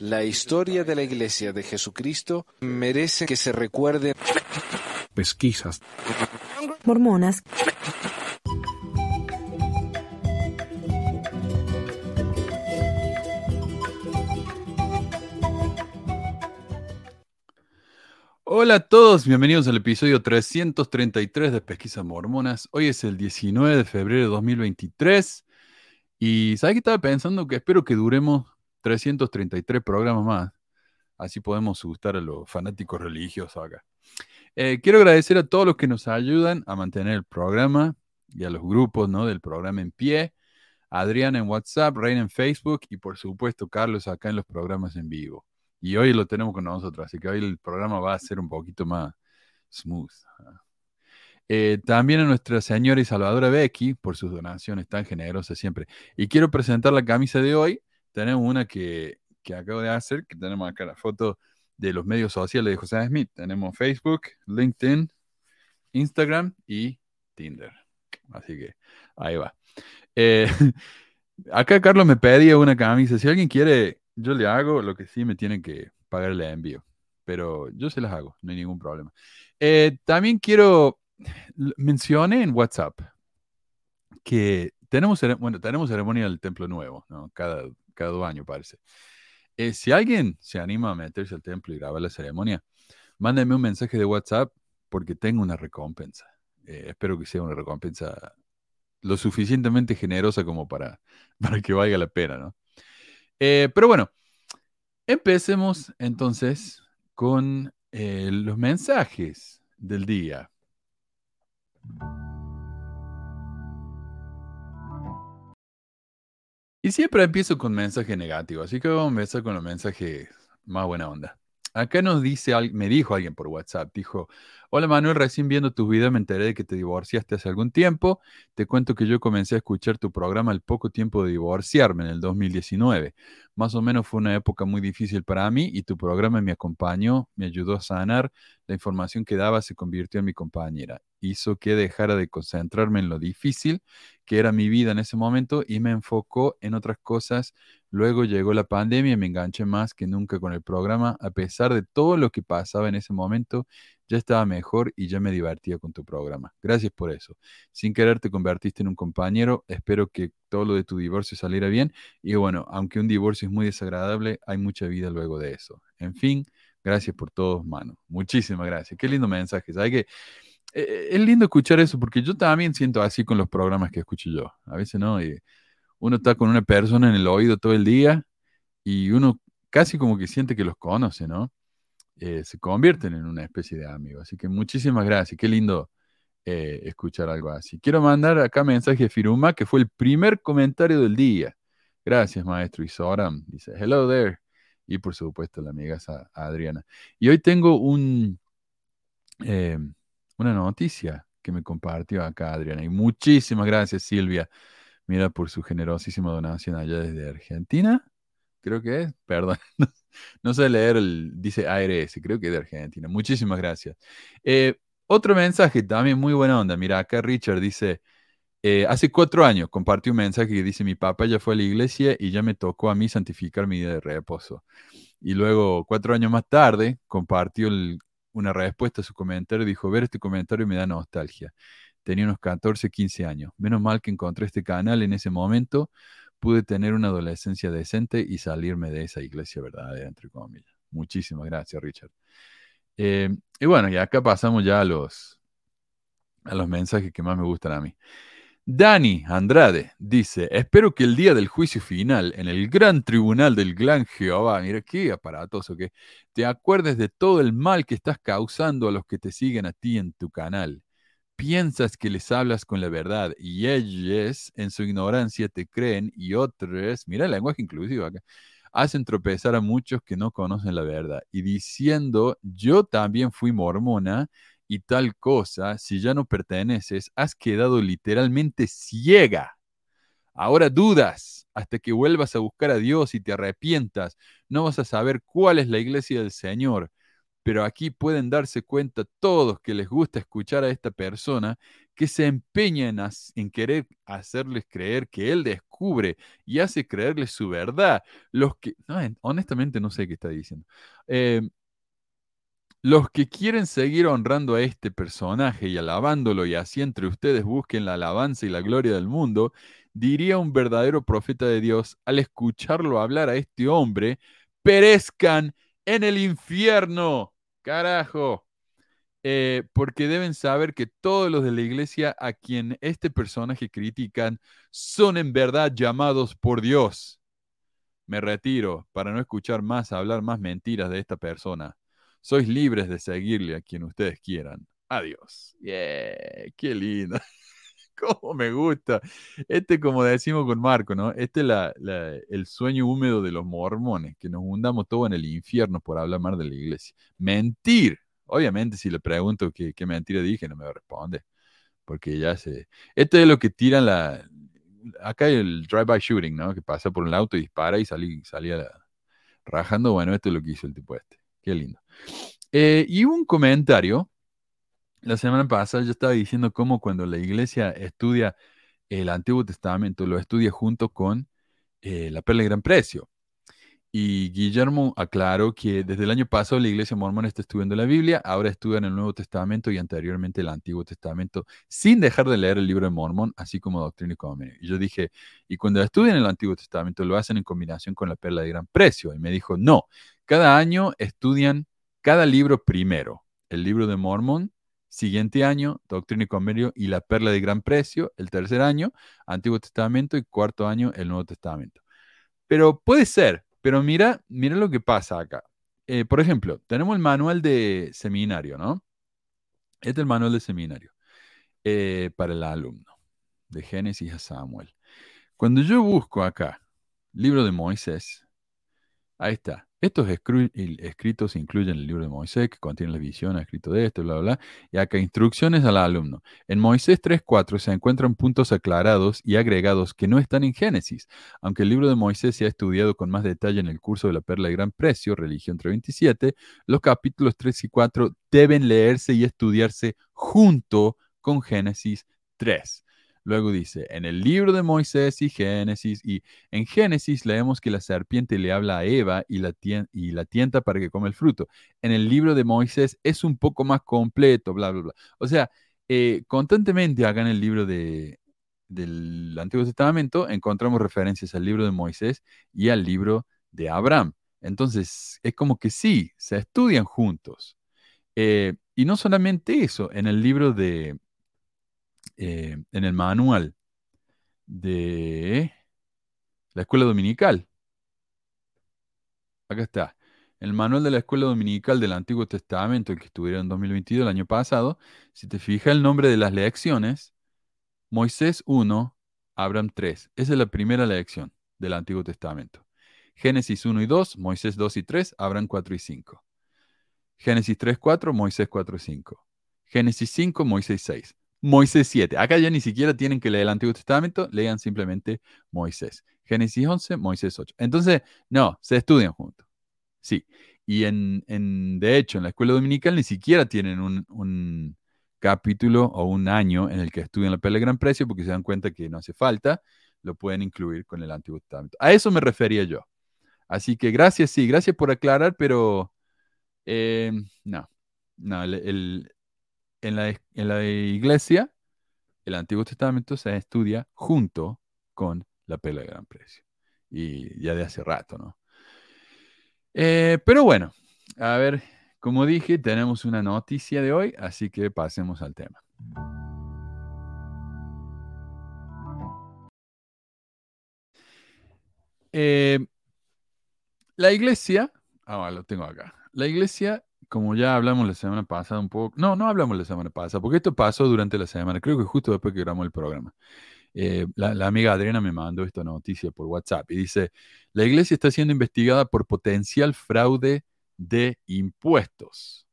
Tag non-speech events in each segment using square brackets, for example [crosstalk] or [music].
La historia de la Iglesia de Jesucristo merece que se recuerde. Pesquisas. Mormonas. Hola a todos, bienvenidos al episodio 333 de Pesquisas Mormonas. Hoy es el 19 de febrero de 2023 y ¿sabes qué estaba pensando? Que espero que duremos 333 programas más. Así podemos gustar a los fanáticos religiosos acá. Eh, quiero agradecer a todos los que nos ayudan a mantener el programa y a los grupos ¿no? del programa en pie. Adriana en WhatsApp, Reina en Facebook y por supuesto Carlos acá en los programas en vivo. Y hoy lo tenemos con nosotros, así que hoy el programa va a ser un poquito más smooth. Eh, también a nuestra señora y salvadora Becky por sus donaciones tan generosas siempre. Y quiero presentar la camisa de hoy. Tenemos una que, que acabo de hacer, que tenemos acá la foto de los medios sociales de José Smith. Tenemos Facebook, LinkedIn, Instagram y Tinder. Así que ahí va. Eh, [laughs] acá Carlos me pedía una camisa. Si alguien quiere yo le hago, lo que sí me tienen que pagar el envío, pero yo se las hago, no hay ningún problema. Eh, también quiero, mencioné en WhatsApp que tenemos, bueno, tenemos ceremonia del Templo Nuevo, ¿no? cada, cada dos años parece. Eh, si alguien se anima a meterse al templo y grabar la ceremonia, mándenme un mensaje de WhatsApp porque tengo una recompensa. Eh, espero que sea una recompensa lo suficientemente generosa como para, [laughs] para que valga la pena, ¿no? Eh, pero bueno, empecemos entonces con eh, los mensajes del día. Y siempre empiezo con mensaje negativo, así que vamos a empezar con los mensajes más buena onda. Acá nos dice, me dijo alguien por WhatsApp, dijo, Hola Manuel, recién viendo tus videos me enteré de que te divorciaste hace algún tiempo. Te cuento que yo comencé a escuchar tu programa al poco tiempo de divorciarme, en el 2019. Más o menos fue una época muy difícil para mí y tu programa me acompañó, me ayudó a sanar. La información que daba se convirtió en mi compañera. Hizo que dejara de concentrarme en lo difícil que era mi vida en ese momento y me enfocó en otras cosas. Luego llegó la pandemia y me enganché más que nunca con el programa. A pesar de todo lo que pasaba en ese momento, ya estaba mejor y ya me divertía con tu programa. Gracias por eso. Sin querer te convertiste en un compañero. Espero que todo lo de tu divorcio saliera bien. Y bueno, aunque un divorcio es muy desagradable, hay mucha vida luego de eso. En fin, gracias por todo, mano. Muchísimas gracias. Qué lindo mensaje. ¿Sabes qué? Eh, es lindo escuchar eso porque yo también siento así con los programas que escucho yo. A veces no, y uno está con una persona en el oído todo el día y uno casi como que siente que los conoce, ¿no? Eh, se convierten en una especie de amigo. Así que muchísimas gracias. Qué lindo eh, escuchar algo así. Quiero mandar acá mensaje de Firuma, que fue el primer comentario del día. Gracias, maestro. Y Soram dice, hello there. Y por supuesto, la amiga Adriana. Y hoy tengo un, eh, una noticia que me compartió acá Adriana. Y muchísimas gracias, Silvia. Mira por su generosísima donación allá desde Argentina. Creo que es, perdón. [laughs] No sé leer el, dice ARS, creo que es de Argentina. Muchísimas gracias. Eh, otro mensaje también muy buena onda. Mira, acá Richard dice, eh, hace cuatro años compartí un mensaje que dice, mi papá ya fue a la iglesia y ya me tocó a mí santificar mi día de reposo. Y luego, cuatro años más tarde, compartió una respuesta a su comentario dijo, ver este comentario me da nostalgia. Tenía unos 14, 15 años. Menos mal que encontré este canal en ese momento pude tener una adolescencia decente y salirme de esa iglesia verdadera, entre comillas. Muchísimas gracias, Richard. Eh, y bueno, y acá pasamos ya a los, a los mensajes que más me gustan a mí. Dani Andrade dice, espero que el día del juicio final en el gran tribunal del gran Jehová, mira qué aparatoso que, te acuerdes de todo el mal que estás causando a los que te siguen a ti en tu canal. Piensas que les hablas con la verdad y ellos en su ignorancia te creen y otros, mira el lenguaje inclusivo acá, hacen tropezar a muchos que no conocen la verdad y diciendo yo también fui mormona y tal cosa, si ya no perteneces, has quedado literalmente ciega. Ahora dudas hasta que vuelvas a buscar a Dios y te arrepientas, no vas a saber cuál es la iglesia del Señor pero aquí pueden darse cuenta todos que les gusta escuchar a esta persona que se empeña en, querer hacerles creer que él descubre y hace creerles su verdad. Los que, honestamente no sé qué está diciendo. Eh, los que quieren seguir honrando a este personaje y alabándolo y así entre ustedes busquen la alabanza y la gloria del mundo, diría un verdadero profeta de Dios al escucharlo hablar a este hombre, perezcan en el infierno. Carajo. Eh, porque deben saber que todos los de la iglesia a quien este personaje critican son en verdad llamados por Dios. Me retiro para no escuchar más hablar más mentiras de esta persona. Sois libres de seguirle a quien ustedes quieran. Adiós. Yeah, qué lindo. [laughs] Cómo me gusta. Este, como decimos con Marco, ¿no? Este es la- la- el sueño húmedo de los mormones, que nos hundamos todo en el infierno por hablar mal de la iglesia. Mentir. Obviamente, si le pregunto qué, qué mentira dije, no me responder. Porque ya se. Este es lo que tiran la. Acá hay el drive-by shooting, ¿no? Que pasa por el auto y dispara y salí, salía rajando. Bueno, esto es lo que hizo el tipo este. Qué lindo. Eh, y un comentario. La semana pasada yo estaba diciendo cómo cuando la iglesia estudia el Antiguo Testamento, lo estudia junto con eh, la perla de gran precio. Y Guillermo aclaró que desde el año pasado la iglesia mormona está estudiando la Biblia, ahora estudian el Nuevo Testamento y anteriormente el Antiguo Testamento, sin dejar de leer el libro de Mormón, así como Doctrina y Convenio. Y yo dije, y cuando estudian el Antiguo Testamento lo hacen en combinación con la perla de gran precio. Y me dijo, no, cada año estudian cada libro primero, el libro de Mormón, siguiente año, Doctrina y Convenio y la perla de gran precio, el tercer año, Antiguo Testamento y cuarto año, el Nuevo Testamento. Pero puede ser, pero mira, mira lo que pasa acá. Eh, por ejemplo, tenemos el manual de seminario, ¿no? Este es el manual de seminario eh, para el alumno, de Génesis a Samuel. Cuando yo busco acá, libro de Moisés, ahí está. Estos escritos incluyen el libro de Moisés, que contiene la visión, escrito de esto, bla, bla, bla. Y acá instrucciones al alumno. En Moisés 3.4 se encuentran puntos aclarados y agregados que no están en Génesis. Aunque el libro de Moisés se ha estudiado con más detalle en el curso de la Perla de Gran Precio, Religión 327, los capítulos 3 y 4 deben leerse y estudiarse junto con Génesis 3. Luego dice, en el libro de Moisés y Génesis, y en Génesis leemos que la serpiente le habla a Eva y la, y la tienta para que come el fruto. En el libro de Moisés es un poco más completo, bla, bla, bla. O sea, eh, constantemente acá en el libro de, del Antiguo Testamento encontramos referencias al libro de Moisés y al libro de Abraham. Entonces, es como que sí, se estudian juntos. Eh, y no solamente eso, en el libro de, eh, en el manual de la escuela dominical. Acá está. El manual de la escuela dominical del Antiguo Testamento, el que estuvieron en 2022, el año pasado, si te fijas el nombre de las lecciones, Moisés 1, Abraham 3. Esa es la primera lección del Antiguo Testamento. Génesis 1 y 2, Moisés 2 y 3, Abraham 4 y 5. Génesis 3, 4, Moisés 4 y 5. Génesis 5, Moisés 6. Moisés 7. Acá ya ni siquiera tienen que leer el Antiguo Testamento, lean simplemente Moisés. Génesis 11, Moisés 8. Entonces, no, se estudian juntos. Sí. Y en, en- de hecho, en la escuela dominical ni siquiera tienen un, un capítulo o un año en el que estudian la perla de gran precio porque se dan cuenta que no hace falta, lo pueden incluir con el Antiguo Testamento. A eso me refería yo. Así que gracias, sí, gracias por aclarar, pero eh, no, no, el- el- en la, en la iglesia, el Antiguo Testamento se estudia junto con la perla de gran precio. Y ya de hace rato, ¿no? Eh, pero bueno, a ver, como dije, tenemos una noticia de hoy, así que pasemos al tema. Eh, la iglesia, ah, lo tengo acá. La iglesia, como ya hablamos la semana pasada un poco, no, no hablamos la semana pasada, porque esto pasó durante la semana, creo que justo después que grabamos el programa. Eh, la, amiga Adriana me mandó esta noticia por WhatsApp y dice, la iglesia está siendo investigada por potencial fraude de impuestos.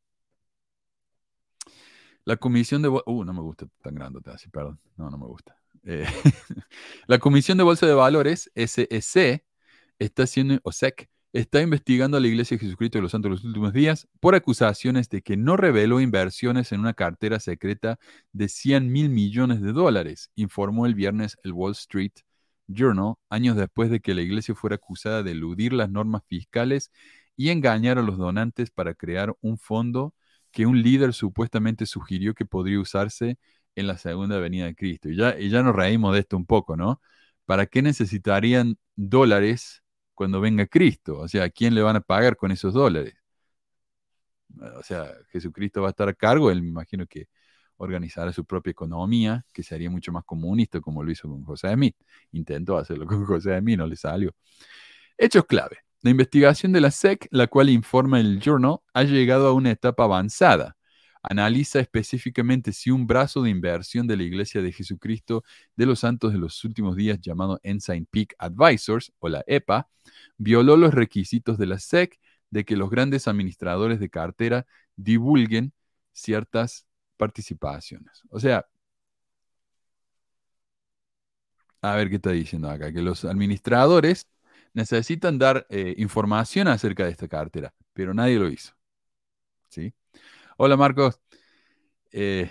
La comisión de... Uh, no me gusta tan grande perdón. No, no me gusta. Eh, [laughs] la Comisión de Bolsa de Valores, SEC, está siendo, o SEC, está investigando a la Iglesia de Jesucristo de los Santos los últimos días por acusaciones de que no reveló inversiones en una cartera secreta de 100 mil millones de dólares, informó el viernes el Wall Street Journal, años después de que la Iglesia fuera acusada de eludir las normas fiscales y engañar a los donantes para crear un fondo que un líder supuestamente sugirió que podría usarse en la segunda venida de Cristo. Y ya, y ya nos reímos de esto un poco, ¿no? ¿Para qué necesitarían dólares cuando venga Cristo? O sea, ¿a quién le van a pagar con esos dólares? O sea, Jesucristo va a estar a cargo, él me imagino que organizará su propia economía, que sería mucho más comunista como lo hizo con José Mí. Intentó hacerlo con [laughs] José Mí, no le salió. Hechos clave. La investigación de la SEC, la cual informa el Journal, ha llegado a una etapa avanzada analiza específicamente si un brazo de inversión de la Iglesia de Jesucristo de los Santos de los Últimos Días llamado Ensign Peak Advisors o la EPA violó los requisitos de la SEC de que los grandes administradores de cartera divulguen ciertas participaciones. O sea, a ver qué está diciendo acá, que los administradores necesitan dar eh, información acerca de esta cartera, pero nadie lo hizo. ¿Sí? Hola Marcos, eh,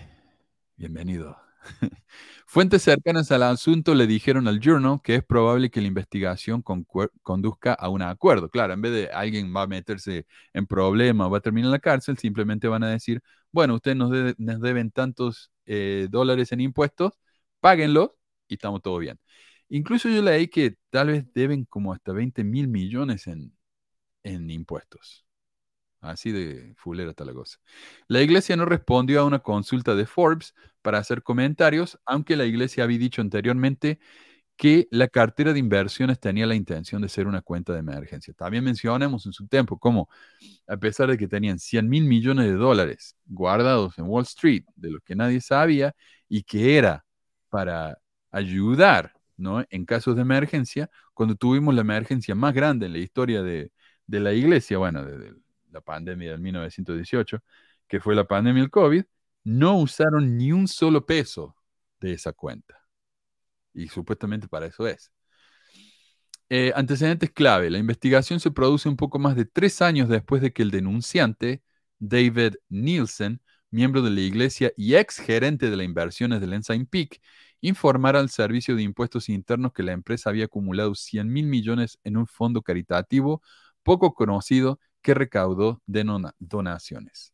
bienvenido. [laughs] Fuentes cercanas al asunto le dijeron al Journal que es probable que la investigación conduzca a un acuerdo. Claro, en vez de alguien va a meterse en problemas, va a terminar en la cárcel, simplemente van a decir, bueno, ustedes nos, deben tantos eh, dólares en impuestos, páguenlos y estamos todo bien. Incluso yo leí que tal vez deben como hasta 20 mil millones en, en impuestos. Así de fulera está la. La iglesia no respondió a una consulta de Forbes para hacer comentarios, aunque la iglesia había dicho anteriormente que la cartera de inversiones tenía la intención de ser una cuenta de emergencia. También mencionamos en su tiempo cómo, a pesar de que tenían 100 mil millones de dólares guardados en Wall Street, de lo que nadie sabía, y que era para ayudar ¿no? en casos de emergencia, cuando tuvimos la emergencia más grande en la historia de, la iglesia, bueno, de, la pandemia del 1918, que fue la pandemia del COVID, no usaron ni un solo peso de esa cuenta. Y supuestamente para eso es. Eh, antecedentes clave. La investigación se produce un poco más de tres años después de que el denunciante, David Nielsen, miembro de la iglesia y ex gerente de las inversiones del Ensign Peak, informara al Servicio de Impuestos Internos que la empresa había acumulado 100 mil millones en un fondo caritativo poco conocido que recaudó de donaciones.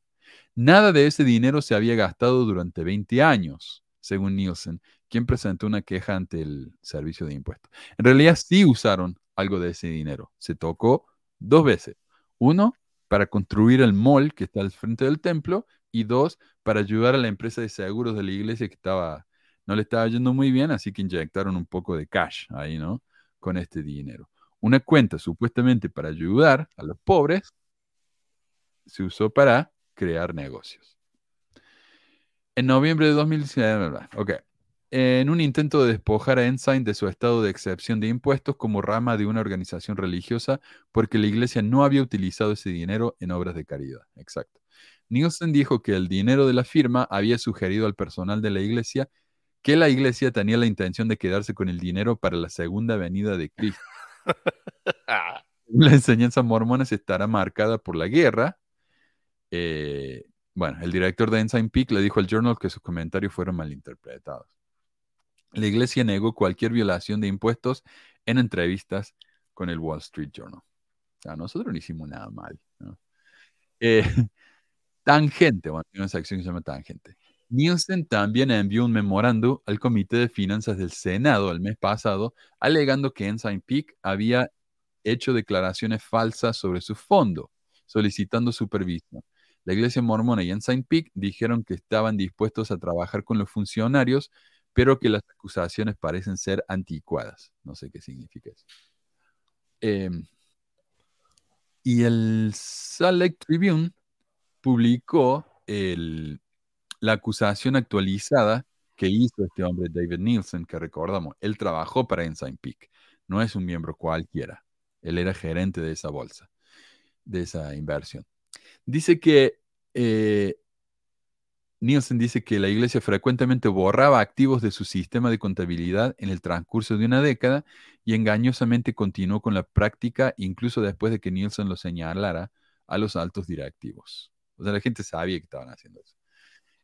Nada de ese dinero se había gastado durante 20 años, según Nielsen, quien presentó una queja ante el servicio de impuestos. En realidad sí usaron algo de ese dinero. Se tocó dos veces. Uno, para construir el mall que está al frente del templo y dos, para ayudar a la empresa de seguros de la iglesia que estaba, no le estaba yendo muy bien, así que inyectaron un poco de cash ahí, ¿no? Con este dinero. Una cuenta supuestamente para ayudar a los pobres se usó para crear negocios. En noviembre de 2019, ok. En un intento de despojar a Ensign de su estado de excepción de impuestos como rama de una organización religiosa, porque la iglesia no había utilizado ese dinero en obras de caridad. Exacto. Nielsen dijo que el dinero de la firma había sugerido al personal de la iglesia que la iglesia tenía la intención de quedarse con el dinero para la segunda venida de Cristo. [laughs] la enseñanza mormona estará marcada por la guerra, eh, bueno, el director de Ensign Peak le dijo al Journal que sus comentarios fueron malinterpretados. La iglesia negó cualquier violación de impuestos en entrevistas con el Wall Street Journal. O sea, nosotros no hicimos nada mal. Eh, [laughs] tangente, bueno, una sección que se llama Tangente. Nielsen también envió un memorando al Comité de Finanzas del Senado el mes pasado, alegando que Ensign Peak había hecho declaraciones falsas sobre su fondo, solicitando supervisión. La iglesia mormona y Ensign Peak dijeron que estaban dispuestos a trabajar con los funcionarios, pero que las acusaciones parecen ser anticuadas. No sé qué significa eso. Em, y el Salt Lake Tribune publicó la acusación actualizada que hizo este hombre, David Nielsen, que recordamos, él trabajó para Ensign Peak, no es un miembro cualquiera, él era gerente de esa bolsa, de esa inversión. Dice que eh, Nielsen dice que la iglesia frecuentemente borraba activos de su sistema de contabilidad en el transcurso de una década y engañosamente continuó con la práctica incluso después de que Nielsen lo señalara a los altos directivos. O sea, la gente sabía que estaban haciendo eso.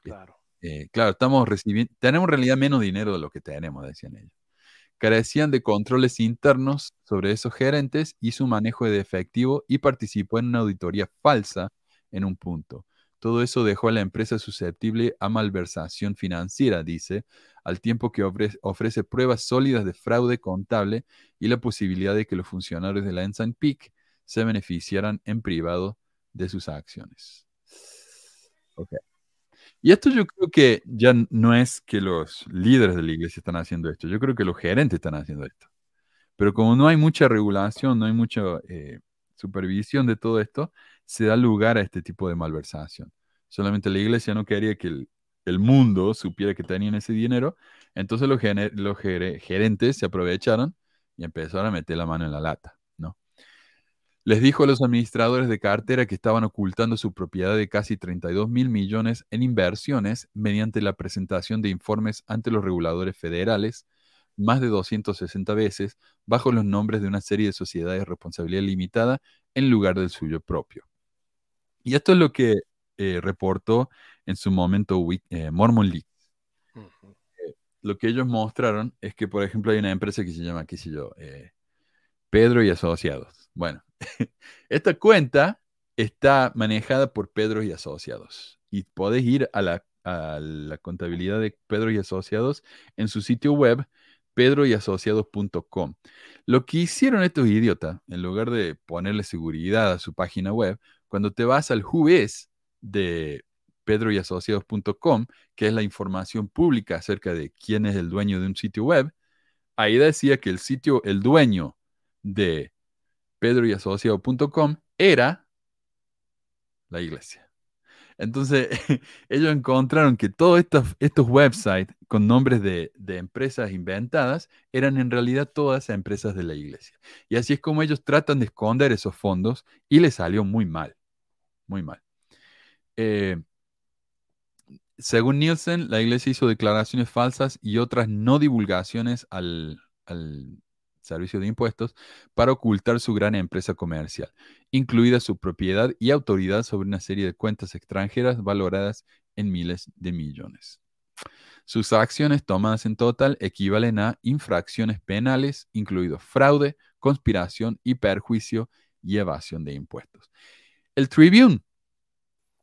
Claro. Eh, claro, estamos recibiendo, tenemos en realidad menos dinero de lo que tenemos, decían ellos. Carecían de controles internos sobre esos gerentes y su manejo de efectivo y participó en una auditoría falsa en un punto. Todo eso dejó a la empresa susceptible a malversación financiera, dice, al tiempo que ofrece, pruebas sólidas de fraude contable y la posibilidad de que los funcionarios de la Ensign Peak se beneficiaran en privado de sus acciones. Okay. Y esto yo creo que ya no es que los líderes de la iglesia están haciendo esto, yo creo que los gerentes están haciendo esto. Pero como no hay mucha regulación, no hay mucha eh, supervisión de todo esto, se da lugar a este tipo de malversación. Solamente la iglesia no quería que el, mundo supiera que tenían ese dinero, entonces los, gerentes se aprovecharon y empezaron a meter la mano en la lata, ¿no? Les dijo a los administradores de cartera que estaban ocultando su propiedad de casi 32 mil millones en inversiones mediante la presentación de informes ante los reguladores federales, más de 260 veces, bajo los nombres de una serie de sociedades de responsabilidad limitada en lugar del suyo propio. Y esto es lo que eh, reportó en su momento eh, Mormon Leaks. Eh, lo que ellos mostraron es que, por ejemplo, hay una empresa que se llama, qué sé yo, Pedro y Asociados. Bueno, [laughs] esta cuenta está manejada por Pedro y Asociados. Y podés ir a la, a la contabilidad de Pedro y Asociados en su sitio web pedroyasociados.com. Lo que hicieron estos idiotas, en lugar de ponerle seguridad a su página web, cuando te vas al whois de pedroyasociados.com, que es la información pública acerca de quién es el dueño de un sitio web, ahí decía que el sitio, el dueño de pedroyasociados.com era la iglesia. Entonces, [laughs] ellos encontraron que todos estos, estos websites con nombres de, de, empresas inventadas eran en realidad todas empresas de la iglesia. Y así es como ellos tratan de esconder esos fondos y les salió muy mal, muy mal. Eh, según Nielsen, la iglesia hizo declaraciones falsas y otras no divulgaciones al, al servicio de impuestos para ocultar su gran empresa comercial, incluida su propiedad y autoridad sobre una serie de cuentas extranjeras valoradas en miles de millones. Sus acciones tomadas en total equivalen a infracciones penales, incluidos fraude, conspiración y perjuicio y evasión de impuestos. El Tribune,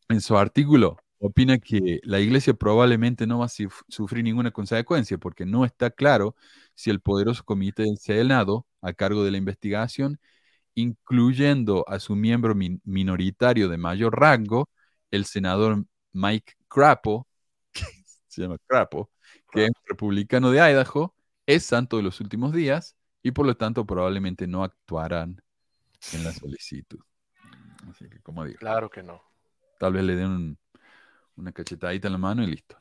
en su artículo, opina que la iglesia probablemente no va a sufrir ninguna consecuencia porque no está claro si el poderoso comité del Senado, a cargo de la investigación, incluyendo a su miembro minoritario de mayor rango, el senador Mike Crapo, [laughs] que se llama Crapo, que es republicano de Idaho, es santo de los últimos días y por lo tanto probablemente no actuarán en la solicitud. Así que, como digo. Claro que no. Tal vez le den un, una cachetadita en la mano y listo.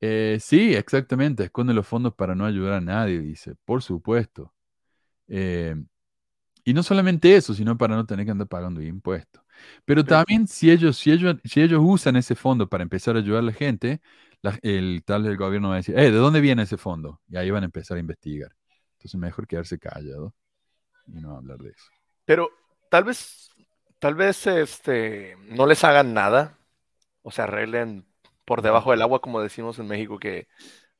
Eh, sí, exactamente. Esconde los fondos para no ayudar a nadie, dice. Por supuesto. Eh, y no solamente eso, sino para no tener que andar pagando impuestos. Pero también si ellos, si ellos, si ellos usan ese fondo para empezar a ayudar a la gente, el tal del gobierno va a decir, eh, ¿de dónde viene ese fondo? Y ahí van a empezar a investigar. Entonces mejor quedarse callado y no hablar de eso. Pero tal vez, tal vez este, no les hagan nada, o se arreglen por debajo del agua, como decimos en México, que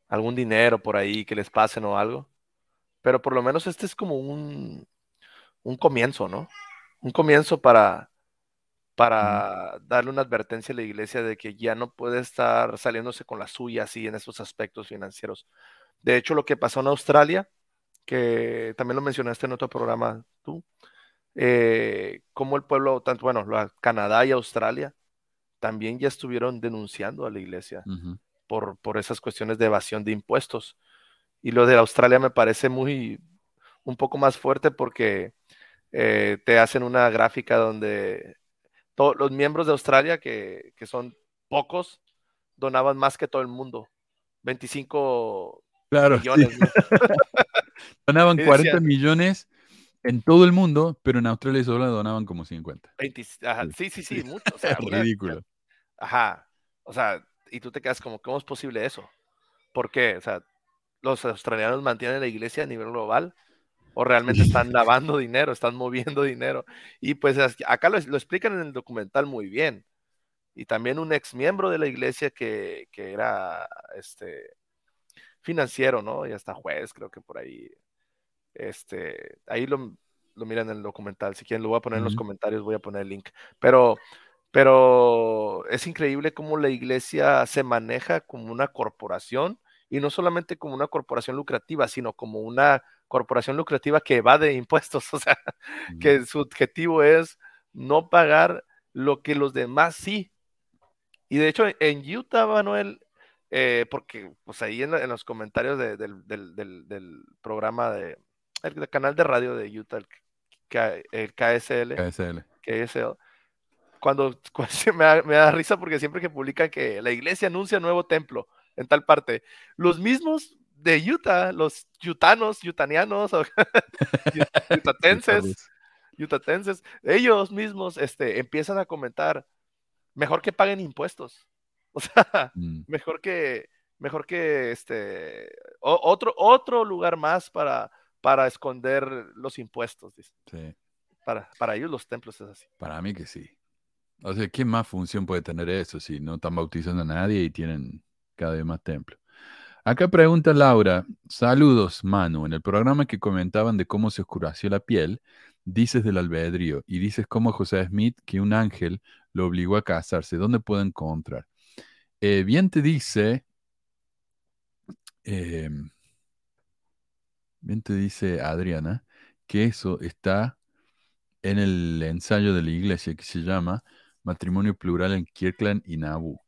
algún dinero por ahí que les pasen o algo. Pero por lo menos este es como un, un comienzo, ¿no? Un comienzo para, para darle una advertencia a la iglesia de que ya no puede estar saliéndose con la suya así en esos aspectos financieros. De hecho, lo que pasó en Australia, que también lo mencionaste en otro programa tú, eh, como el pueblo, tanto, bueno, Canadá y Australia, también ya estuvieron denunciando a la iglesia por, por esas cuestiones de evasión de impuestos. Y lo de Australia me parece muy, un poco más fuerte porque eh, te hacen una gráfica donde todos los miembros de Australia, que, son pocos, donaban más que todo el mundo. 25 millones. [laughs] donaban [laughs] 40 millones en todo el mundo, pero en Australia solo donaban como 50. sí, sí, sí, [laughs] mucho. ridículo. Ajá. O sea, y tú te quedas como, ¿cómo es posible eso? ¿Por qué? O sea, ¿los australianos mantienen la iglesia a nivel global? ¿O realmente están lavando dinero, están moviendo dinero? Y pues acá lo, lo explican en el documental muy bien. Y también un ex miembro de la iglesia que, que era este financiero, ¿no? Y hasta juez, creo que por ahí. Este, ahí lo, lo miran en el documental. Si quieren, lo voy a poner en los comentarios, voy a poner el link. Pero, pero es increíble cómo la iglesia se maneja como una corporación y no solamente como una corporación lucrativa, sino como una corporación lucrativa que evade impuestos. [laughs] O sea, que su objetivo es no pagar lo que los demás sí. Y de hecho, en Utah, Manuel, eh, porque pues ahí en, los comentarios de- del, del- del- del programa de el, canal de radio de Utah, el, el KSL, KSL. KSL, cuando, [laughs] cuando me, da, me da risa porque siempre que publican que la iglesia anuncia nuevo templo en tal parte, los mismos de Utah, los yutanos, yutanianos, o [laughs] yutatenses, yutatenses, ellos mismos este, empiezan a comentar, mejor que paguen impuestos. [laughs] O sea, Mm, mejor que, mejor que este, o- otro, otro lugar más para, para esconder los impuestos. dice. sí. Para, para ellos los templos es así. Para mí que sí. O sea, ¿qué más función puede tener eso si no están bautizando a nadie y tienen cada vez más templos? Acá pregunta Laura, saludos Manu, en el programa que comentaban de cómo se oscureció la piel, dices del albedrío y dices cómo José Smith que un ángel lo obligó a casarse, ¿dónde puedo encontrar? Eh, bien te dice, eh, bien te dice Adriana, que eso está en el ensayo de la iglesia que se llama Matrimonio Plural en Kirkland y Nauvoo.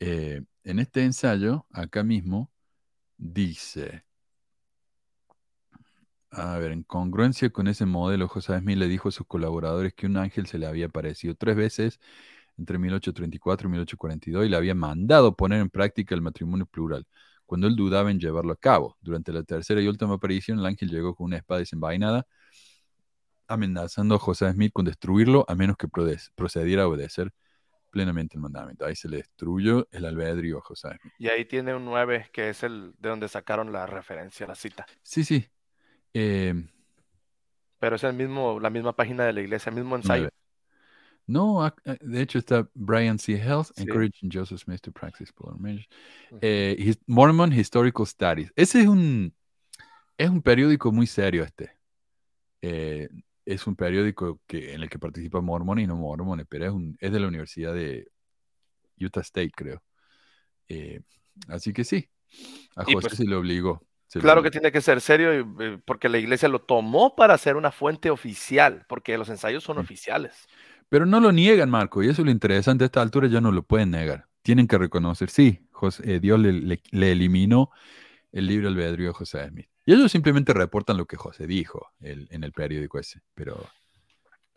Eh, en este ensayo, acá mismo, dice, a ver, en congruencia con ese modelo, José Smith le dijo a sus colaboradores que un ángel se le había aparecido tres veces entre 1834 y 1842 y le había mandado poner en práctica el matrimonio plural, cuando él dudaba en llevarlo a cabo. Durante la tercera y última aparición, el ángel llegó con una espada desenvainada, amenazando a José Smith con destruirlo a menos que procediera a obedecer plenamente el mandamiento. Ahí se le destruyó el albedrío a José Smith. Y ahí tiene un 9, que es el de donde sacaron la referencia, la cita. Sí, sí. Eh, Pero es el mismo, la misma página de la iglesia, el mismo ensayo. No, eh, de hecho está Brian C. Health, Sí. encouraging Joseph Smith to practice polar marriage. Ujú. Eh, his- Mormon Historical Studies. Ese es un, es un periódico muy serio este. Eh, es un periódico que, en el que participan mormones y no mormones, pero es, un, es de la Universidad de Utah State, creo. Eh, así que sí, a José pues, se le obligó. se le Claro que tiene que ser serio porque la iglesia lo tomó para ser una fuente oficial, porque los ensayos son Sí. oficiales. Pero no lo niegan, Marco, y eso es lo interesante. A esta altura ya no lo pueden negar. Tienen que reconocer, sí, José- eh, Dios le, le- le eliminó el libre albedrío a José Smith. Y ellos simplemente reportan lo que José dijo el- en el periódico ese. Pero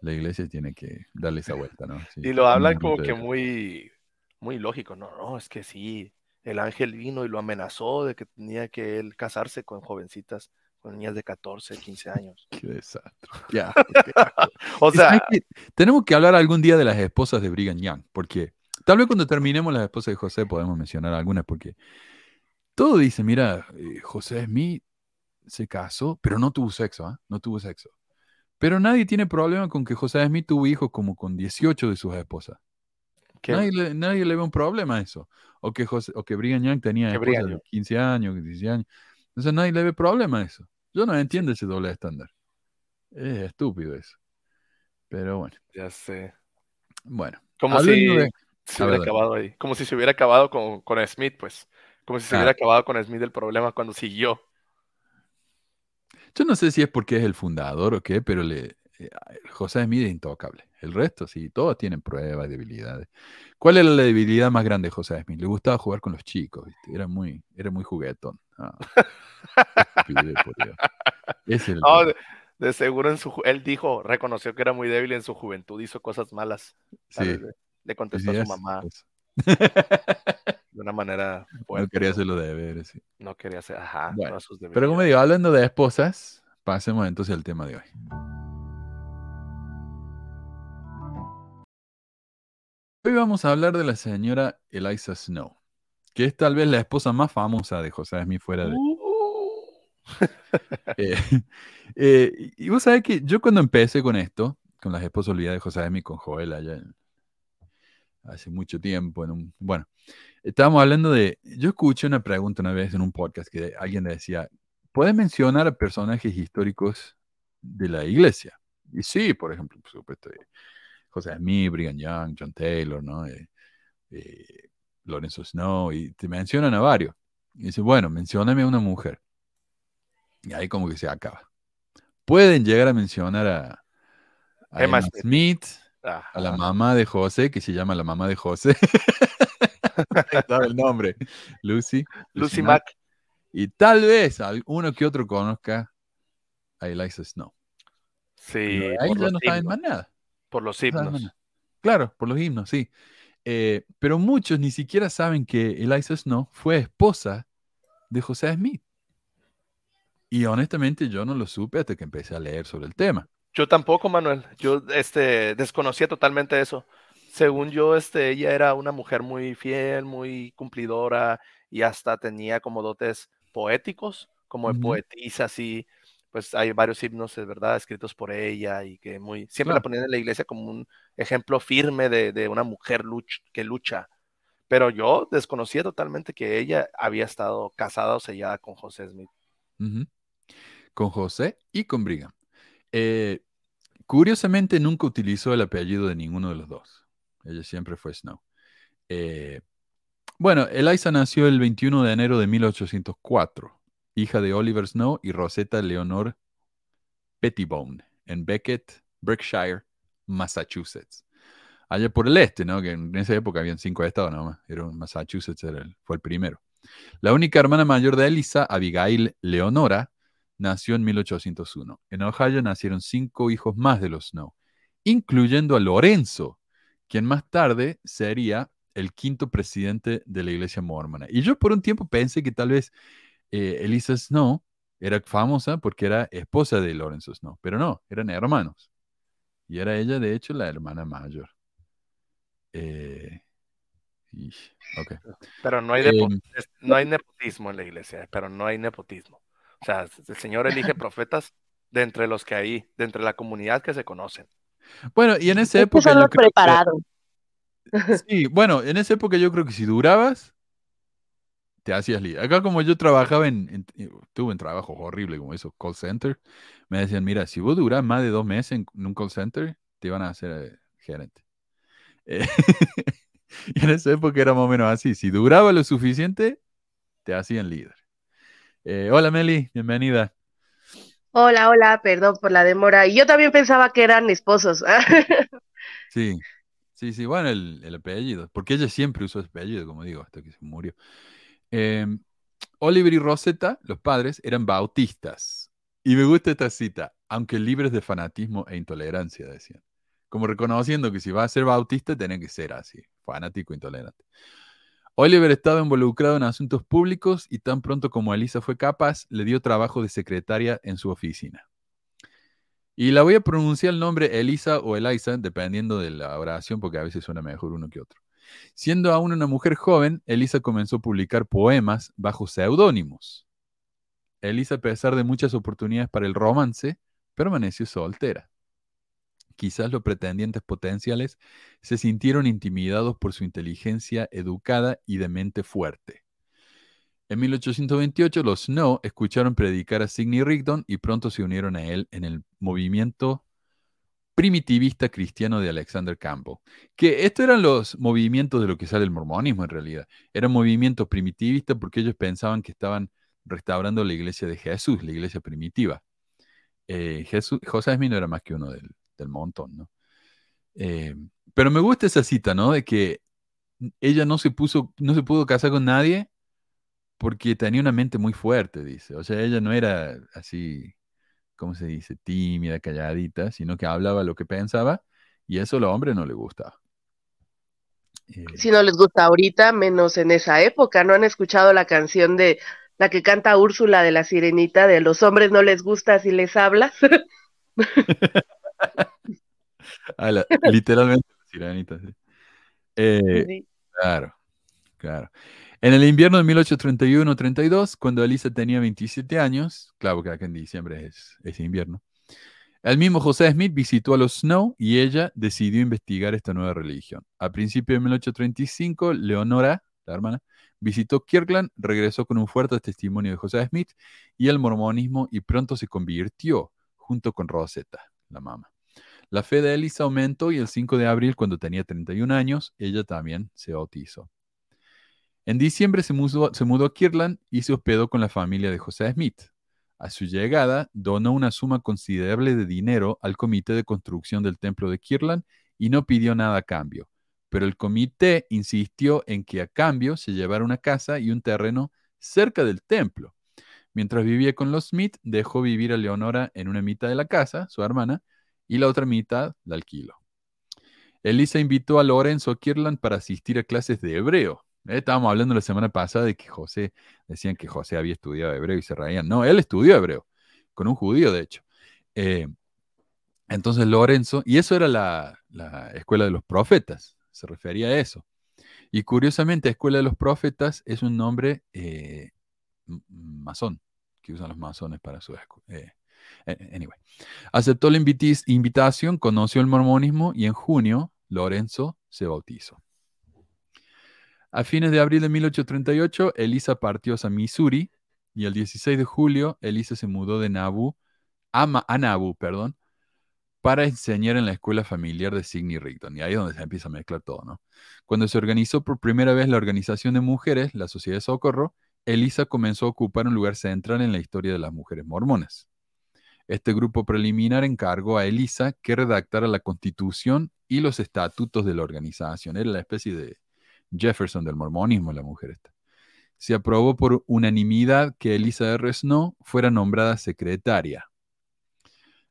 la iglesia tiene que darle esa vuelta, ¿no? Sí, Y lo hablan como que de- muy, muy lógico. No, no, es que sí, el ángel vino y lo amenazó de que tenía que él casarse con jovencitas, con niñas de 14, 15 años. Qué desastre. [laughs] qué asco. O Y ¿sabes sea, qué? tenemos que hablar algún día de las esposas de Brigham Young, porque tal vez cuando terminemos las esposas de José podemos mencionar algunas, porque todo dice, mira, eh, José Smith se casó, pero no tuvo sexo, ¿ah? No tuvo sexo. Pero nadie tiene problema con que José Smith tuvo hijos como con 18 de sus esposas. que, Nadie, le, nadie le ve un problema a eso. O que, José, o que Brigham Young tenía Que esposas de Young. 15 años, 16 años. Entonces nadie le ve problema a eso. Yo no entiendo ese doble estándar. Es estúpido eso. Pero bueno, ya sé. bueno. Como si de- se hubiera acabado ahí. Como si se hubiera acabado con, con Smith, pues. Como si se Ah. hubiera acabado con Smith el problema cuando siguió. Yo no sé si es porque es el fundador o qué, pero le, eh, José Smith es intocable. El resto, sí, todos tienen pruebas, debilidades. ¿Cuál era la debilidad más grande de José Smith? Le gustaba jugar con los chicos, ¿viste? Era muy, era muy juguetón. Ah, era el No, de, de seguro en su, él dijo, reconoció que era muy débil en su juventud, hizo cosas malas. Sí, le, contestó sí, a es- su mamá es- [laughs] de una manera No fuerte. quería ¿no? hacerlo de deberes, sí. No quería hacer, ajá, Bueno, todas sus Pero como digo, hablando de esposas, pasemos entonces al tema de hoy. Hoy vamos a hablar de la señora Eliza Snow, que es tal vez la esposa más famosa de José Smith fuera de... Eh, [laughs] eh, y vos sabés que yo cuando empecé con esto, con las esposas olvidadas de José Smith con Joel allá en- hace mucho tiempo, en un, bueno, estábamos hablando de, yo escuché una pregunta una vez en un podcast que alguien decía, ¿puedes mencionar personajes históricos de la iglesia? Y sí, por ejemplo, por supuesto, eh, José Smith, Brigham Young, John Taylor, ¿no? Eh, eh, Lorenzo Snow, y te mencionan a varios. Y dice, bueno, mencióname a una mujer. Y ahí como que se acaba. Pueden llegar a mencionar a, a Emma Smith. A la mamá de José, que se llama la mamá de José. [laughs] El nombre. Lucy. Lucy Mack. Y tal vez uno que otro conozca a Eliza Snow. Sí, Pero ahí ya no saben más nada. Por los himnos. Claro, por los himnos, sí. Eh, pero muchos ni siquiera saben que Eliza Snow fue esposa de José Smith. Y honestamente yo no lo supe hasta que empecé a leer sobre el tema. Yo tampoco, Manuel. Yo este, desconocía totalmente eso. Según yo, este, ella era una mujer muy fiel, muy cumplidora y hasta tenía como dotes poéticos, como de Ujú. poetisa, así. Pues hay varios himnos, de verdad, escritos por ella y que muy, siempre la ponían en la iglesia como un ejemplo firme de, de una mujer luch- que lucha. Pero yo desconocía totalmente que ella había estado casada o sellada con José Smith. Con José y con Brigham. Eh, curiosamente nunca utilizó el apellido de ninguno de los dos. Ella siempre fue Snow. Eh, bueno, Eliza nació el 21 de enero de 1804, hija de Oliver Snow y Rosetta Leonor Pettibone, en Beckett, Berkshire, Massachusetts. Allá por el este, ¿no? Que en esa época habían cinco estados nomás. Era Massachusetts fue el primero. La única hermana mayor de Elisa, Abigail Leonora, nació en 1801. En Ohio nacieron cinco hijos más de los Snow, incluyendo a Lorenzo, quien más tarde sería el quinto presidente de la iglesia mormona. Y yo por un tiempo pensé que tal vez eh, Elisa Snow era famosa porque era esposa de Lorenzo Snow, pero no, eran hermanos. Y era ella, de hecho, la hermana mayor. Eh, y- ok. Pero no hay, es- no hay nepotismo en la iglesia, pero no hay nepotismo. O sea, el Señor elige [laughs] profetas de entre los que hay, de entre la comunidad que se conocen. Bueno, y en esa Es que época son yo los creo que- preparados. Sí, bueno, en esa época yo creo que si durabas, te hacías líder. Acá como yo trabajaba en, en- tuve un trabajo horrible como eso, call center, me decían, mira, si vos durás más de dos meses en, en un call center, te van a hacer eh, gerente. [laughs] Eh, y en esa época era más o menos así, si duraba lo suficiente, te hacían líder. Eh, hola Meli, bienvenida. Hola, hola, perdón por la demora. Y yo también pensaba que eran esposos. [laughs] Sí, sí, sí, bueno, el, el apellido, porque ella siempre usó ese apellido, como digo, hasta que se murió. Em, Oliver y Rosetta, los padres, eran bautistas. Y me gusta esta cita, aunque libres de fanatismo e intolerancia, decían. Como reconociendo que si va a ser bautista, tiene que ser así, fanático e intolerante. Oliver estaba involucrado en asuntos públicos y tan pronto como Elisa fue capaz, le dio trabajo de secretaria en su oficina. Y la voy a pronunciar el nombre Elisa o Eliza, dependiendo de la oración, porque a veces suena mejor uno que otro. Siendo aún una mujer joven, Elisa comenzó a publicar poemas bajo seudónimos. Elisa, a pesar de muchas oportunidades para el romance, permaneció soltera. Quizás los pretendientes potenciales se sintieron intimidados por su inteligencia educada y de mente fuerte. En 1828, los Snow escucharon predicar a Sidney Rigdon y pronto se unieron a él en el movimiento primitivista cristiano de Alexander Campbell. Que estos eran los movimientos de lo que sale el mormonismo en realidad. Eran movimientos primitivistas porque ellos pensaban que estaban restaurando la iglesia de Jesús, la iglesia primitiva. Eh, José Smith no era más que uno del, del montón, ¿no? Eh, pero me gusta esa cita, ¿no? De que ella no se puso, no se pudo casar con nadie porque tenía una mente muy fuerte, dice. O sea, ella no era así, ¿cómo se dice? Tímida, calladita, sino que hablaba lo que pensaba y eso a los hombres no les gustaba. Eh, Si no les gusta ahorita, menos en esa época. ¿No han escuchado la canción de la que canta Úrsula de la Sirenita de los hombres no les gusta si les hablas? a [laughs] la- literalmente, sirenita, sí. Eh, Sí. Claro, claro. En el invierno de 1831-32, cuando Elisa tenía 27 años, claro que acá en diciembre es, es invierno, el mismo José Smith visitó a los Snow y ella decidió investigar esta nueva religión. A principios de 1835, Leonora, la hermana, visitó Kirkland, regresó con un fuerte testimonio de José Smith y el mormonismo y pronto se convirtió junto con Rosetta, la mamá. La fe de Elisa aumentó y el 5 de abril, cuando tenía 31 años, ella también se bautizó. En diciembre se mudó, se mudó a Kirtland y se hospedó con la familia de José Smith. A su llegada, donó una suma considerable de dinero al comité de construcción del templo de Kirtland y no pidió nada a cambio. Pero el comité insistió en que a cambio se llevara una casa y un terreno cerca del templo. Mientras vivía con los Smith, dejó vivir a Leonora en una mitad de la casa, su hermana, y la otra mitad la alquiló. Elisa invitó a Lorenzo a Kirtland para asistir a clases de hebreo. Eh, Estábamos hablando la semana pasada de que José, decían que José había estudiado hebreo y se reían. No, él estudió hebreo, con un judío, de hecho. Eh, entonces Lorenzo, y eso era la, la escuela de los profetas, se refería a eso. Y curiosamente, Escuela de los Profetas es un nombre eh, masón, que usan los masones para su eh, anyway. Aceptó la invitación, conoció el mormonismo y en junio Lorenzo se bautizó. A fines de abril de 1838, Elisa partió a Missouri y el 16 de julio, Elisa se mudó de Nauvoo a, a perdón, para enseñar en la escuela familiar de Sidney Rigdon. Y ahí es donde se empieza a mezclar todo, ¿no? Cuando se organizó por primera vez la organización de mujeres, la Sociedad de Socorro, Elisa comenzó a ocupar un lugar central en la historia de las mujeres mormonas. Este grupo preliminar encargó a Elisa que redactara la constitución y los estatutos de la organización. Era la especie de Jefferson del mormonismo, la mujer esta. Se aprobó por unanimidad que Elisa R. Snow fuera nombrada secretaria.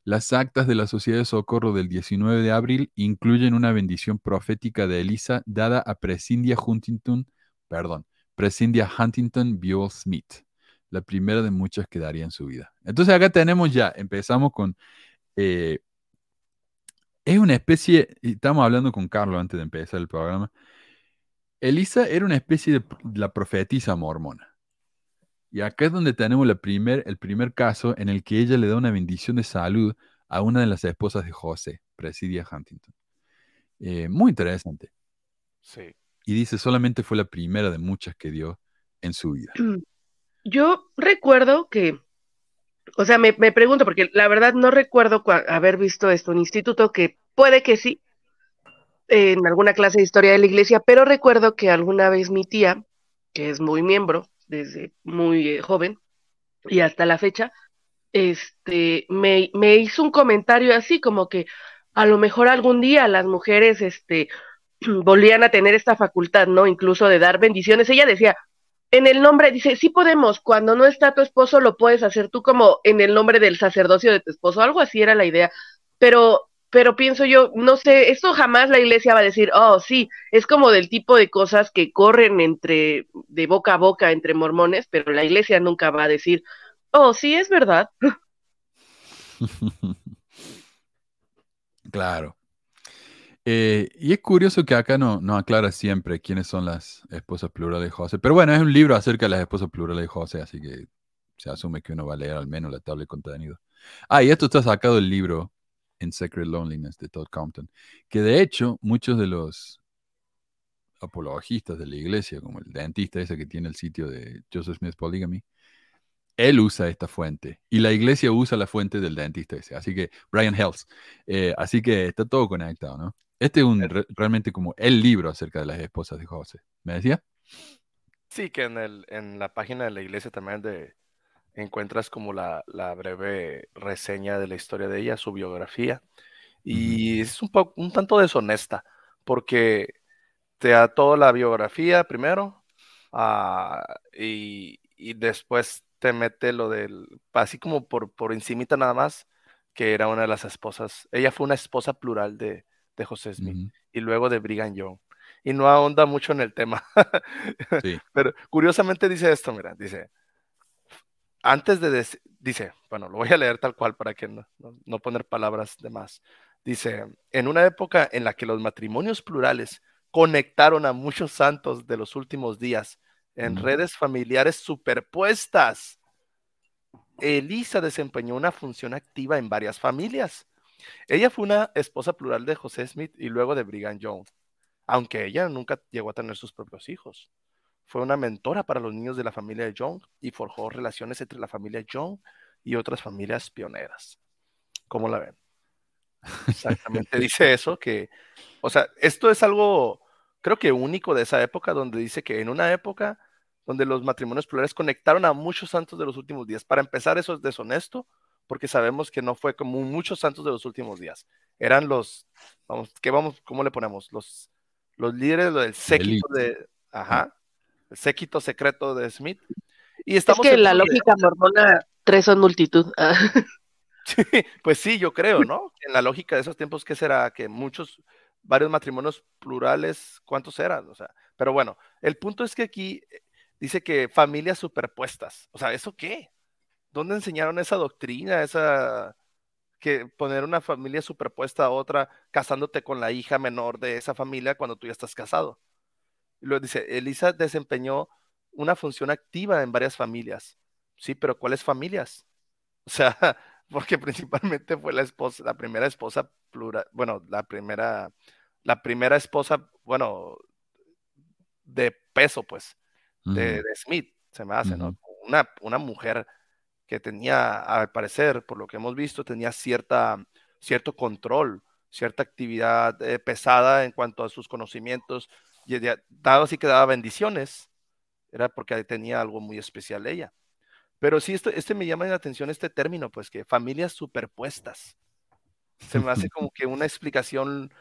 Las actas de la Sociedad de Socorro del 19 de abril incluyen una bendición profética de Elisa dada a Prescindia Huntington, perdón, Prescindia Huntington Buell Smith, la primera de muchas que daría en su vida. Entonces acá tenemos ya, empezamos con, eh, es una especie, estamos hablando con Carlos antes de empezar el programa, Elisa era una especie de la profetisa mormona. Y acá es donde tenemos la primer, el primer caso en el que ella le da una bendición de salud a una de las esposas de José, Presidia Huntington. Eh, muy interesante. Sí. Y dice, solamente fue la primera de muchas que dio en su vida. [clears throat] Yo recuerdo que, o sea, me, me pregunto, porque la verdad no recuerdo haber visto esto, un instituto que puede que sí, en alguna clase de historia de la iglesia, pero recuerdo que alguna vez mi tía, que es muy miembro desde muy eh, joven y hasta la fecha, este, me, me hizo un comentario así como que a lo mejor algún día las mujeres, este, [clears throat] volvían a tener esta facultad, ¿no? Incluso de dar bendiciones. Ella decía, en el nombre, dice, sí podemos, cuando no está tu esposo lo puedes hacer tú como en el nombre del sacerdocio de tu esposo, algo así era la idea, pero, pero pienso yo, no sé, esto jamás la iglesia va a decir, oh, sí, es como del tipo de cosas que corren entre, de boca a boca entre mormones, pero la iglesia nunca va a decir, oh, sí, es verdad. [laughs] Claro. Eh, y es curioso que acá no, no aclara siempre quiénes son las esposas plurales de José. Pero bueno, es un libro acerca de las esposas plurales de José, así que se asume que uno va a leer al menos la tabla de contenido. Ah, y esto está sacado del libro In Sacred Loneliness de Todd Compton, que de hecho muchos de los apologistas de la iglesia, como el dentista ese que tiene el sitio de Joseph Smith Polygamy, él usa esta fuente y la iglesia usa la fuente del dentista ese. Así que, Brian Hells. Eh, así que está todo conectado, ¿no? Este es un, re- realmente como el libro acerca de las esposas de José. ¿Me decía? Sí, que en el, en la página de la iglesia también de, encuentras como la, la breve reseña de la historia de ella, su biografía. Y es un poco, un tanto deshonesta, porque te da toda la biografía primero, ah, y, y después te mete lo del, así como por, por encimita nada más, que era una de las esposas, ella fue una esposa plural de, de José Smith, y luego de Brigham Young. Y no ahonda mucho en el tema. [laughs] Sí. Pero curiosamente dice esto, mira, dice, antes de, dec- dice, bueno, lo voy a leer tal cual para que no, no- no poner palabras de más. Dice, en una época en la que los matrimonios plurales conectaron a muchos santos de los últimos días en Mm. redes familiares superpuestas. Elisa desempeñó una función activa en varias familias. Ella fue una esposa plural de José Smith y luego de Brigham Young, aunque ella nunca llegó a tener sus propios hijos. Fue una mentora para los niños de la familia Young y forjó relaciones entre la familia Young y otras familias pioneras. ¿Cómo la ven? [laughs] Exactamente dice eso, que, o sea, esto es algo, creo que único de esa época, donde dice que en una época donde los matrimonios plurales conectaron a muchos santos de los últimos días. Para empezar, eso es deshonesto, porque sabemos que no fue como muchos santos de los últimos días. Eran los, vamos, ¿qué vamos, cómo le ponemos? Los, los líderes del séquito de, ajá, séquito secreto de Smith. Y Es estamos que la seguros de- lógica mormona, tres son multitud. Ah, [laughs] pues sí, yo creo, ¿no? En la lógica de esos tiempos, ¿qué será? Que muchos, varios matrimonios plurales, ¿cuántos eran? O sea, pero bueno, el punto es que aquí eh, dice que familias superpuestas. O sea, ¿eso qué? ¿Dónde enseñaron esa doctrina, esa que poner una familia superpuesta a otra, casándote con la hija menor de esa familia cuando tú ya estás casado? Luego dice, Elisa desempeñó una función activa en varias familias. Sí, pero ¿cuáles familias? O sea, [laughs] porque principalmente fue la esposa, la primera esposa plural, bueno, la primera, la primera esposa, bueno, de peso, pues, de, de Smith, se me hace, ¿no? Una, una mujer que tenía, al parecer, por lo que hemos visto, tenía cierta, cierto control, cierta actividad eh, pesada en cuanto a sus conocimientos, y dado así que daba bendiciones, era porque tenía algo muy especial ella. Pero sí, este, este me llama la atención este término, pues que familias superpuestas. Se me hace [laughs] como que una explicación,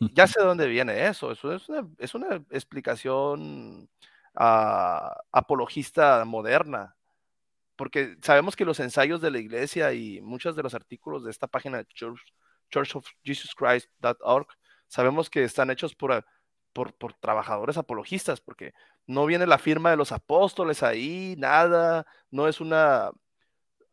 ya sé de dónde viene eso, eso es una, es una explicación ah, apologista moderna, porque sabemos que los ensayos de la iglesia y muchos de los artículos de esta página de Church, churchofjesuschrist.org, sabemos que están hechos por, por, trabajadores apologistas, porque no viene la firma de los apóstoles ahí, nada, no es una,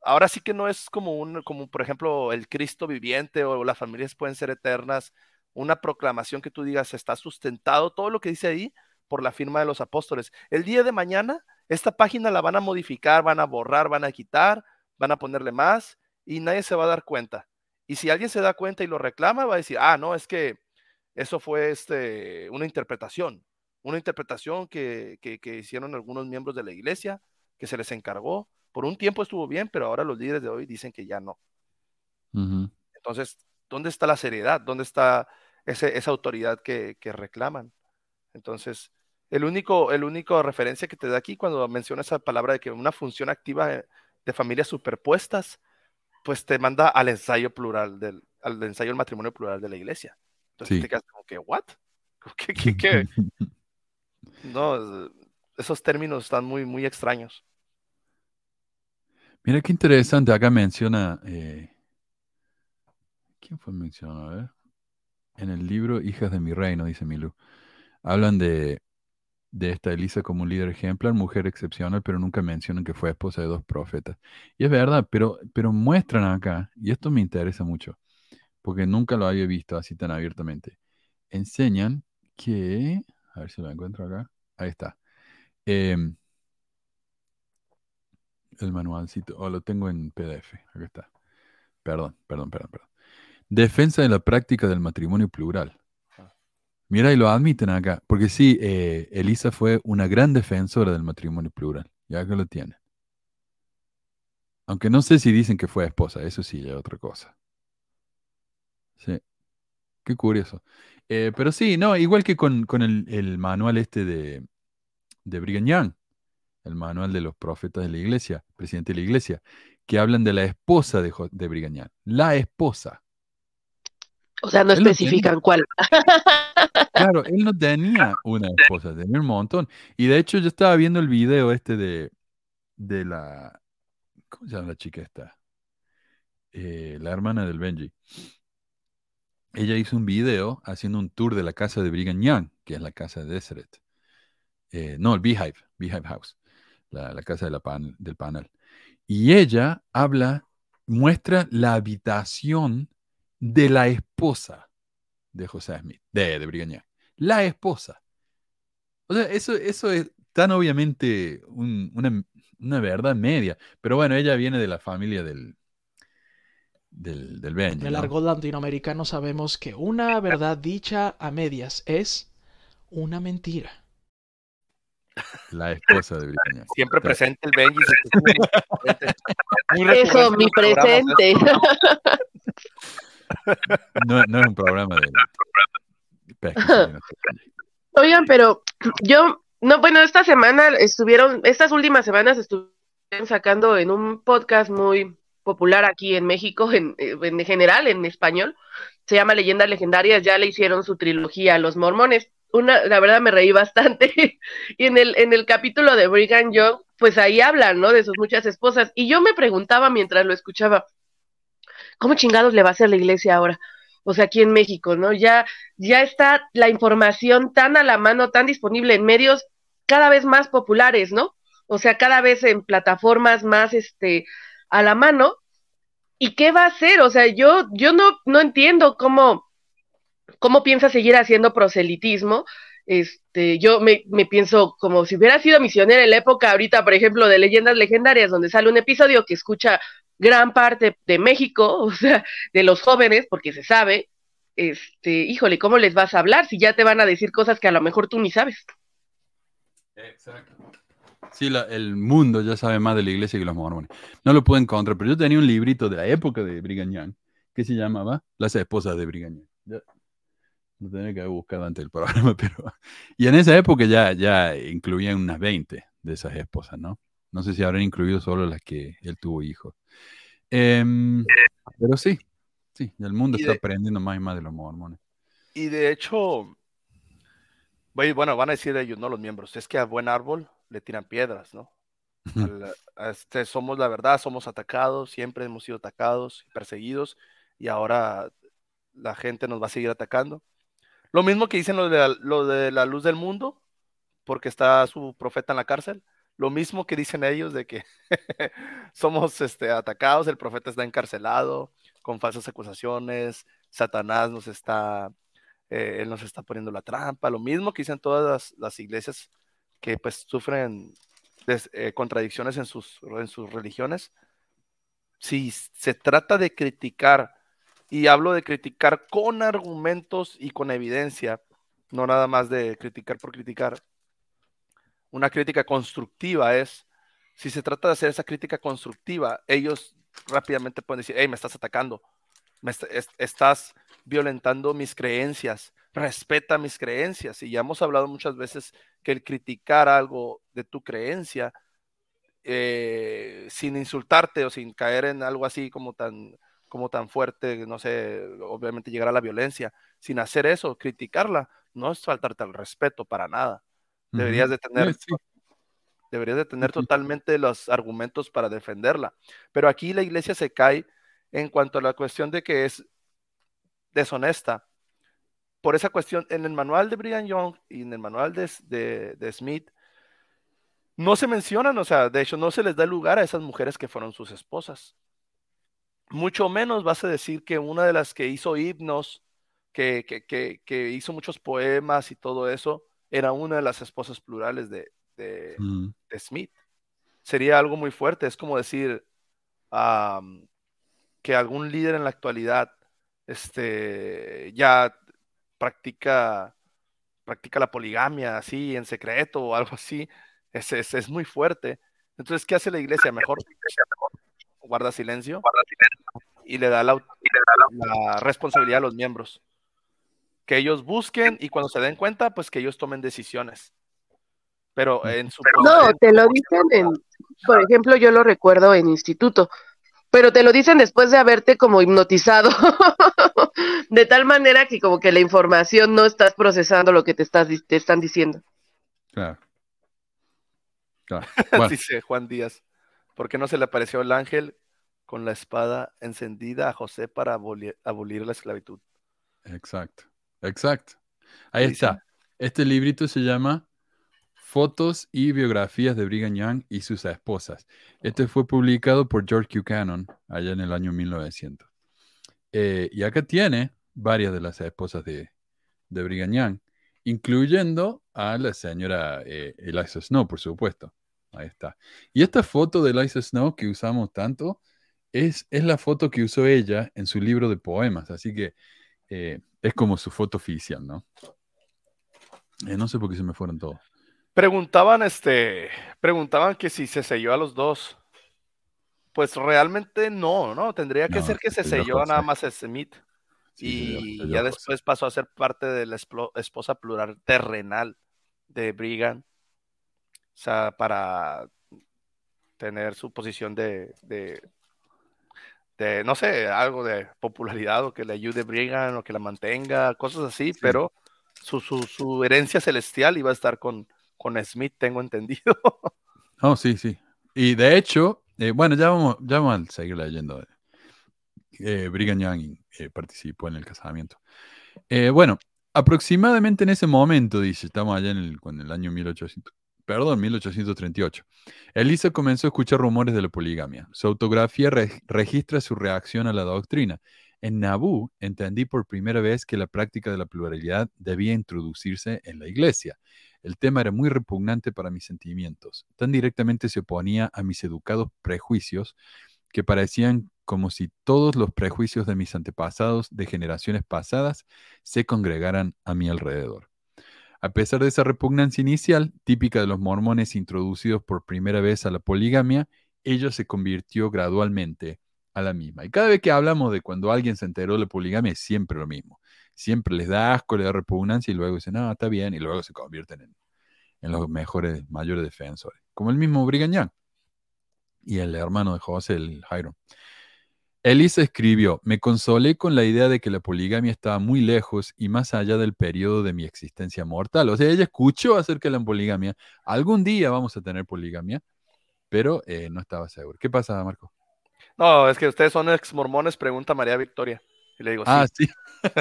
ahora sí que no es como un, como por ejemplo el Cristo viviente o las familias pueden ser eternas, una proclamación que tú digas está sustentado, todo lo que dice ahí por la firma de los apóstoles. El día de mañana, esta página la van a modificar, van a borrar, van a quitar, van a ponerle más y nadie se va a dar cuenta. Y si alguien se da cuenta y lo reclama, va a decir, ah, no, es que eso fue este, una interpretación, una interpretación que, que, que hicieron algunos miembros de la iglesia, que se les encargó. Por un tiempo estuvo bien, pero ahora los líderes de hoy dicen que ya no. Entonces, ¿dónde está la seriedad? ¿Dónde está ese, esa autoridad que, que, reclaman? Entonces, el único, el único referencia que te da aquí cuando menciona esa palabra de que una función activa de, de familias superpuestas, pues te manda al ensayo plural, del, al ensayo del matrimonio plural de la iglesia. Entonces Sí. te quedas como que, ¿what? ¿Qué, qué, qué? No, esos términos están muy, muy extraños. Mira qué interesante, acá menciona, eh, ¿quién fue mencionado? A ver. En el libro Hijas de mi Reino, dice Milú, hablan de, de esta Elisa como un líder ejemplar, mujer excepcional, pero nunca mencionan que fue esposa de dos profetas. Y es verdad, pero, pero muestran acá, y esto me interesa mucho, porque nunca lo había visto así tan abiertamente, enseñan que, a ver si lo encuentro acá, ahí está. Em, el manualcito, o lo tengo en PDF, acá está. Perdón, perdón, perdón, perdón. Defensa de la práctica del matrimonio plural. Mira, y lo admiten acá, porque sí, eh, Elisa fue una gran defensora del matrimonio plural, ya que lo tiene. Aunque no sé si dicen que fue esposa, eso sí, es otra cosa. Sí, qué curioso. Eh, pero sí, no, igual que con, con el, el manual este de, de Brigham Young, el manual de los profetas de la iglesia, presidente de la iglesia, que hablan de la esposa de, Jo- de Brigham Young. La esposa. O sea, no Él especifican cuál. [laughs] Claro, él no tenía una esposa, tenía un montón. Y de hecho yo estaba viendo el video este de, de la... ¿Cómo se llama la chica esta? Eh, la hermana del Benji. Ella hizo un video haciendo un tour de la casa de Brigham Young, que es la casa de Deseret. Eh, no, el Beehive, Beehive House, la, casa del panel. Y ella habla, muestra la habitación de la esposa de José Smith, de, de Brigham Young. la esposa. O sea, eso, eso es tan obviamente un- una, una verdad media. Pero bueno, ella viene de la familia del, del, del Benji, En el ¿no? argot latinoamericano sabemos que una verdad dicha a medias es una mentira. La esposa de Brigañán. Siempre presente el Benji. muy Eso, mi presente. No, no es un programa de pesca, [laughs] Oigan, pero yo, no, bueno, esta semana estuvieron, estas últimas semanas estuvieron sacando en un podcast muy popular aquí en México, en, en general, en español, se llama Leyendas Legendarias, ya le hicieron su trilogía a los mormones. Una, la verdad me reí bastante. [laughs] y en el, en el capítulo de Brigham Young, pues ahí hablan, ¿no? De sus muchas esposas. Y yo me preguntaba mientras lo escuchaba, ¿cómo chingados le va a hacer la iglesia ahora? O sea, aquí en México, ¿no? Ya, ya está la información tan a la mano, tan disponible en medios cada vez más populares, ¿no? O sea, cada vez en plataformas más, este, a la mano. ¿Y qué va a hacer? O sea, yo, yo no, no entiendo cómo, cómo piensa seguir haciendo proselitismo. Este, yo me, pienso como si hubiera sido misionera en la época ahorita, por ejemplo, de Leyendas Legendarias, donde sale un episodio que escucha gran parte de México, [laughs] o sea, de los jóvenes, porque se sabe, este, híjole, ¿cómo les vas a hablar si ya te van a decir cosas que a lo mejor tú ni sabes? Sí, la- el mundo ya sabe más de la iglesia que los mormones. No lo puedo encontrar, pero yo tenía un librito de la época de Brigham Young que se llamaba Las esposas de Brigham Young. Ya- Lo tenía que haber buscado antes del programa, [laughs] pero... Y en esa época ya, ya incluían unas 20 de esas esposas, ¿no? No sé si habrán incluido solo las que él tuvo hijos. Em, pero sí, sí, el mundo está aprendiendo más y más de los mormones. Y de hecho, bueno, van a decir ellos, no los miembros, es que a buen árbol le tiran piedras, ¿no? Al- este, somos la verdad, somos atacados, siempre hemos sido atacados, perseguidos, y ahora la gente nos va a seguir atacando. Lo mismo que dicen lo de la, lo de la luz del mundo, porque está su profeta en la cárcel. Lo mismo que dicen ellos de que [laughs] somos este, atacados, el profeta está encarcelado con falsas acusaciones, Satanás nos está, eh, él nos está poniendo la trampa. Lo mismo que dicen todas las, las iglesias que pues sufren eh, contradicciones en sus, en sus religiones. Si se trata de criticar, y hablo de criticar con argumentos y con evidencia, no nada más de criticar por criticar, una crítica constructiva es, si se trata de hacer esa crítica constructiva, ellos rápidamente pueden decir, hey, me estás atacando, me est- es- estás violentando mis creencias, respeta mis creencias. Y ya hemos hablado muchas veces que el criticar algo de tu creencia, eh, sin insultarte o sin caer en algo así como tan, como tan fuerte, no sé, obviamente llegar a la violencia, sin hacer eso, criticarla, no es faltarte al respeto para nada. Deberías de tener, Sí, sí. deberías de tener totalmente los argumentos para defenderla. Pero aquí la iglesia se cae en cuanto a la cuestión de que es deshonesta. Por esa cuestión, en el manual de Brian Young y en el manual de, de- de Smith, no se mencionan, o sea, de hecho no se les da lugar a esas mujeres que fueron sus esposas. Mucho menos vas a decir que una de las que hizo himnos, que, que- que- que hizo muchos poemas y todo eso, era una de las esposas plurales de, de- Mm. de Smith. Sería algo muy fuerte. Es como decir que algún líder en la actualidad este, ya practica, practica la poligamia así en secreto o algo así. Es, es, es muy fuerte. Entonces, ¿qué hace la iglesia? Mejor guarda silencio y le da la responsabilidad a los miembros. Que ellos busquen y cuando se den cuenta, pues que ellos tomen decisiones. Pero en su No, te lo dicen en, por ejemplo, yo lo recuerdo en instituto, pero te lo dicen después de haberte como hipnotizado, [laughs] de tal manera que como que la información no estás procesando lo que te estás te están diciendo. Claro. Claro. [laughs] Bueno, dice Juan Díaz. ¿Por qué no se le apareció el ángel con la espada encendida a José para abolir, abolir la esclavitud? exacto. Exacto. Ahí está. Este librito se llama Fotos y biografías de Brigham Young y sus esposas. Este fue publicado por George Buchanan allá en el año 1900. Eh, y acá tiene varias de las esposas de, de Brigham Young. incluyendo a la señora eh, Eliza Snow, por supuesto. Ahí está. Y esta foto de Eliza Snow que usamos tanto es, es la foto que usó ella en su libro de poemas, así que eh, es como su foto oficial, ¿no? No sé por qué se me fueron todos. Preguntaban, este, preguntaban que si se selló a los dos. Pues realmente no, ¿no? Tendría que No, ser que se se selló nada más Smith. Sí, y ya después pasó a ser parte de la esposa plural terrenal de Brigham. O sea, para tener su posición de, de, de, no sé, algo de popularidad o que le ayude Brigham o que la mantenga, cosas así, pero su, su, su herencia celestial iba a estar con, con Smith, tengo entendido. [laughs] Oh, sí, sí. Y de hecho, eh, bueno, ya vamos, ya vamos a seguir leyendo. Eh, Brigham Young eh, participó en el casamiento. Eh, bueno, aproximadamente en ese momento, dice, estamos allá en el, el año 1800, perdón, 1838. Elisa comenzó a escuchar rumores de la poligamia. Su autografía re- registra su reacción a la doctrina. En Nabú entendí por primera vez que la práctica de la pluralidad debía introducirse en la iglesia. El tema era muy repugnante para mis sentimientos. Tan directamente se oponía a mis educados prejuicios que parecían como si todos los prejuicios de mis antepasados de generaciones pasadas se congregaran a mi alrededor. A pesar de esa repugnancia inicial, típica de los mormones introducidos por primera vez a la poligamia, ella se convirtió gradualmente a la misma. Y cada vez que hablamos de cuando alguien se enteró de la poligamia, es siempre lo mismo. Siempre les da asco, les da repugnancia y luego dicen, no, está bien, y luego se convierten en, los mejores, mayores defensores. Como el mismo Brigham Young y el hermano de José, el Hiram. Elisa escribió, me consolé con la idea de que la poligamia estaba muy lejos y más allá del periodo de mi existencia mortal. O sea, ella escuchó acerca de la poligamia. Algún día vamos a tener poligamia, pero eh, no estaba seguro. ¿Qué pasa, Marco? No, es que ustedes son ex mormones, pregunta María Victoria. Y le digo, Ah, sí.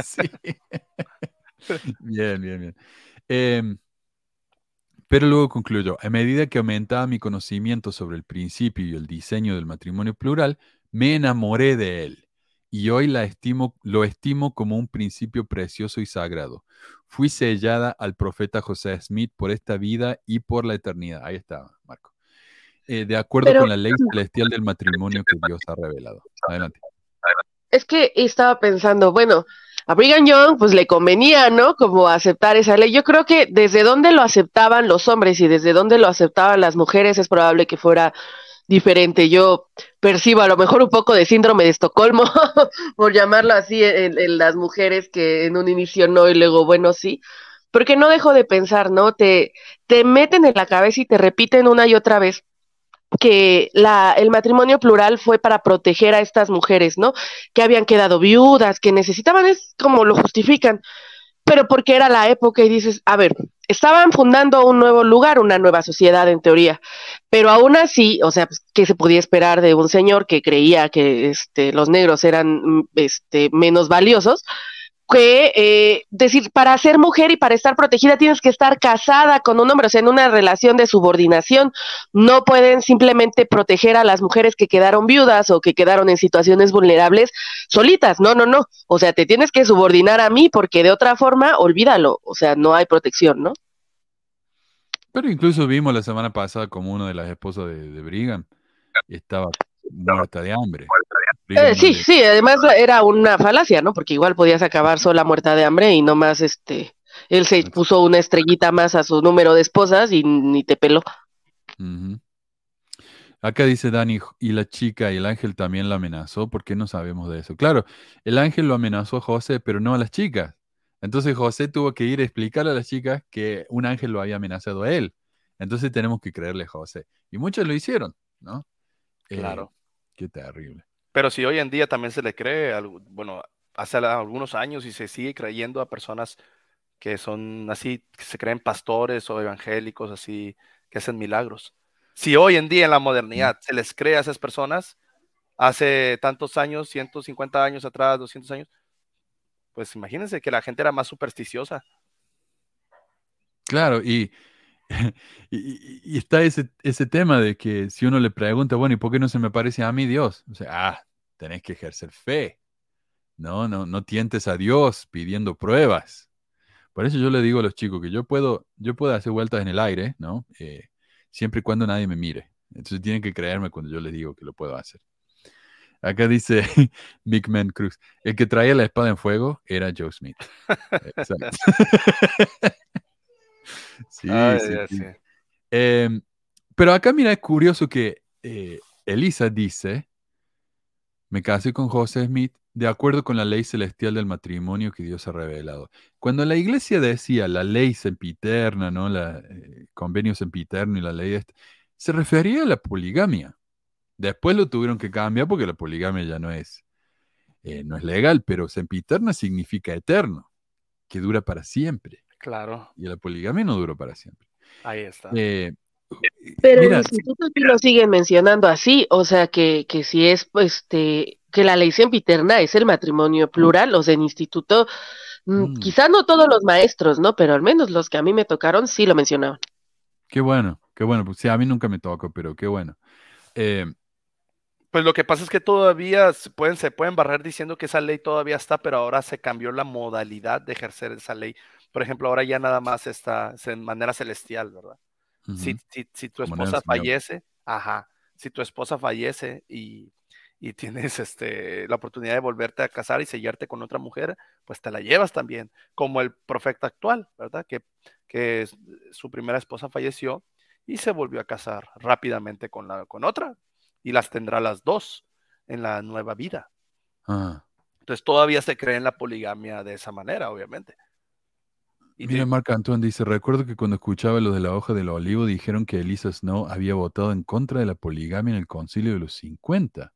sí. [laughs] sí. bien, bien, bien. Em, pero luego concluyó, a medida que aumentaba mi conocimiento sobre el principio y el diseño del matrimonio plural, me enamoré de él. Y hoy la estimo, lo estimo como un principio precioso y sagrado. Fui sellada al profeta José Smith por esta vida y por la eternidad. Ahí está, Marco. Eh, de acuerdo Pero- con la ley celestial del matrimonio que Dios ha revelado. Adelante. Es que estaba pensando, bueno, a Brigham Young pues le convenía, ¿no? Como aceptar esa ley. Yo creo que desde dónde lo aceptaban los hombres y desde dónde lo aceptaban las mujeres es probable que fuera diferente. Yo percibo a lo mejor un poco de síndrome de Estocolmo, [laughs] por llamarlo así, en, en las mujeres que en un inicio no y luego bueno sí. Porque no dejo de pensar, ¿no? Te, te meten en la cabeza y te repiten una y otra vez que la, el matrimonio plural fue para proteger a estas mujeres, ¿no? Que habían quedado viudas, que necesitaban, es como lo justifican, pero porque era la época y dices, a ver, estaban fundando un nuevo lugar, una nueva sociedad en teoría, pero aún así, o sea, pues, ¿qué se podía esperar de un señor que creía que este, los negros eran mm, este, menos valiosos? Que eh, decir, para ser mujer y para estar protegida tienes que estar casada con un hombre, o sea, en una relación de subordinación. No pueden simplemente proteger a las mujeres que quedaron viudas o que quedaron en situaciones vulnerables solitas. No, no, no. O sea, te tienes que subordinar a mí porque de otra forma, olvídalo. O sea, no hay protección, ¿no? Pero incluso vimos la semana pasada como una de las esposas de, de Brigham estaba muerta de hambre. Eh, sí, sí, además era una falacia, ¿no? Porque igual podías acabar sola muerta de hambre y no más, este, él se puso una estrellita más a su número de esposas y ni te peló. Acá dice Dani, y la chica y el ángel también la amenazó, ¿por qué no sabemos de eso? Claro, el ángel lo amenazó a José, pero no a las chicas. Entonces José tuvo que ir a explicarle a las chicas que un ángel lo había amenazado a él. Entonces tenemos que creerle a José. Y muchos lo hicieron, ¿no? Eh, Claro. qué terrible. Pero si hoy en día también se le cree, bueno, hace algunos años y se sigue creyendo a personas que son así, que se creen pastores o evangélicos, así, que hacen milagros. Si hoy en día en la modernidad se les cree a esas personas, hace tantos años, 150 años atrás, 200 años, pues imagínense que la gente era más supersticiosa. Claro, y, [laughs] y, está ese, ese tema de que si uno le pregunta, bueno, ¿y por qué no se me parece a mí Dios? O sea, ah, tenés que ejercer fe. No, no, no tientes a Dios pidiendo pruebas. Por eso yo le digo a los chicos que yo puedo, yo puedo hacer vueltas en el aire, ¿no? Eh, siempre y cuando nadie me mire. Entonces tienen que creerme cuando yo les digo que lo puedo hacer. Acá dice [laughs] Big Man Cruz, el que traía la espada en fuego era Joe Smith. [laughs] Exacto. Sí, Ay, sí, Dios, sí. sí. Em, pero acá mira, es curioso que eh, Elisa dice, me casé con José Smith de acuerdo con la ley celestial del matrimonio que Dios ha revelado. Cuando la iglesia decía la ley sempiterna, ¿no? La eh, convenio sempiterno y la ley esta, se refería a la poligamia. Después lo tuvieron que cambiar porque la poligamia ya no es, eh, no es legal, pero sempiterna significa eterno, que dura para siempre. Claro, Y la poligamia no duró para siempre. ahí está. Eh, Pero mira, el instituto sí lo siguen mencionando así, o sea que, que si es pues este que la ley sempiterna es el matrimonio plural, o sea, en instituto, mm, Mm. quizá no todos los maestros, ¿no? Pero al menos los que a mí me tocaron sí lo mencionaban. Qué bueno, qué bueno. Pues sí, a mí nunca me tocó, pero qué bueno. Eh, Pues lo que pasa es que todavía se pueden, se pueden barrer diciendo que esa ley todavía está, pero ahora se cambió la modalidad de ejercer esa ley. Por ejemplo, ahora ya nada más está es en manera celestial, ¿verdad? Si, si, si tu esposa Señor. fallece, ajá, si tu esposa fallece y, y tienes este, la oportunidad de volverte a casar y sellarte con otra mujer, pues te la llevas también, como el profeta actual, ¿verdad? Que, que su primera esposa falleció y se volvió a casar rápidamente con, la, con otra y las tendrá las dos en la nueva vida. Ah, Entonces todavía se cree en la poligamia de esa manera, obviamente. Y Mira, Marc Antoine dice, recuerdo que cuando escuchaba lo de la hoja del olivo dijeron que Elisa Snow había votado en contra de la poligamia en el concilio de los 50.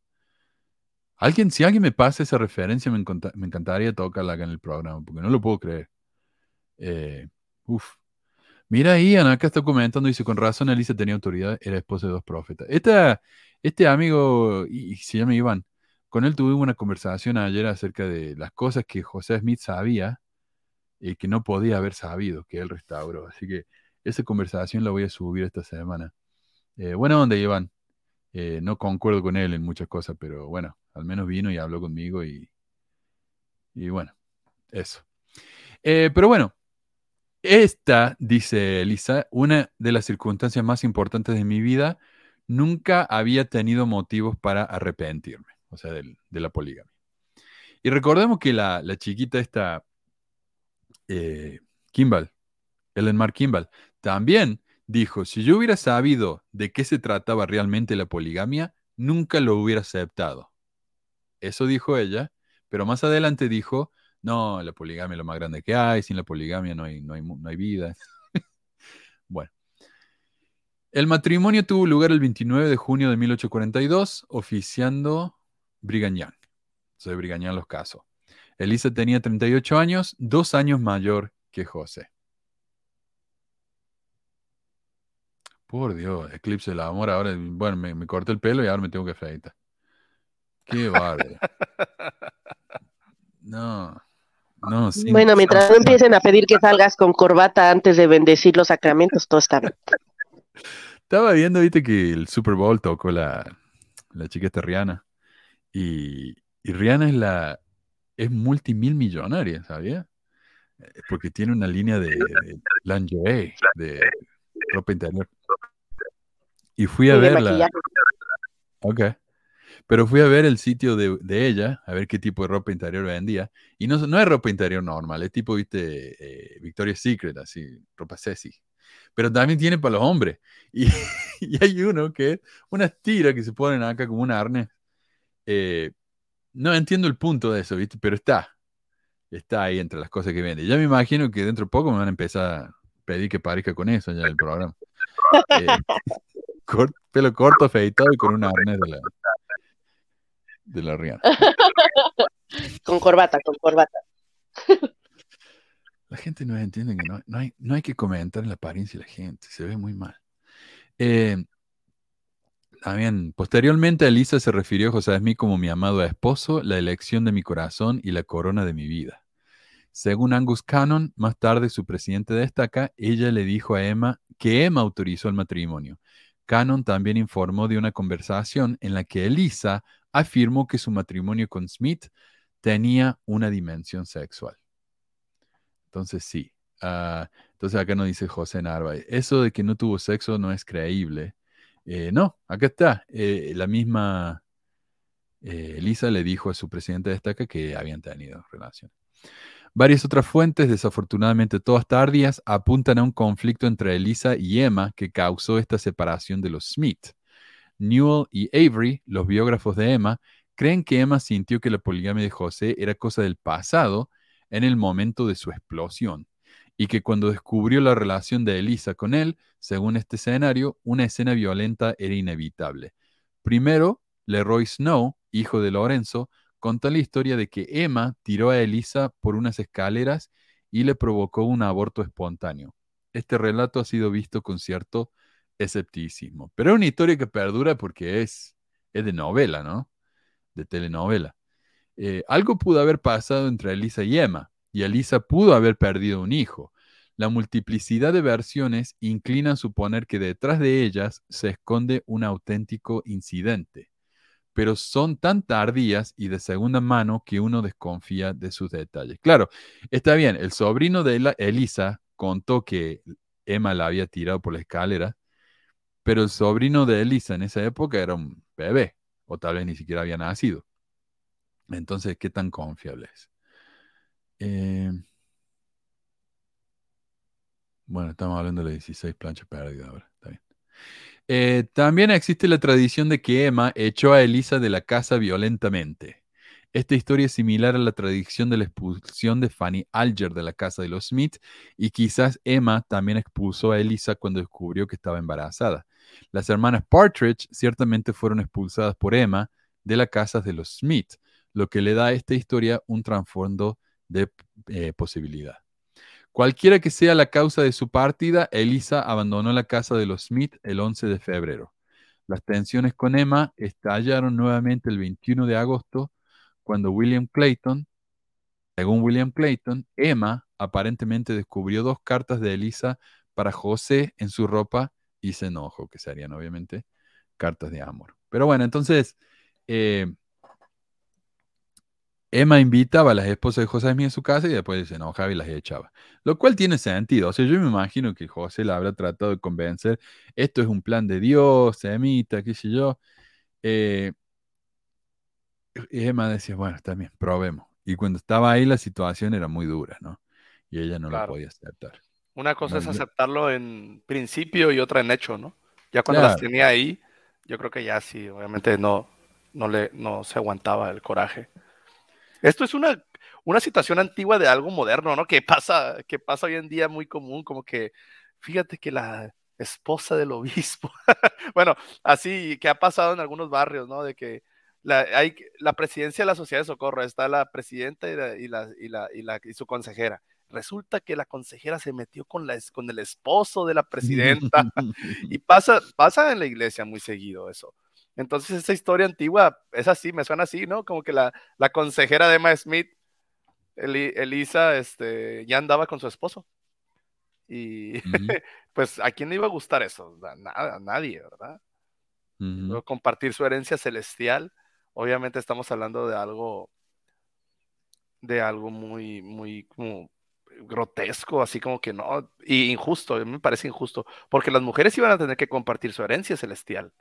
Alguien, si alguien me pasa esa referencia, me, encanta- me encantaría tocarla acá en el programa, porque no lo puedo creer. Eh, uf. Mira, Ian, acá está comentando, dice, con razón Elisa tenía autoridad, era esposa de dos profetas. Esta, este amigo, y se llama Iván, con él tuvimos una conversación ayer acerca de las cosas que José Smith sabía y que no podía haber sabido que él restauró. Así que esa conversación la voy a subir esta semana. Eh, buena onda, Iván. Eh, no concuerdo con él en muchas cosas, pero bueno, al menos vino y habló conmigo y, y bueno, eso. Eh, pero bueno, esta, dice Elisa, una de las circunstancias más importantes de mi vida, nunca había tenido motivos para arrepentirme, o sea, del- de la poligamia. Y recordemos que la, la chiquita esta, eh, Kimball, Ellen Mar Kimball, también dijo, si yo hubiera sabido de qué se trataba realmente la poligamia, nunca lo hubiera aceptado. Eso dijo ella, pero más adelante dijo, no, la poligamia es lo más grande que hay, sin la poligamia no hay, no hay, no hay vida. [laughs] bueno. El matrimonio tuvo lugar el 29 de junio de 1842, oficiando Brigham Young. Soy Brigham Young los casó. Elisa tenía 38 años, dos años mayor que José. Por Dios, eclipse del amor. Ahora, bueno, me, me corté el pelo y ahora me tengo que afeitar. Qué bárbaro. No, no, sin- Bueno, mientras no empiecen a pedir que salgas con corbata antes de bendecir los sacramentos, todo está bien. Estaba viendo, viste, que el Super Bowl tocó la, la chica esta Rihanna. Y, y Rihanna es la es multimil millonaria, ¿sabía? Eh, Porque tiene una línea de, de lingerie, de ropa interior. Y fui a verla. Ok. Pero fui a ver el sitio de, de ella, a ver qué tipo de ropa interior vendía. Y no, no es ropa interior normal, es tipo, viste, eh, Victoria's Secret, así, ropa sexy. Pero también tiene para los hombres. [laughs] Y, y hay uno que es unas tiras que se ponen acá como un arnés. Eh, no entiendo el punto de eso, ¿viste? Pero está. Está ahí entre las cosas que vende. Ya me imagino que dentro de poco me van a empezar a pedir que parezca con eso ya el programa. Eh, [laughs] pelo corto, afeitado y con un arnés de la, de la Rihanna. [laughs] Con corbata, con corbata. La gente no entiende que no, no hay, no hay que comentar en la apariencia de la gente, se ve muy mal. Eh, también, posteriormente, Elisa se refirió a José Smith como mi amado esposo, la elección de mi corazón y la corona de mi vida. Según Angus Cannon, más tarde su presidente destaca, ella le dijo a Emma que Emma autorizó el matrimonio. Cannon también informó de una conversación en la que Elisa afirmó que su matrimonio con Smith tenía una dimensión sexual. Entonces sí, Ah, entonces acá nos dice José Narváez, eso de que no tuvo sexo no es creíble. Eh, no, acá está. Eh, la misma eh, Elisa le dijo a su presidente de destaca que habían tenido relación. Varias otras fuentes, desafortunadamente todas tardías, apuntan a un conflicto entre Elisa y Emma que causó esta separación de los Smith. Newell y Avery, los biógrafos de Emma, creen que Emma sintió que la poligamia de José era cosa del pasado en el momento de su explosión y que cuando descubrió la relación de Elisa con él, según este escenario, una escena violenta era inevitable. Primero, Leroy Snow, hijo de Lorenzo, conta la historia de que Emma tiró a Elisa por unas escaleras y le provocó un aborto espontáneo. Este relato ha sido visto con cierto escepticismo, pero es una historia que perdura porque es, es de novela, ¿no? De telenovela. Eh, algo pudo haber pasado entre Elisa y Emma, y Elisa pudo haber perdido un hijo. La multiplicidad de versiones inclina a suponer que detrás de ellas se esconde un auténtico incidente, pero son tan tardías y de segunda mano que uno desconfía de sus detalles. Claro, está bien, el sobrino de Elisa contó que Emma la había tirado por la escalera, pero el sobrino de Elisa en esa época era un bebé, o tal vez ni siquiera había nacido. Entonces, ¿qué tan confiable es? Eh, bueno, estamos hablando de 16 planchas perdidas ahora. Está bien. Eh, también existe la tradición de que Emma echó a Elisa de la casa violentamente. Esta historia es similar a la tradición de la expulsión de Fanny Alger de la casa de los Smith y quizás Emma también expulsó a Elisa cuando descubrió que estaba embarazada. Las hermanas Partridge ciertamente fueron expulsadas por Emma de la casa de los Smith, lo que le da a esta historia un trasfondo de eh, posibilidad. Cualquiera que sea la causa de su partida, Elisa abandonó la casa de los Smith el 11 de febrero. Las tensiones con Emma estallaron nuevamente el 21 de agosto, cuando William Clayton, según William Clayton, Emma aparentemente descubrió dos cartas de Elisa para José en su ropa y se enojó, que serían obviamente cartas de amor. Pero bueno, entonces, eh, Emma invitaba a las esposas de José Smith a su casa y después se enojaba y las echaba. Lo cual tiene sentido. O sea, yo me imagino que José la habrá tratado de convencer. Esto es un plan de Dios, Emita, qué sé yo. Eh, y Emma decía, bueno, está bien, probemos. Y cuando estaba ahí la situación era muy dura, ¿no? Y ella no la podía aceptar. Una cosa es aceptarlo en principio y otra en hecho, ¿no? Ya cuando las tenía ahí, yo creo que ya sí, obviamente no, no, le, no se aguantaba el coraje. Esto es una, una situación antigua de algo moderno, ¿no? Que pasa, que pasa hoy en día muy común, como que, fíjate que la esposa del obispo, [laughs] bueno, así que ha pasado en algunos barrios, ¿no? De que la, hay, la presidencia de la sociedad de socorro, está la presidenta y, la, y, la, y, la, y su consejera. Resulta que la consejera se metió con, la, con el esposo de la presidenta [laughs] y pasa, pasa en la iglesia muy seguido eso. Entonces esa historia antigua es así, me suena así, ¿no? Como que la, consejera de Emma Smith, Elisa, este, ya andaba con su esposo. Y [laughs] pues a quién le iba a gustar eso? A, nada, a nadie, ¿verdad? Compartir su herencia celestial. Obviamente estamos hablando de algo, de algo muy, muy como grotesco, así como que no, y injusto, me parece injusto, porque las mujeres iban a tener que compartir su herencia celestial.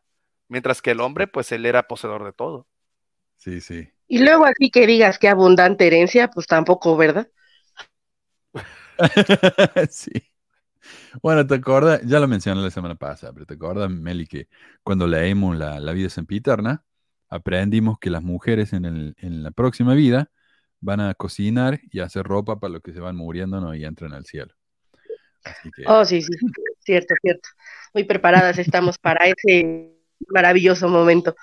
Mientras que el hombre, pues él era poseedor de todo. Sí, sí. Y luego aquí que digas que abundante herencia, pues tampoco, ¿verdad? [laughs] sí. Bueno, ¿te acuerdas? Ya lo mencioné la semana pasada, pero ¿te acuerdas, Meli, que cuando leímos la, la vida sempiterna, aprendimos que las mujeres en, el, en, la próxima vida van a cocinar y hacer ropa para los que se van muriendo ¿no? y entran al cielo. Oh, sí, sí, cierto, cierto. Muy preparadas estamos para ese maravilloso momento.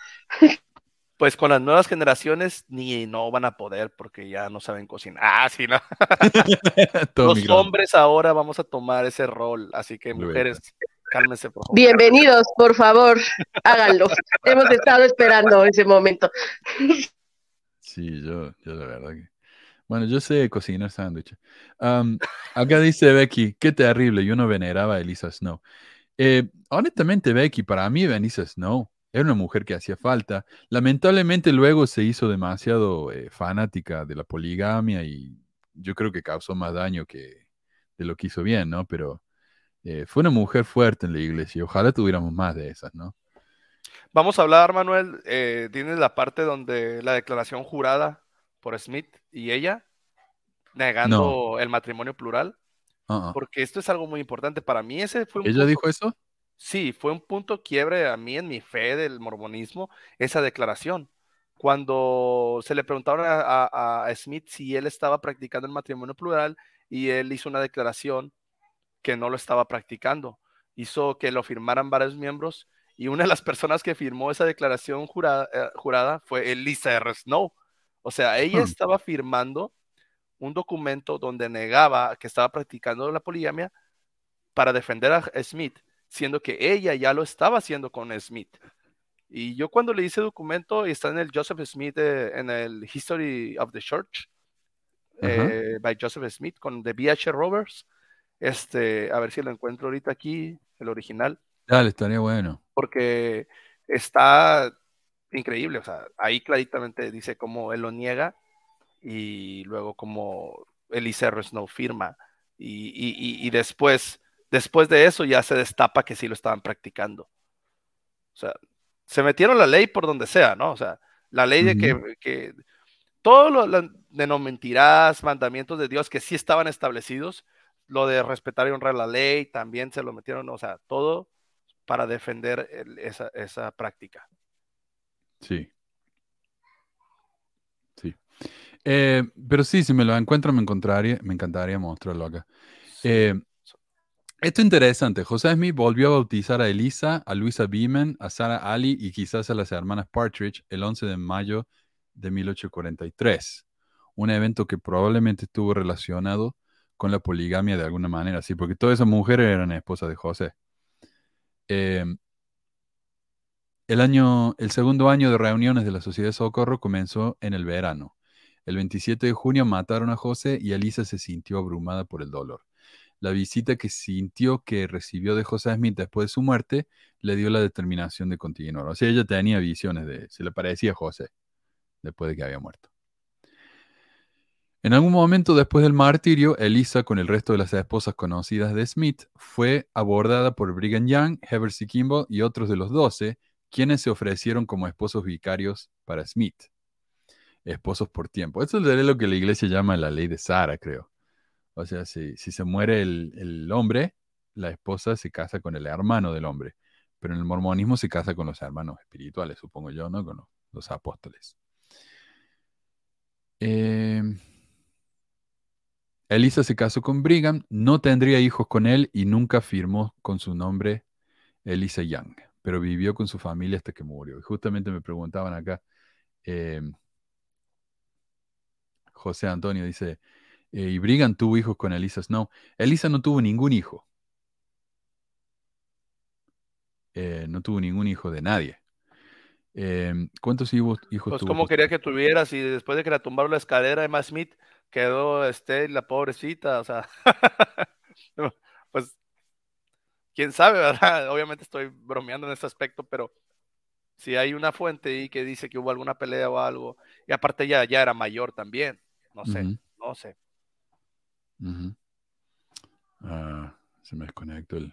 Pues con las nuevas generaciones ni no van a poder porque ya no saben cocinar. Ah, sí, ¿no? [laughs] Los hombres ahora vamos a tomar ese rol, así que mujeres, cálmense por favor. Bienvenidos, por favor, háganlo. Hemos estado esperando ese momento. Sí, yo, yo la verdad que... Bueno, yo sé cocinar sándwiches. acá dice Becky, qué terrible, yo no veneraba a Elisa Snow. Eh, honestamente, Becky, para mí Benice Snow era una mujer que hacía falta. Lamentablemente luego se hizo demasiado eh, fanática de la poligamia y yo creo que causó más daño que que lo quiso bien, ¿no? Pero eh, fue una mujer fuerte en la iglesia y ojalá tuviéramos más de esas, ¿no? Vamos a hablar, Manuel. Eh, tienes la parte donde la declaración jurada por Smith y ella, negando el matrimonio plural, Porque esto es algo muy importante. Para mí ese fue un ¿Ella punto- dijo eso? Sí, fue un punto quiebre a mí en mi fe del mormonismo, esa declaración. Cuando se le preguntaron a, a- a Smith si él estaba practicando el matrimonio plural y él hizo una declaración que no lo estaba practicando, hizo que lo firmaran varios miembros y una de las [laughs] personas que firmó esa declaración jurada, eh, jurada fue Elisa R. Snow. O sea, ella Hmm. estaba firmando un documento donde negaba que estaba practicando la poligamia para defender a Smith, siendo que ella ya lo estaba haciendo con Smith. Y yo cuando leí ese documento, y está en el Joseph Smith, eh, en el History of the Church, eh, by Joseph Smith, con The B.H. Roberts, este, a ver si lo encuentro ahorita aquí, el original, Dale, estaría bueno. porque está increíble, o sea, ahí claritamente dice cómo él lo niega y luego como Elise R. Snow firma y, y- y- después, después de eso ya se destapa que sí lo estaban practicando. O sea, se metieron la ley por donde sea, ¿no? O sea, la ley de que, que todo lo lo de no mentirás, mandamientos de Dios que sí estaban establecidos, lo de respetar y honrar la ley también se lo metieron, o sea, todo para defender el- esa, esa práctica. Sí. Sí. Eh, pero sí, si me lo encuentro, me encontraría, me encantaría mostrarlo acá. Eh, esto es interesante. José Smith volvió a bautizar a Elisa, a Luisa Beeman, a Sarah Ali y quizás a las hermanas Partridge el 11 de mayo de 1843. Un evento que probablemente estuvo relacionado con la poligamia de alguna manera, sí, porque todas esas mujeres eran esposas de José. Eh, el, año, el segundo año de reuniones de la Sociedad de Socorro comenzó en el verano. El 27 de junio mataron a José y Elisa se sintió abrumada por el dolor. La visita que sintió que recibió de José Smith después de su muerte le dio la determinación de continuar. O sea, ella tenía visiones de, se le parecía a José después de que había muerto. En algún momento después del martirio, Elisa, con el resto de las esposas conocidas de Smith, fue abordada por Brigham Young, Heber C. Kimball y otros de los doce, quienes se ofrecieron como esposos vicarios para Smith. Esposos por tiempo. Eso es lo que la iglesia llama la ley de Sara, creo. O sea, si, si se muere el, el hombre, la esposa se casa con el hermano del hombre. Pero en el mormonismo se casa con los hermanos espirituales, supongo yo, ¿no? Con los, apóstoles. Eh, Elisa se casó con Brigham, no tendría hijos con él y nunca firmó con su nombre Elisa Young, pero vivió con su familia hasta que murió. Y justamente me preguntaban acá, eh, José Antonio dice, eh, ¿y Brigham tuvo hijos con Elisa Snow? Elisa no tuvo ningún hijo. Eh, no tuvo ningún hijo de nadie. Eh, ¿Cuántos hijos, hijos Pues tuvo? como José? quería que tuvieras y después de que la tumbaron la escalera, Emma Smith quedó este, la pobrecita, o sea, [laughs] pues quién sabe, ¿verdad? [laughs] Obviamente estoy bromeando en este aspecto, pero si hay una fuente ahí que dice que hubo alguna pelea o algo, y aparte ya, ya era mayor también, no sé, no sé. Ah, se me desconectó el.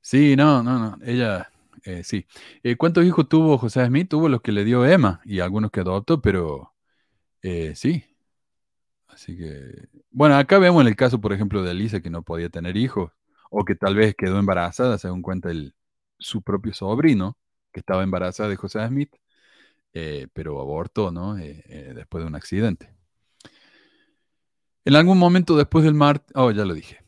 Sí, no, no, no. Ella, eh, sí. Eh, ¿cuántos hijos tuvo José Smith? Tuvo los que le dio Emma y algunos que adoptó, pero eh, sí. Así que, bueno, acá vemos el caso, por ejemplo, de Elisa que no podía tener hijos o que tal vez quedó embarazada, según cuenta el, su propio sobrino, que estaba embarazada de José Smith, eh, pero abortó, ¿no? Eh, después de un accidente. En algún momento después del mar, oh, ya lo dije.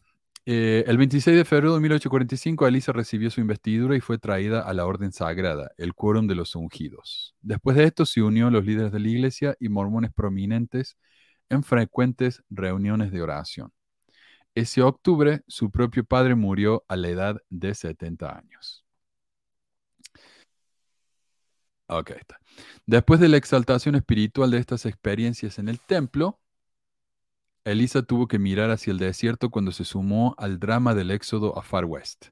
Eh, el 26 de febrero de 1845, Elisa recibió su investidura y fue traída a la orden sagrada, el quórum de los ungidos. Después de esto se unió los líderes de la iglesia y mormones prominentes en frecuentes reuniones de oración. Ese octubre, su propio padre murió a la edad de 70 años. Ok, está. Después de la exaltación espiritual de estas experiencias en el templo, Elisa tuvo que mirar hacia el desierto cuando se sumó al drama del éxodo a Far West.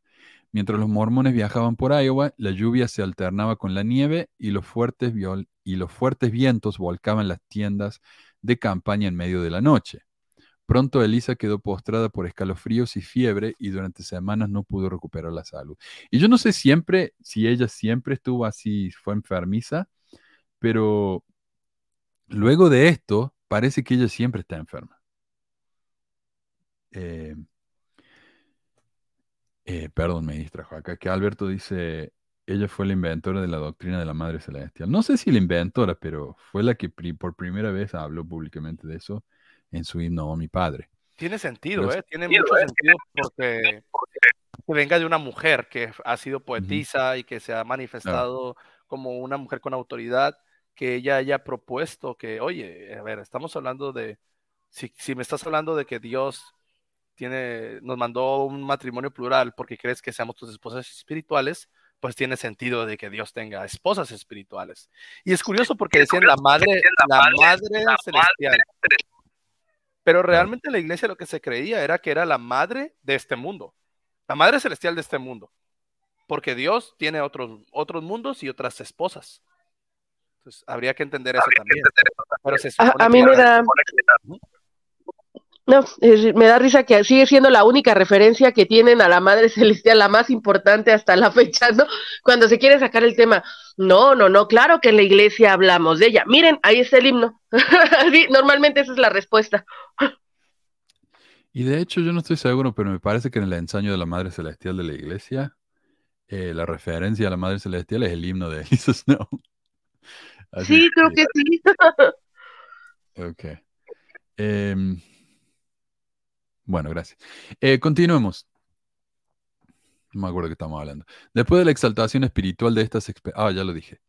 Mientras los mormones viajaban por Iowa, la lluvia se alternaba con la nieve y los fuertes, vientos volcaban las tiendas de campaña en medio de la noche, Pronto Elisa quedó postrada por escalofríos y fiebre y durante semanas no pudo recuperar la salud. Y yo no sé siempre si ella siempre estuvo así, fue enfermiza, pero luego de esto parece que ella siempre está enferma. Eh, eh, perdón, me distrajo acá, que Alberto dice, ella fue la inventora de la doctrina de la Madre Celestial. No sé si la inventora, pero fue la que pri- por primera vez habló públicamente de eso en su himno "Oh, mi padre. Tiene sentido, Pero- ¿eh? Tiene mucho sentido porque que venga de una mujer que ha sido poetisa y que se ha manifestado como una mujer con autoridad, que ella haya propuesto que, oye, a ver, estamos hablando de, si, si me estás hablando de que Dios tiene, nos mandó un matrimonio plural porque crees que seamos tus esposas espirituales, pues tiene sentido de que Dios tenga esposas espirituales. Y es curioso porque decían la madre, la madre celestial. Pero realmente la iglesia lo que se creía era que era la madre de este mundo, la madre celestial de este mundo, porque Dios tiene otros, otros mundos y otras esposas. Entonces habría que entender eso también. Pero se A, mí me era- da... No, es- me da risa que sigue siendo la única referencia que tienen a la Madre [laughs] Celestial, la más importante hasta la fecha, ¿no? Cuando se quiere sacar el tema. No, no, no, claro que en la iglesia hablamos de ella. Miren, ahí está el himno. [laughs] Sí, normalmente esa es la respuesta. Y de hecho, yo no estoy seguro, pero me parece que en el ensayo de la Madre Celestial de la Iglesia, eh, la referencia a la Madre Celestial es el himno de [laughs] Elisa Snow. Así Sí, creo que sí. Ok. Em, bueno, gracias. Eh, continuemos. No me acuerdo qué estamos hablando. Después de la exaltación espiritual de estas expe- Ah, ya lo dije.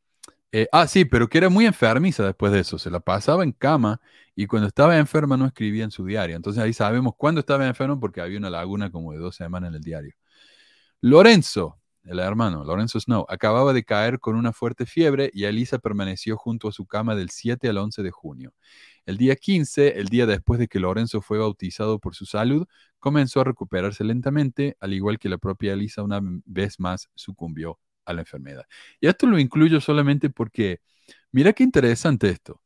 Eh, ah, sí, pero que era muy enfermiza después de eso. Se la pasaba en cama y cuando estaba enferma no escribía en su diario. Entonces ahí sabemos cuándo estaba enfermo porque había una laguna como de dos semanas en el diario. Lorenzo, el hermano, Lorenzo Snow, acababa de caer con una fuerte fiebre y Elisa permaneció junto a su cama del 7 al 11 de junio. El día 15, el día después de que Lorenzo fue bautizado por su salud, comenzó a recuperarse lentamente, al igual que la propia Elisa una vez más sucumbió a la enfermedad. Y esto lo incluyo solamente porque, mira qué interesante esto.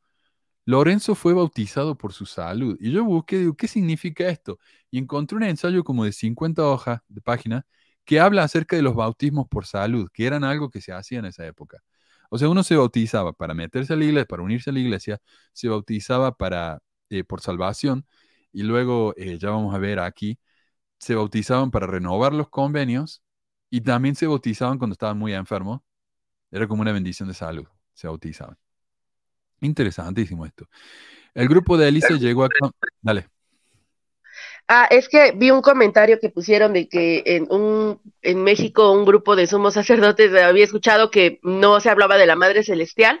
Lorenzo fue bautizado por su salud. Y yo busqué, digo, ¿qué significa esto? Y encontré un ensayo como de 50 hojas de página que habla acerca de los bautismos por salud, que eran algo que se hacía en esa época. O sea, uno se bautizaba para meterse a la iglesia, para unirse a la iglesia, se bautizaba para, eh, por salvación, y luego, eh, ya vamos a ver aquí, se bautizaban para renovar los convenios, y también se bautizaban cuando estaban muy enfermos. Era como una bendición de salud, se bautizaban. Interesantísimo esto. El grupo de Elisa llegó a... Dale. Ah, es que vi un comentario que pusieron de que en un en México un grupo de sumos sacerdotes había escuchado que no se hablaba de la Madre Celestial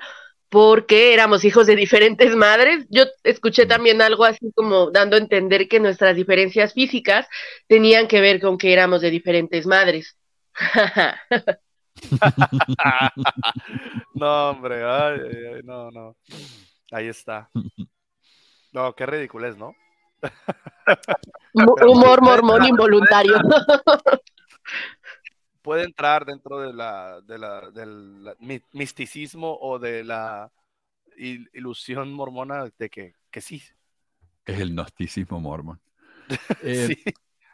porque éramos hijos de diferentes madres. Yo escuché también algo así como dando a entender que nuestras diferencias físicas tenían que ver con que éramos de diferentes madres. [laughs] no, hombre, ay, ay, ay, no, no. Ahí está. [laughs] No, qué ridiculez, ¿no? Humor mormón involuntario. Puede entrar dentro de la, de la, del misticismo o de la il- ilusión mormona de que, que sí. Es el gnosticismo mormón. [laughs] Eh, sí.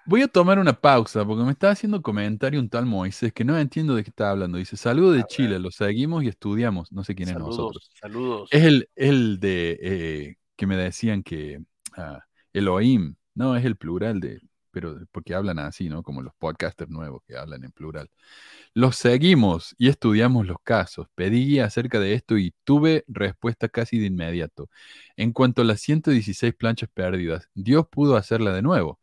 Voy a tomar una pausa porque me está haciendo comentario un tal Moisés que no entiendo de qué está hablando. Dice, saludo de Chile, lo seguimos y estudiamos. No sé quién es nosotros. Saludos, saludos. Es el, el de eh, que me decían que ah, Elohim, no, es el plural de, pero porque hablan así, ¿no? Como los podcasters nuevos que hablan en plural. Los seguimos y estudiamos los casos. Pedí acerca de esto y tuve respuesta casi de inmediato. En cuanto a las 116 planchas perdidas, Dios pudo hacerla de nuevo.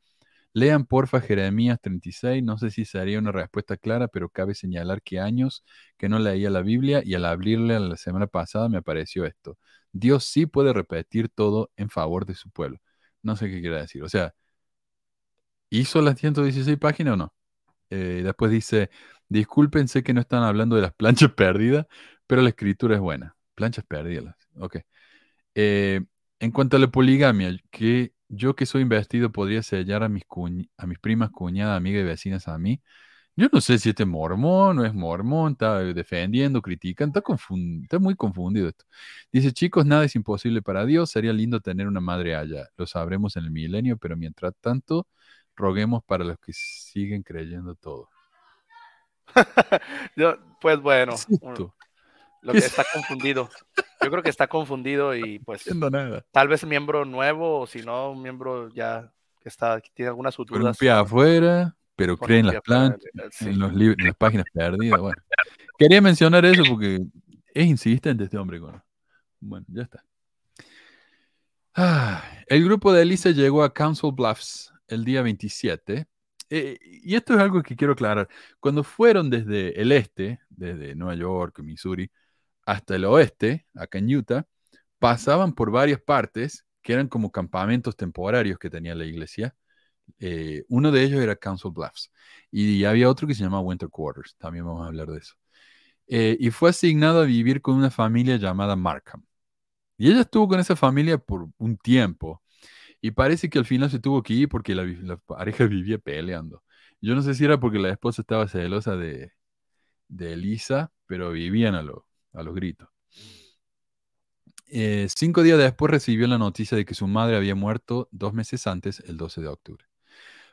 Lean porfa Jeremías 36, no sé si sería una respuesta clara, pero cabe señalar que años que no leía la Biblia y al abrirla la semana pasada me apareció esto. Dios sí puede repetir todo en favor de su pueblo. No sé qué quiere decir. O sea, ¿hizo las 116 páginas o no? Eh, después dice, disculpen, sé que no están hablando de las planchas [laughs] perdidas, pero la escritura es buena. Planchas perdidas. Ok. Eh, en cuanto a la poligamia, que yo que soy investido podría sellar a mis, a mis primas, cuñadas, amigas y vecinas a mí. Yo no sé si este es mormón o es mormón, está defendiendo, critican, está, está muy confundido esto. Dice, chicos, nada es imposible para Dios, sería lindo tener una madre allá, lo sabremos en el milenio, pero mientras tanto, roguemos para los que siguen creyendo todo. [laughs] Yo, pues bueno, lo ¿Qué que es- está confundido. Yo creo que está confundido y No [laughs] pues entiendo nada. tal vez miembro nuevo o si no, un miembro ya que está, que tiene algunas un dudas. pie afuera, pero cree en las plantas, sí. en, los en las páginas perdidas. Bueno, [laughs] quería mencionar eso porque es insistente este hombre. Con... Bueno, ya está. Ah, el grupo de Elisa llegó a Council Bluffs el día 27. Eh, y esto es algo que quiero aclarar. Cuando fueron desde el este, desde Nueva York, Missouri, hasta el oeste, acá en Utah, pasaban por varias partes que eran como campamentos temporarios que tenía la iglesia. Eh, uno de ellos era Council Bluffs y había otro que se llama Winter Quarters. También vamos a hablar de eso. Eh, y fue asignado a vivir con una familia llamada Markham. Y ella estuvo con esa familia por un tiempo. Y parece que al final se tuvo que ir porque la pareja [laughs] vivía peleando. Yo no sé si era porque la esposa estaba celosa de, de Elisa, pero vivían a, lo- a los gritos. Eh, cinco días después recibió la noticia de que su madre había muerto dos meses antes, el 12 de octubre.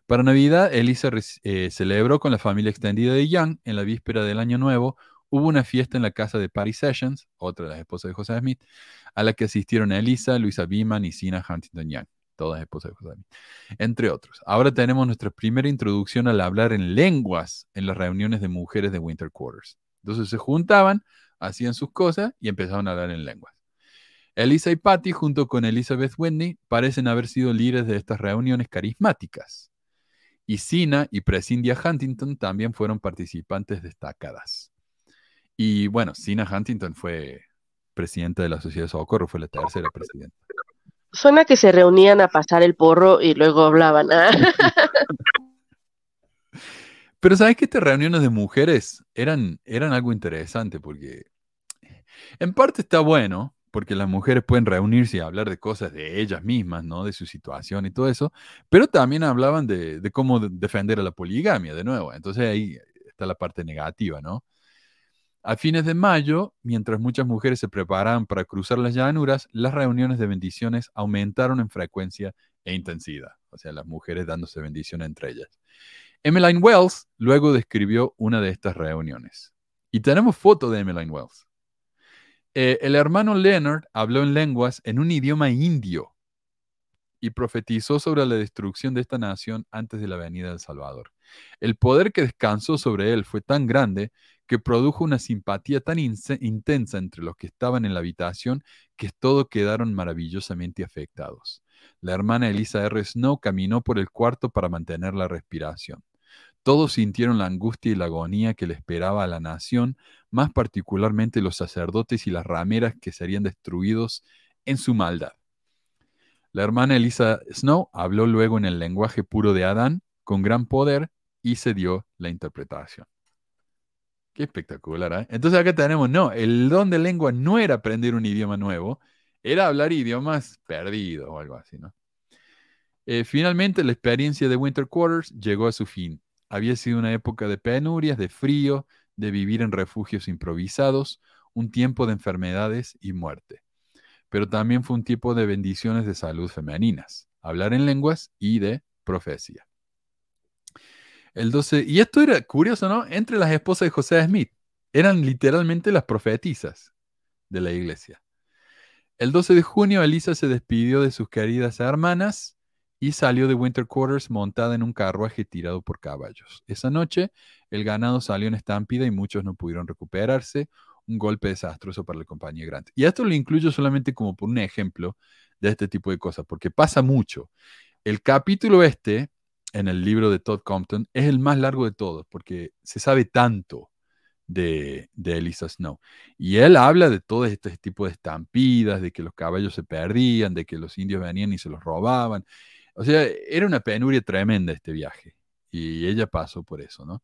Para Navidad, Elisa eh, celebró con la familia extendida de Young. En la víspera del Año Nuevo, hubo una fiesta en la casa de Patty Sessions, otra de las esposas de José Smith, a la que asistieron Elisa, Luisa Beeman y Sina Huntington Young, todas esposas de José Smith, entre otros. Ahora tenemos nuestra primera introducción al hablar en lenguas en las reuniones de mujeres de Winter Quarters. Entonces se juntaban, hacían sus cosas y empezaban a hablar en lenguas. Elisa y Patty, junto con Elizabeth Whitney, parecen haber sido líderes de estas reuniones carismáticas. Y Sina y Prescindia Huntington también fueron participantes destacadas. Y bueno, Sina Huntington fue presidenta de la Sociedad de Socorro, fue la tercera presidenta. Suena que se reunían a pasar el porro y luego hablaban. Ah, [laughs] Pero sabes que estas reuniones de mujeres eran, eran algo interesante porque en parte está bueno, porque las mujeres pueden reunirse y hablar de cosas de ellas mismas, ¿no? De su situación y todo eso, pero también hablaban de, cómo de- defender a la poligamia de nuevo. Entonces ahí está la parte negativa, ¿no? A fines de mayo, mientras muchas mujeres se preparaban para cruzar las llanuras, las reuniones de bendiciones aumentaron en frecuencia e intensidad. O sea, las mujeres dándose bendiciones entre ellas. Emmeline Wells luego describió una de estas reuniones. Y tenemos foto de Emmeline Wells. Eh, el hermano Leonard habló en lenguas en un idioma indio y profetizó sobre la destrucción de esta nación antes de la venida del Salvador. El poder que descansó sobre él fue tan grande que produjo una simpatía tan intensa entre los que estaban en la habitación que todos quedaron maravillosamente afectados. La hermana Elisa R. Snow caminó por el cuarto para mantener la respiración. Todos sintieron la angustia y la agonía que le esperaba a la nación, más particularmente los sacerdotes y las rameras que serían destruidos en su maldad. La hermana Elisa Snow habló luego en el lenguaje puro de Adán, con gran poder, y se dio la interpretación. Qué espectacular, ¿eh? Entonces acá tenemos, no, el don de lengua no era aprender un idioma nuevo, era hablar idiomas perdidos o algo así, ¿no? Eh, finalmente, la experiencia de Winter Quarters llegó a su fin. Había sido una época de penurias, de frío, de vivir en refugios improvisados, un tiempo de enfermedades y muerte. Pero también fue un tiempo de bendiciones de salud femeninas, hablar en lenguas y de profecía. El 12, y esto era curioso, ¿no? Entre las esposas de José Smith, eran literalmente las profetizas de la iglesia. El 12 de junio, Elisa se despidió de sus queridas hermanas y salió de Winter Quarters montada en un carruaje tirado por caballos. Esa noche, el ganado salió en estampida y muchos no pudieron recuperarse. Un golpe desastroso para la compañía Grant. Y esto lo incluyo solamente como por un ejemplo de este tipo de cosas, porque pasa mucho. El capítulo este, en el libro de Todd Compton, es el más largo de todos, porque se sabe tanto de, de Elisa Snow. Y él habla de todo este tipo de estampidas, de que los caballos se perdían, de que los indios venían y se los robaban. O sea, era una penuria tremenda este viaje. Y ella pasó por eso, ¿no?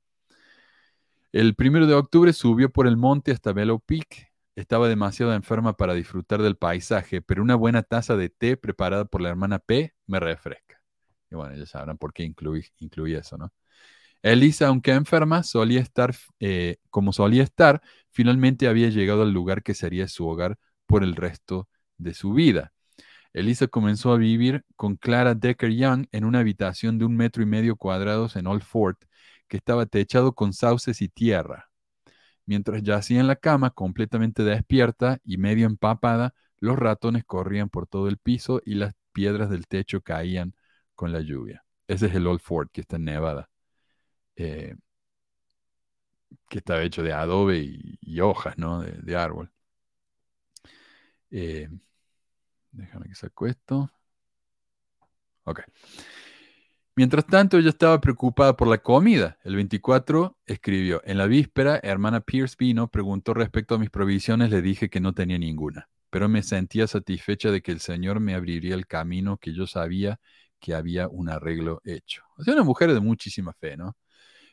El primero de octubre subió por el monte hasta Bellow Peak. Estaba demasiado enferma para disfrutar del paisaje, pero una buena taza de té preparada por la hermana P me refresca. Y bueno, ya sabrán por qué incluí, incluí eso, ¿no? Elisa, aunque enferma, solía estar, eh, como solía estar, finalmente había llegado al lugar que sería su hogar por el resto de su vida. Elisa comenzó a vivir con Clara Decker Young en una habitación de un metro y medio cuadrados en Old Fort, que estaba techado con sauces y tierra. Mientras yacía en la cama, completamente despierta y medio empapada, los ratones corrían por todo el piso y las piedras del techo caían con la lluvia. Ese es el Old Fort que está en Nevada, eh, que estaba hecho de adobe y, hojas, ¿no? De, árbol. Eh, déjame que saco esto. Ok. Mientras tanto, ella estaba preocupada por la comida. El 24 escribió, en la víspera, hermana Pierce vino, preguntó respecto a mis provisiones, le dije que no tenía ninguna, pero me sentía satisfecha de que el Señor me abriría el camino que yo sabía que había un arreglo hecho. O sea, una mujer de muchísima fe, ¿no?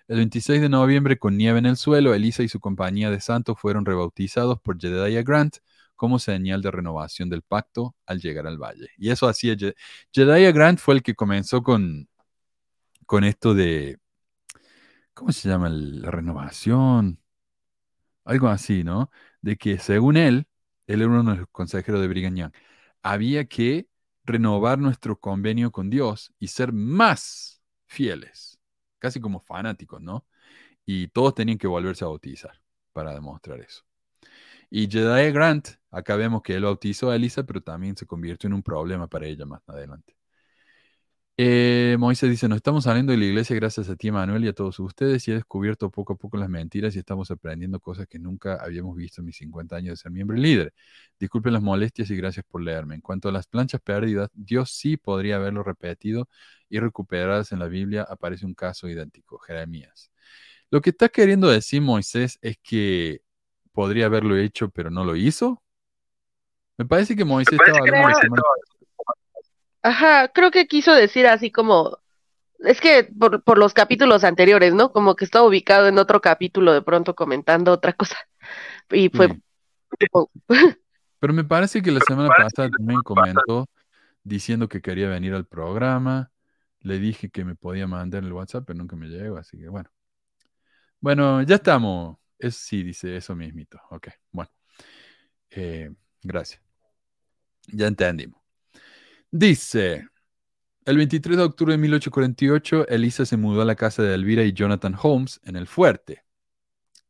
El 26 de noviembre, con nieve en el suelo, Elisa y su compañía de santos fueron rebautizados por Jedediah Grant como señal de renovación del pacto al llegar al valle. Y eso hacía Jedediah Grant fue el que comenzó con con esto de, ¿cómo se llama? La renovación, algo así, ¿no? De que según él, él era uno de los consejeros de Brigham Young, había que renovar nuestro convenio con Dios y ser más fieles, casi como fanáticos, ¿no? Y todos tenían que volverse a bautizar para demostrar eso. Y Jedi Grant, acá vemos que él bautizó a Elisa, pero también se convirtió en un problema para ella más adelante. Eh, Moisés dice, nos estamos saliendo de la iglesia gracias a ti, Manuel, y a todos ustedes, y he descubierto poco a poco las mentiras y estamos aprendiendo cosas que nunca habíamos visto en mis 50 años de ser miembro y líder. Disculpen las molestias y gracias por leerme. En cuanto a las planchas perdidas, Dios sí podría haberlo repetido y recuperadas en la Biblia aparece un caso idéntico, Jeremías. Lo que está queriendo decir Moisés es que podría haberlo hecho, pero no lo hizo. Me parece que Moisés estaba hablando de Ajá, creo que quiso decir así como, es que por, por los capítulos anteriores, ¿no? Como que estaba ubicado en otro capítulo de pronto comentando otra cosa. Y fue... [laughs] Pero me parece que la semana pasada también comentó diciendo que quería venir al programa. Le dije que me podía mandar el WhatsApp, pero nunca me llegó, así que bueno. Bueno, ya estamos. Es, sí, dice eso mismito. Ok, bueno. Eh, gracias. Ya entendimos. Dice, el 23 de octubre de 1848, Elisa se mudó a la casa de Elvira y Jonathan Holmes en el fuerte.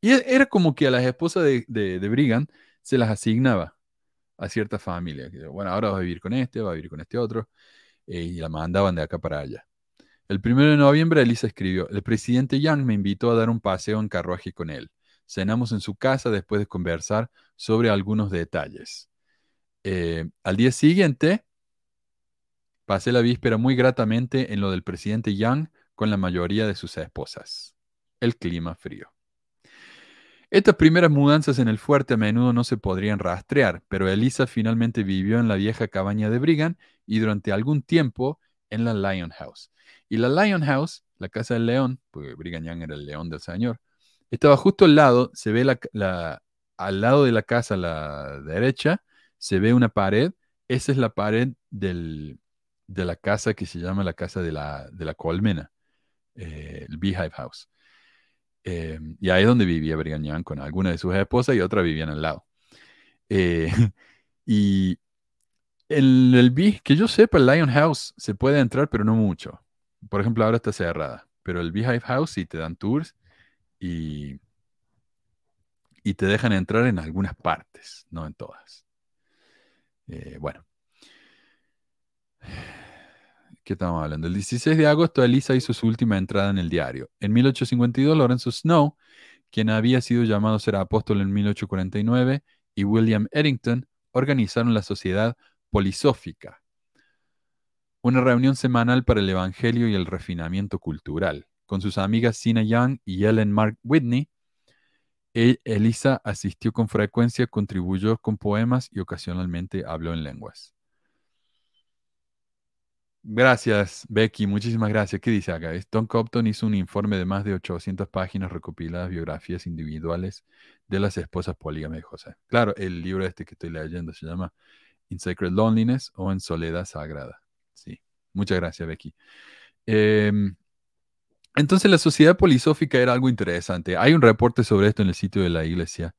Y e, era como que a las esposas de, de, Brigham se las asignaba a cierta familia. Bueno, ahora va a vivir con este, va a vivir con este otro. Eh, y la mandaban de acá para allá. El 1 de noviembre, Elisa escribió, el presidente Young me invitó a dar un paseo en carruaje con él. Cenamos en su casa después de conversar sobre algunos detalles. Eh, al día siguiente, Pasé la víspera muy gratamente en lo del presidente Young con la mayoría de sus esposas. El clima frío. Estas primeras mudanzas en el fuerte a menudo no se podrían rastrear, pero Elisa finalmente vivió en la vieja cabaña de Brigham y durante algún tiempo en la Lion House. Y la Lion House, la casa del león, porque Brigham Young era el león del señor, estaba justo al lado, se ve la, al lado de la casa a la derecha, se ve una pared, esa es la pared de la casa que se llama la casa de la, de la colmena, eh, el Beehive House. Eh, y ahí es donde vivía Brigham Young con alguna de sus esposas y otra vivían al lado. Eh, [laughs] y el Bee, que yo sepa, el Lion House se puede entrar, pero no mucho. Por ejemplo, ahora está cerrada. Pero el Beehive House sí te dan tours y, y te dejan entrar en algunas partes, no en todas. bueno. ¿Qué estamos hablando? El 16 de agosto, Elisa hizo su última entrada en el diario. En 1852, Lorenzo Snow, quien había sido llamado a ser apóstol en 1849, y William Eddington organizaron la Sociedad Polisófica, una reunión semanal para el Evangelio y el refinamiento cultural. Con sus amigas Sina Young y Ellen Mark Whitney, e-, Elisa asistió con frecuencia, contribuyó con poemas y ocasionalmente habló en lenguas. Gracias, Becky, muchísimas gracias. ¿Qué dice acá? Tom Compton hizo un informe de más de 800 páginas recopiladas biografías individuales de las esposas polígamas de José. Claro, el libro este que estoy leyendo se llama In Sacred Loneliness o En Soledad Sagrada. Sí, muchas gracias, Becky. Em, Entonces la sociedad polisófica era algo interesante. Hay un reporte sobre esto en el sitio de la iglesia.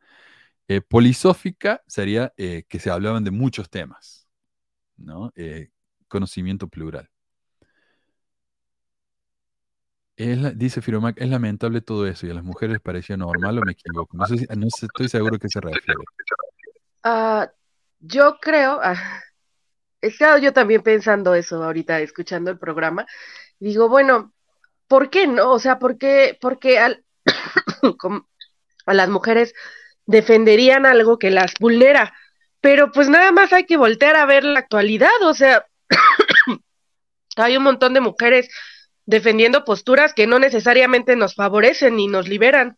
Eh, polisófica sería eh, que se hablaban de muchos temas, ¿no? Eh, conocimiento plural. Dice Firomac, es lamentable todo eso y a las mujeres les parecía normal o me equivoco. No sé no estoy seguro a qué se refiere. Ah, yo creo, ah, he estado yo también pensando eso ahorita, escuchando el programa. Digo, bueno, ¿por qué no? O sea, ¿por qué, porque al, [coughs] a las mujeres defenderían algo que las vulnera? Pero pues nada más hay que voltear a ver la actualidad, o sea, [coughs] hay un montón de mujeres defendiendo posturas que no necesariamente nos favorecen ni nos liberan.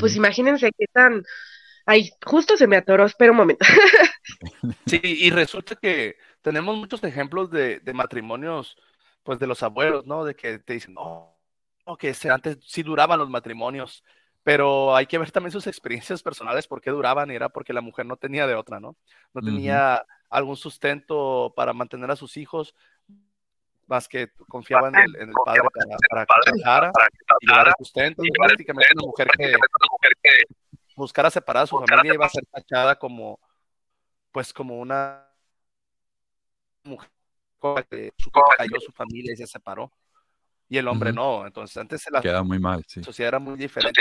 Pues imagínense qué tan... Ay, justo se me atoró, espera un momento. [laughs] Sí, y resulta que tenemos muchos ejemplos de, de matrimonios, pues de los abuelos, ¿no? De que te dicen, no, que antes sí duraban los matrimonios, pero hay que ver también sus experiencias personales, por qué duraban, y era porque la mujer no tenía de otra, ¿no? No tenía algún sustento para mantener a sus hijos, más que confiaba en el, en el padre para, para que trabajara y dara sustento. Y prácticamente una mujer que buscara separar a su familia iba a ser tachada como, pues como una mujer que su cayó su familia y se separó. Y el hombre no. Entonces, antes la Queda muy mal, sí. sociedad era muy diferente.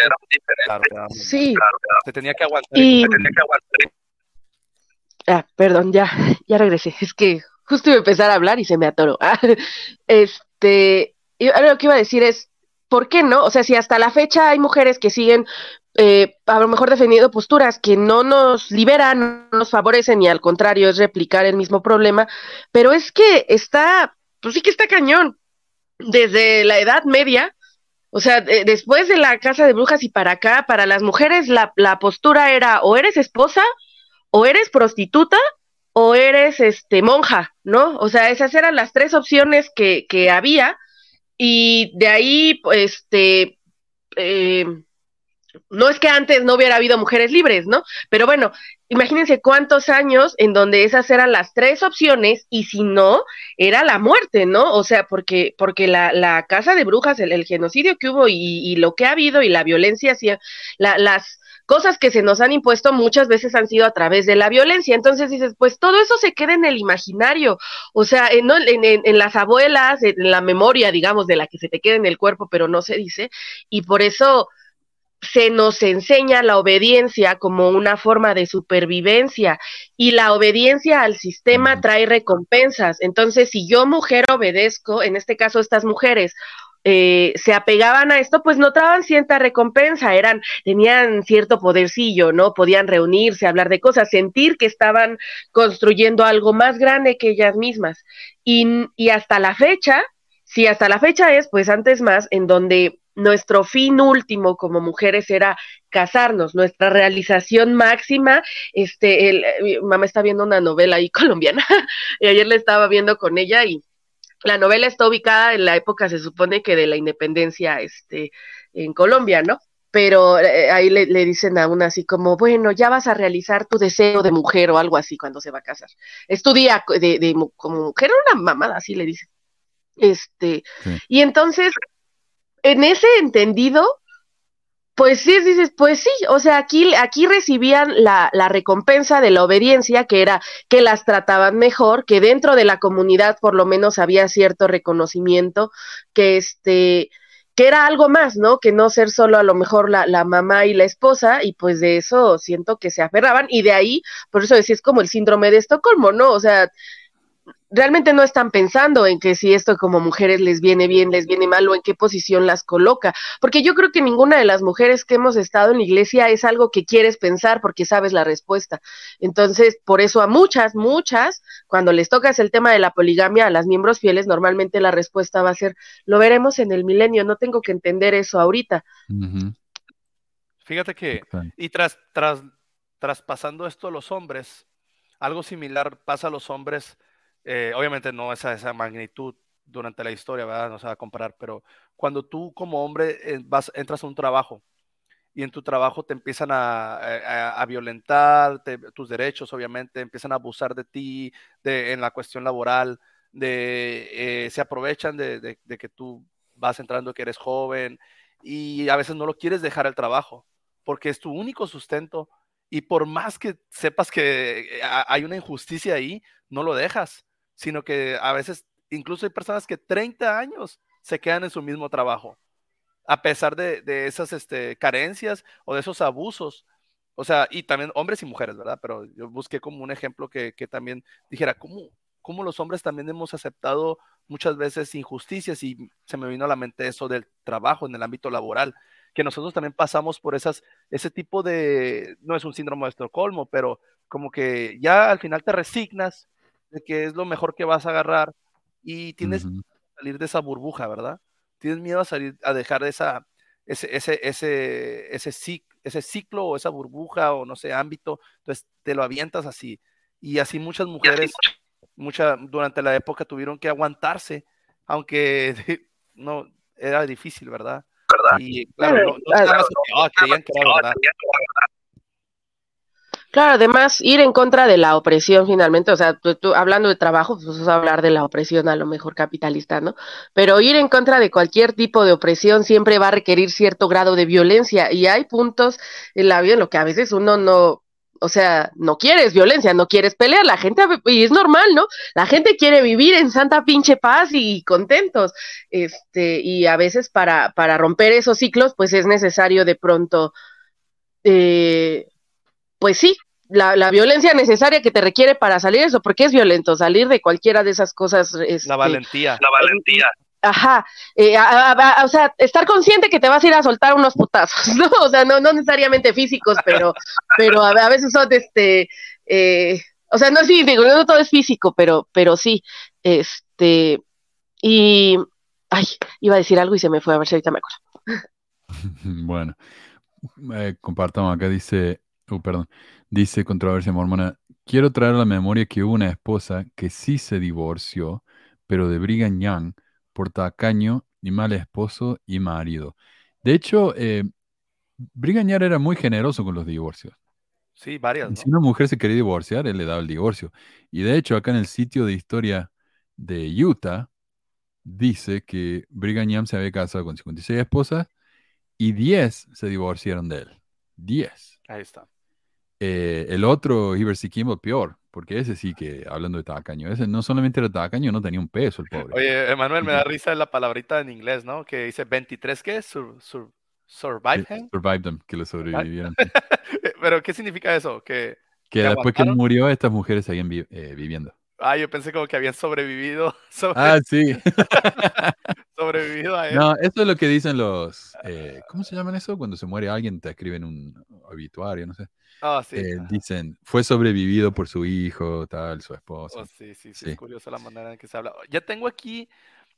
Claro, quedaba muy mal. Sí, Se tenía que aguantar. Y- se tenía que aguantar. ah, perdón, ya, ya regresé. Es que justo iba a empezar a hablar y se me atoró. Ah, este, y ahora lo que iba a decir es, ¿por qué no? O sea, si hasta la fecha hay mujeres que siguen eh, a lo mejor defendiendo posturas que no nos liberan, no nos favorecen y al contrario es replicar el mismo problema, pero es que está, pues sí que está cañón. Desde la Edad Media, o sea, de- después de la casa de brujas y para acá, para las mujeres la, la postura era o eres esposa, o eres prostituta, o eres este monja, ¿no? O sea, esas eran las tres opciones que, que había, y de ahí, este, eh, no es que antes no hubiera habido mujeres libres, ¿no? Pero bueno, imagínense cuántos años en donde esas eran las tres opciones y si no, era la muerte, ¿no? O sea, porque, porque la, la casa de brujas, el, genocidio que hubo y, y lo que ha habido y la violencia, la, las cosas que se nos han impuesto muchas veces han sido a través de la violencia. Entonces dices, pues todo eso se queda en el imaginario, o sea, en, en, en las abuelas, en la memoria, digamos, de la que se te queda en el cuerpo, pero no se dice, y por eso se nos enseña la obediencia como una forma de supervivencia y la obediencia al sistema trae recompensas. Entonces, si yo mujer obedezco, en este caso estas mujeres, eh, se apegaban a esto, pues notaban cierta recompensa, eran, tenían cierto podercillo, ¿no? Podían reunirse, hablar de cosas, sentir que estaban construyendo algo más grande que ellas mismas. Y, y hasta la fecha, si hasta la fecha es, pues antes más, en donde nuestro fin último como mujeres era casarnos, nuestra realización máxima, este, el, mi mamá está viendo una novela ahí [laughs] colombiana, y ayer la estaba viendo con ella y la novela está ubicada en la época, se supone que de la independencia, este, en Colombia, ¿no? Pero eh, ahí le, le, dicen a una así como, bueno, ya vas a realizar tu deseo de mujer o algo así cuando se va a casar. Es tu día de, de como mujer, una mamada, así le dicen. Este, sí. y entonces, en ese entendido, pues sí, dices, pues sí, o sea, aquí, aquí recibían la, la, recompensa de la obediencia, que era que las trataban mejor, que dentro de la comunidad por lo menos había cierto reconocimiento, que este, que era algo más, ¿no? Que no ser solo a lo mejor la, la mamá y la esposa, y pues de eso siento que se aferraban, y de ahí, por eso decía, es como el síndrome de Estocolmo, ¿no? O sea, realmente no están pensando en que si esto como mujeres les viene bien, les viene mal o en qué posición las coloca, porque yo creo que ninguna de las mujeres que hemos estado en la iglesia es algo que quieres pensar porque sabes la respuesta. Entonces, por eso a muchas, muchas, cuando les tocas el tema de la poligamia a las miembros fieles, normalmente la respuesta va a ser, lo veremos en el milenio, no tengo que entender eso ahorita. Uh -huh. Fíjate que, y tras, tras, traspasando esto a los hombres, algo similar pasa a los hombres eh, obviamente no es a esa magnitud durante la historia, ¿verdad? No se va a comparar, pero cuando tú como hombre eh, vas, entras a un trabajo y en tu trabajo te empiezan a, a, violentar tus derechos, obviamente, empiezan a abusar de ti de, en la cuestión laboral, de, eh, se aprovechan de, de, de, que tú vas entrando que eres joven y a veces no lo quieres dejar el trabajo porque es tu único sustento y por más que sepas que hay una injusticia ahí, no lo dejas, sino que a veces incluso hay personas que 30 años se quedan en su mismo trabajo, a pesar de, esas este, carencias o de esos abusos. O sea, y también hombres y mujeres, ¿verdad? Pero yo busqué como un ejemplo que, que también dijera, ¿cómo, ¿cómo los hombres también hemos aceptado muchas veces injusticias? Y se me vino a la mente eso del trabajo en el ámbito laboral, que nosotros también pasamos por esas, ese tipo de, no es un síndrome de Estocolmo, pero como que ya al final te resignas de que es lo mejor que vas a agarrar y tienes Ujú. que salir de esa burbuja, ¿verdad? Tienes miedo a salir, a dejar esa, ese, ese, ese, ese, ese ciclo o esa burbuja o no sé, ámbito, entonces te lo avientas así. Y así muchas mujeres, mucha, durante la época tuvieron que aguantarse, aunque [laughs] no, era difícil, ¿verdad? Y claro, no, no ah, creían que era verdad. Claro, además, ir en contra de la opresión finalmente, o sea, tú, hablando de trabajo, pues vas a hablar de la opresión a lo mejor capitalista, ¿no? Pero ir en contra de cualquier tipo de opresión siempre va a requerir cierto grado de violencia y hay puntos en la vida en lo que a veces uno no, o sea, no quieres violencia, no quieres pelear, la gente, y es normal, ¿no? La gente quiere vivir en santa pinche paz y contentos, este, y a veces para, para romper esos ciclos, pues es necesario de pronto, eh, pues sí, la, la, violencia necesaria que te requiere para salir de eso, porque es violento salir de cualquiera de esas cosas. Este, La valentía. La valentía. Ajá, eh, a, a, a, o sea, estar consciente que te vas a ir a soltar unos putazos, [laughs] ¿no? O sea, no, no necesariamente físicos, pero, pero a, veces son, este, eh, o sea, no es físico, no todo es físico, pero, pero sí, este, y, ay, iba a decir algo y se me fue, a ver si ahorita me acuerdo. [laughs] Bueno, eh, compartamos acá, dice, uh, perdón, dice controversia mormona, quiero traer a la memoria que hubo una esposa que sí se divorció, pero de Brigham Young, por tacaño y mal esposo y marido. De hecho, eh, Brigham Young era muy generoso con los divorcios. Sí, varias. ¿no? Si una mujer se quería divorciar, él le daba el divorcio. Y de hecho, acá en el sitio de historia de Utah, dice que Brigham Young se había casado con 56 esposas y 10 se divorciaron de él. 10. Ahí está. Eh, el otro, Heber C. Kimball, peor, porque ese sí que, hablando de tacaño, ese no solamente era tacaño, no tenía un peso el pobre. Oye, Emanuel, me da risa la palabrita en inglés, ¿no? Que dice 23, ¿qué? Sur, sur, survive him. Survive them, que lo sobrevivieron. [laughs] Pero, ¿qué significa eso? Que, que, que después que él murió, estas mujeres seguían vi eh, viviendo. Ah, yo pensé como que habían sobrevivido. [laughs] Sobre... Ah, sí. [laughs] sobrevivido a él. No, eso es lo que dicen los. Eh, ¿Cómo se llaman eso? Cuando se muere alguien, te escriben un obituario, no sé. Oh, sí. eh, dicen, fue sobrevivido por su hijo, tal, su esposa. Oh, sí, sí, sí, sí, es curioso la manera en que se habla. Ya tengo aquí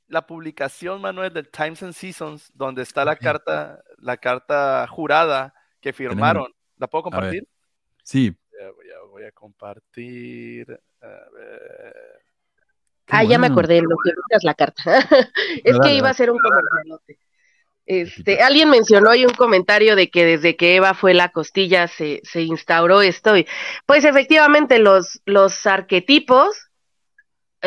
la publicación, Manuel, del Times and Seasons, donde está la carta, la carta jurada que firmaron. ¿La puedo compartir? Sí. Ya voy, a, voy a compartir. Ver. Ah, bueno. ya me acordé, lo que buscas la carta. [laughs] es no, que dale, iba a ser un comercialote. Este, alguien mencionó ahí un comentario de que desde que Eva fue la costilla se, se instauró esto. Y, pues efectivamente los, los arquetipos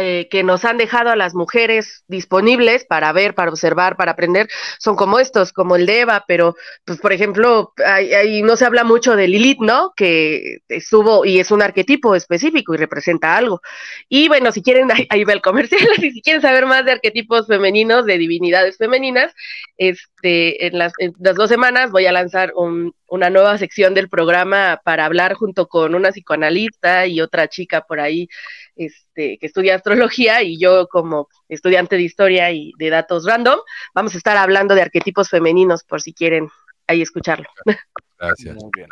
eh, que nos han dejado a las mujeres disponibles para ver, para observar, para aprender, son como estos, como el de Eva, pero, pues, por ejemplo, ahí, ahí no se habla mucho de Lilith, ¿no? Que estuvo y es un arquetipo específico y representa algo. Y bueno, si quieren, [laughs] ahí, ahí va el comercial, y [laughs] si quieren saber más de arquetipos femeninos, de divinidades femeninas, este, en las, en las dos semanas voy a lanzar un, una nueva sección del programa para hablar junto con una psicoanalista y otra chica por ahí este, que estudia astrología y yo como estudiante de historia y de datos random, vamos a estar hablando de arquetipos femeninos por si quieren ahí escucharlo. Gracias. Muy bien.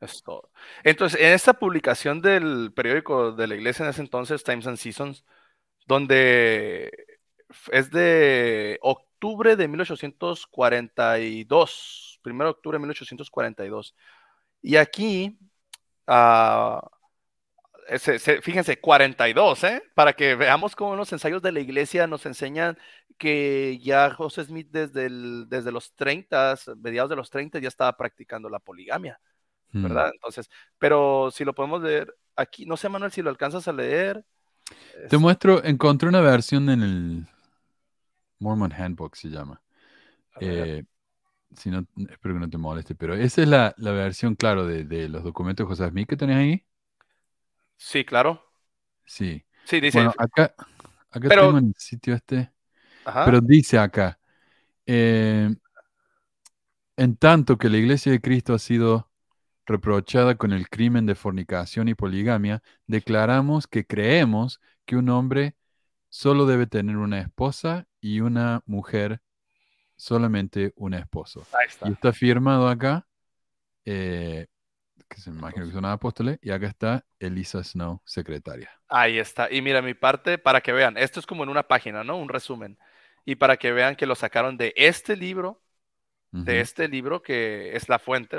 Es todo. Entonces, en esta publicación del periódico de la iglesia en ese entonces, Times and Seasons, donde es de octubre de 1842, primero de octubre de 1842, y aquí uh, se, se, fíjense, 42, ¿eh? Para que veamos cómo los ensayos de la iglesia nos enseñan que ya José Smith desde, el, desde los 30, mediados de los 30, ya estaba practicando la poligamia, ¿verdad? Mm. Entonces, pero si lo podemos leer aquí, no sé, Manuel, si lo alcanzas a leer. Te es... muestro, encontré una versión en el, Mormon Handbook se llama. Eh, si no, espero que no te moleste, pero esa es la, la versión, claro, de, de los documentos de José Smith que tenés ahí. Sí, claro. Sí. Sí, dice. Bueno, acá, acá Pero- tengo en el sitio este. ajá. Pero dice acá, eh, en tanto que la iglesia de Cristo ha sido reprochada con el crimen de fornicación y poligamia, declaramos que creemos que un hombre solo debe tener una esposa y una mujer solamente un esposo. Ahí está. Y está firmado acá, eh, que se me imagino que son apóstoles, y acá está Elisa Snow, secretaria. Ahí está. Y mira mi parte para que vean. Esto es como en una página, ¿no? Un resumen. Y para que vean que lo sacaron de este libro, de este libro que es la fuente,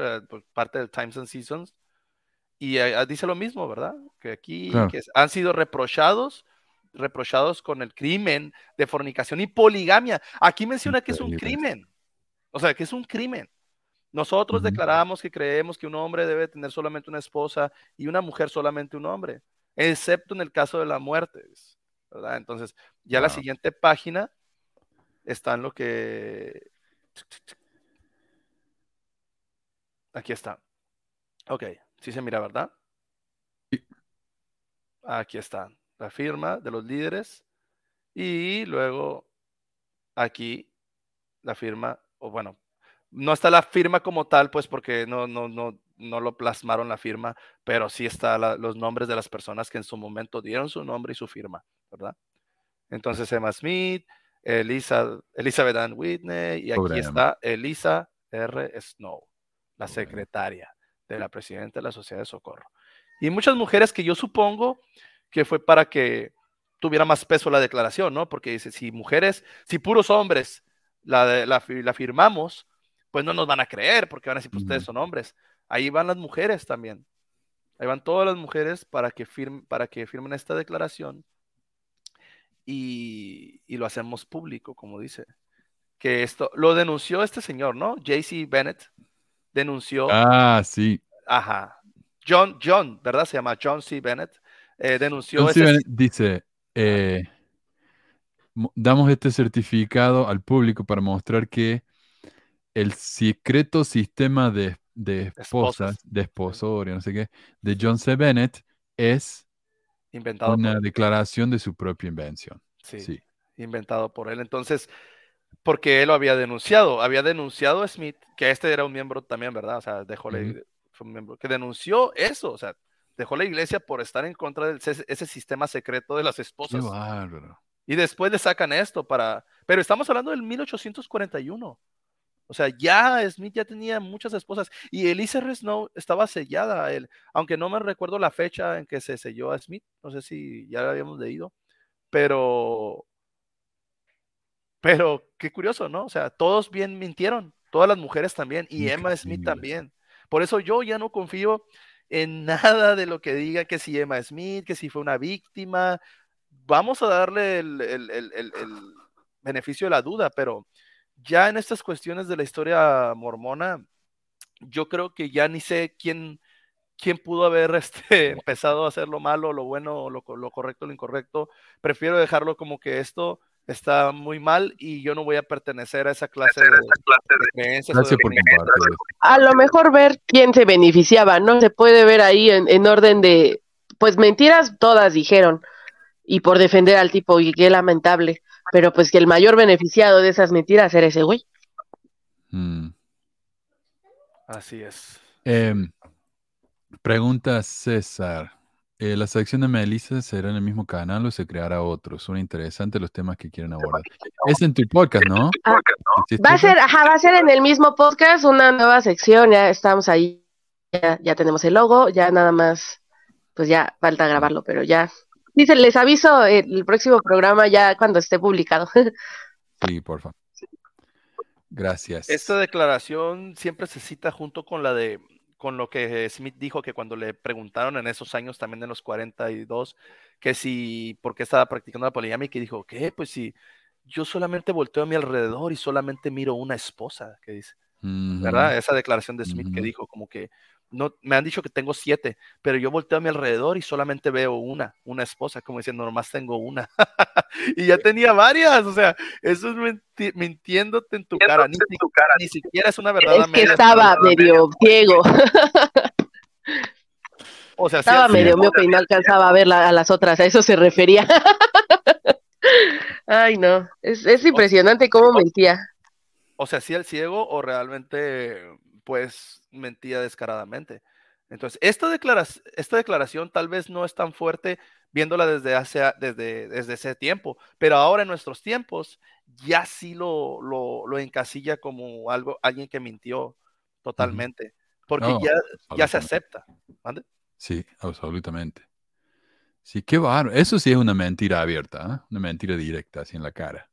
parte del Times and Seasons. Y eh, dice lo mismo, ¿verdad? Que aquí Claro. que han sido reprochados, reprochados con el crimen de fornicación y poligamia. Aquí menciona que es un crimen. O sea, que es un crimen. Nosotros declaramos que creemos que un hombre debe tener solamente una esposa y una mujer solamente un hombre, excepto en el caso de la muerte, ¿verdad? Entonces, ya la siguiente página está en lo que... Aquí está. Ok, sí se mira, ¿verdad? Sí. Aquí está la firma de los líderes y luego aquí la firma, o bueno, no está la firma como tal, pues porque no, no, no, no lo plasmaron la firma, pero sí está la- los nombres de las personas que en su momento dieron su nombre y su firma, ¿verdad? Entonces Emma Smith, Elisa, Elizabeth Ann Whitney y aquí Pobre está Elisa R. Snow, la secretaria de la presidenta de la Sociedad de Socorro. Y muchas mujeres que yo supongo que fue para que tuviera más peso la declaración, ¿no? Porque dice, si mujeres, si puros hombres la, la firmamos, pues no nos van a creer porque van a decir, pues ustedes son hombres. Ahí van las mujeres también. Ahí van todas las mujeres para que, firmen, para que firmen esta declaración y, y lo hacemos público, como dice. Que esto lo denunció este señor, ¿no? JC Bennett denunció, Ah, sí. ajá. John, John, ¿verdad? Se llama John C. Bennett. eh, denunció John ese- Steven dice, eh, mo- damos este certificado al público para mostrar que el secreto sistema de, de esposas, Esposas. de esposoria, no sé qué, de John C. Bennett es inventado por- una declaración de su propia invención. sí, Sí. inventado por él. Entonces, porque él lo había denunciado, había denunciado a Smith, que este era un miembro también, ¿verdad? O sea, dejó la Ujú. igle- fue un miembro que denunció eso, o sea, dejó la iglesia por estar en contra de ese, ese sistema secreto de las Qué esposas. bárbaro. Y después le sacan esto para, pero estamos hablando del 1841. O sea, ya Smith ya tenía muchas esposas y Elisa R. Snow estaba sellada a él, aunque no me recuerdo la fecha en que se selló a Smith, no sé si ya lo habíamos leído, pero, pero qué curioso, ¿no? O sea, todos bien mintieron, todas las mujeres también y Emma Smith también. Por eso yo ya no confío en [laughs] nada de lo que diga que si Emma Smith, que si fue una víctima, vamos a darle el- el- el- el beneficio de la duda, pero ya en estas cuestiones de la historia mormona, yo creo que ya ni sé quién, quién pudo haber [laughs] este, empezado a hacer lo malo, lo bueno, lo, lo correcto, lo incorrecto. Prefiero dejarlo como que esto está muy mal y yo no voy a pertenecer a esa clase de, de creencias. A lo mejor ver quién se beneficiaba, ¿no? Se puede ver ahí en, en orden de, pues mentiras todas dijeron, y por defender al tipo, y qué lamentable, pero pues que el mayor beneficiado de esas mentiras era ese güey. Mm. Así es. Em, pregunta César. eh, ¿La sección de Melissa será en el mismo canal o se creará otro? Son interesantes los temas que quieren abordar. Es en tu podcast, ¿no? Ah, ¿Hiciste Va a ser, ajá, va a ser en el mismo podcast una nueva sección, ya estamos ahí, ya, ya tenemos el logo, ya nada más, pues ya falta grabarlo, pero ya. Dice, les aviso el, próximo programa ya cuando esté publicado. [laughs] Sí, por favor. Gracias. Esta declaración siempre se cita junto con la de con lo que Smith dijo que cuando le preguntaron en esos años también en los 42 que si por qué estaba practicando la poligamia y que dijo, ¿qué? Pues si yo solamente volteo a mi alrededor y solamente miro una esposa, que dice. ¿verdad? Esa declaración de Smith que dijo como que no, me han dicho que tengo siete, pero yo volteo a mi alrededor y solamente veo una, una esposa, como diciendo, nomás tengo una. [laughs] y ya tenía varias, o sea, eso es mintiéndote en tu cara, ni, si- ni siquiera es una verdad. Es que medias, estaba medio [laughs] ciego, media. O sea, estaba sí, medio sí, miope y no alcanzaba a ver la- a las otras, a eso se refería. [laughs] Ay, no, es, es impresionante cómo mentía. o sea, sí el ciego o realmente, pues, mentía descaradamente. Entonces, esta, declara- esta declaración tal vez no es tan fuerte viéndola desde, hace, desde, desde ese tiempo, pero ahora en nuestros tiempos ya sí lo, lo, lo encasilla como algo, alguien que mintió totalmente, porque No, ya, ya se acepta. ¿mande? Sí, absolutamente. Sí, qué bárbaro. Eso sí es una mentira abierta, ¿ah? Una mentira directa, así en la cara.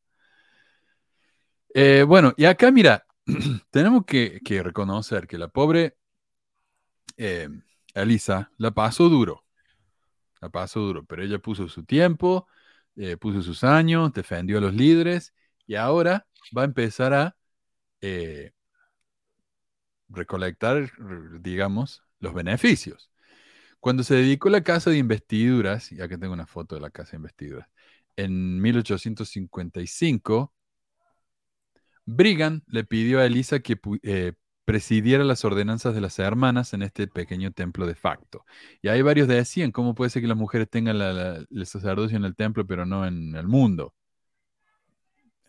Eh, bueno, y acá, mira, [clears throat] tenemos que, reconocer que la pobre eh, Elisa la pasó duro. La pasó duro, pero ella puso su tiempo, eh, puso sus años, defendió a los líderes y ahora va a empezar a eh, recolectar, digamos, los beneficios. Cuando se dedicó a la casa de investiduras, y acá tengo una foto de la casa de investiduras, en 1855, Brigham le pidió a Elisa que eh, presidiera las ordenanzas de las hermanas en este pequeño templo de facto. Y hay varios decían, ¿cómo puede ser que las mujeres tengan la- la- el sacerdocio en el templo, pero no en el mundo?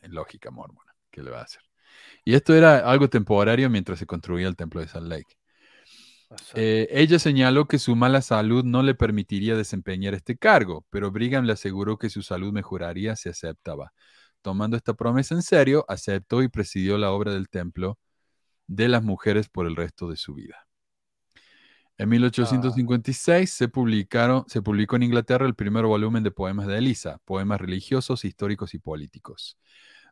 En lógica mormona, ¿qué le va a hacer? Y esto era algo temporario mientras se construía el templo de Salt Lake. Eh, ella señaló que su mala salud no le permitiría desempeñar este cargo, pero Brigham le aseguró que su salud mejoraría si aceptaba. Tomando esta promesa en serio, aceptó y presidió la obra del templo de las mujeres por el resto de su vida. En 1856 se, publicaron, se publicó en Inglaterra el primer volumen de poemas de Elisa, poemas religiosos, históricos y políticos.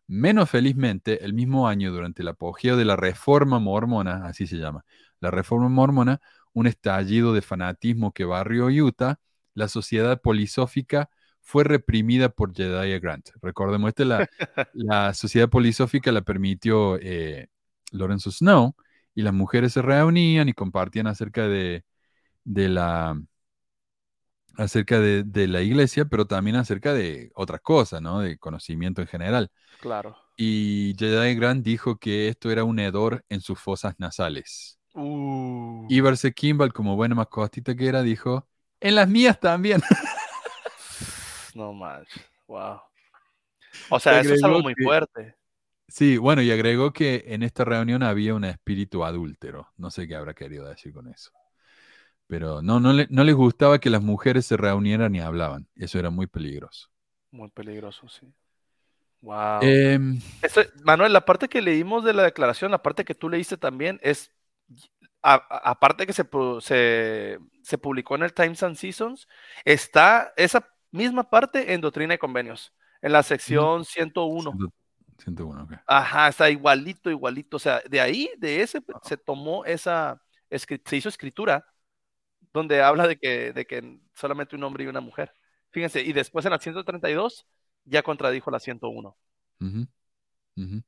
Menos felizmente, el mismo año, durante el apogeo de la Reforma Mormona, así se llama, la Reforma Mormona, un estallido de fanatismo que barrió Utah, la sociedad polisófica fue reprimida por Jedediah Grant. Recordemos, esta la, [laughs] la sociedad polisófica la permitió eh, Lorenzo Snow y las mujeres se reunían y compartían acerca de, de la acerca de, de, la iglesia, pero también acerca de otras cosas, ¿no? De conocimiento en general. Claro. Y Jedediah Grant dijo que esto era un hedor en sus fosas nasales. Uh. Y Kimball, como buena mascotita que era, dijo, en las mías también. [laughs] no manches, wow. O sea, eso es algo muy que, fuerte. Sí, bueno, y agregó que en esta reunión había un espíritu adúltero. No sé qué habrá querido decir con eso. Pero no, no, le, no les gustaba que las mujeres se reunieran y hablaban. Eso era muy peligroso. Muy peligroso, sí. Wow. Eh, Esto, Manuel, la parte que leímos de la declaración, la parte que tú leíste también es, aparte que se, se, se, publicó en el Times and Seasons, está esa misma parte en Doctrina y Convenios, en la sección no. 101. 101, okay. Ajá, está igualito, igualito. O sea, de ahí, de ese, se tomó esa, se hizo escritura donde habla de que, de que solamente un hombre y una mujer. Fíjense, y después en la 132 ya contradijo la 101. Uh -huh. Uh -huh.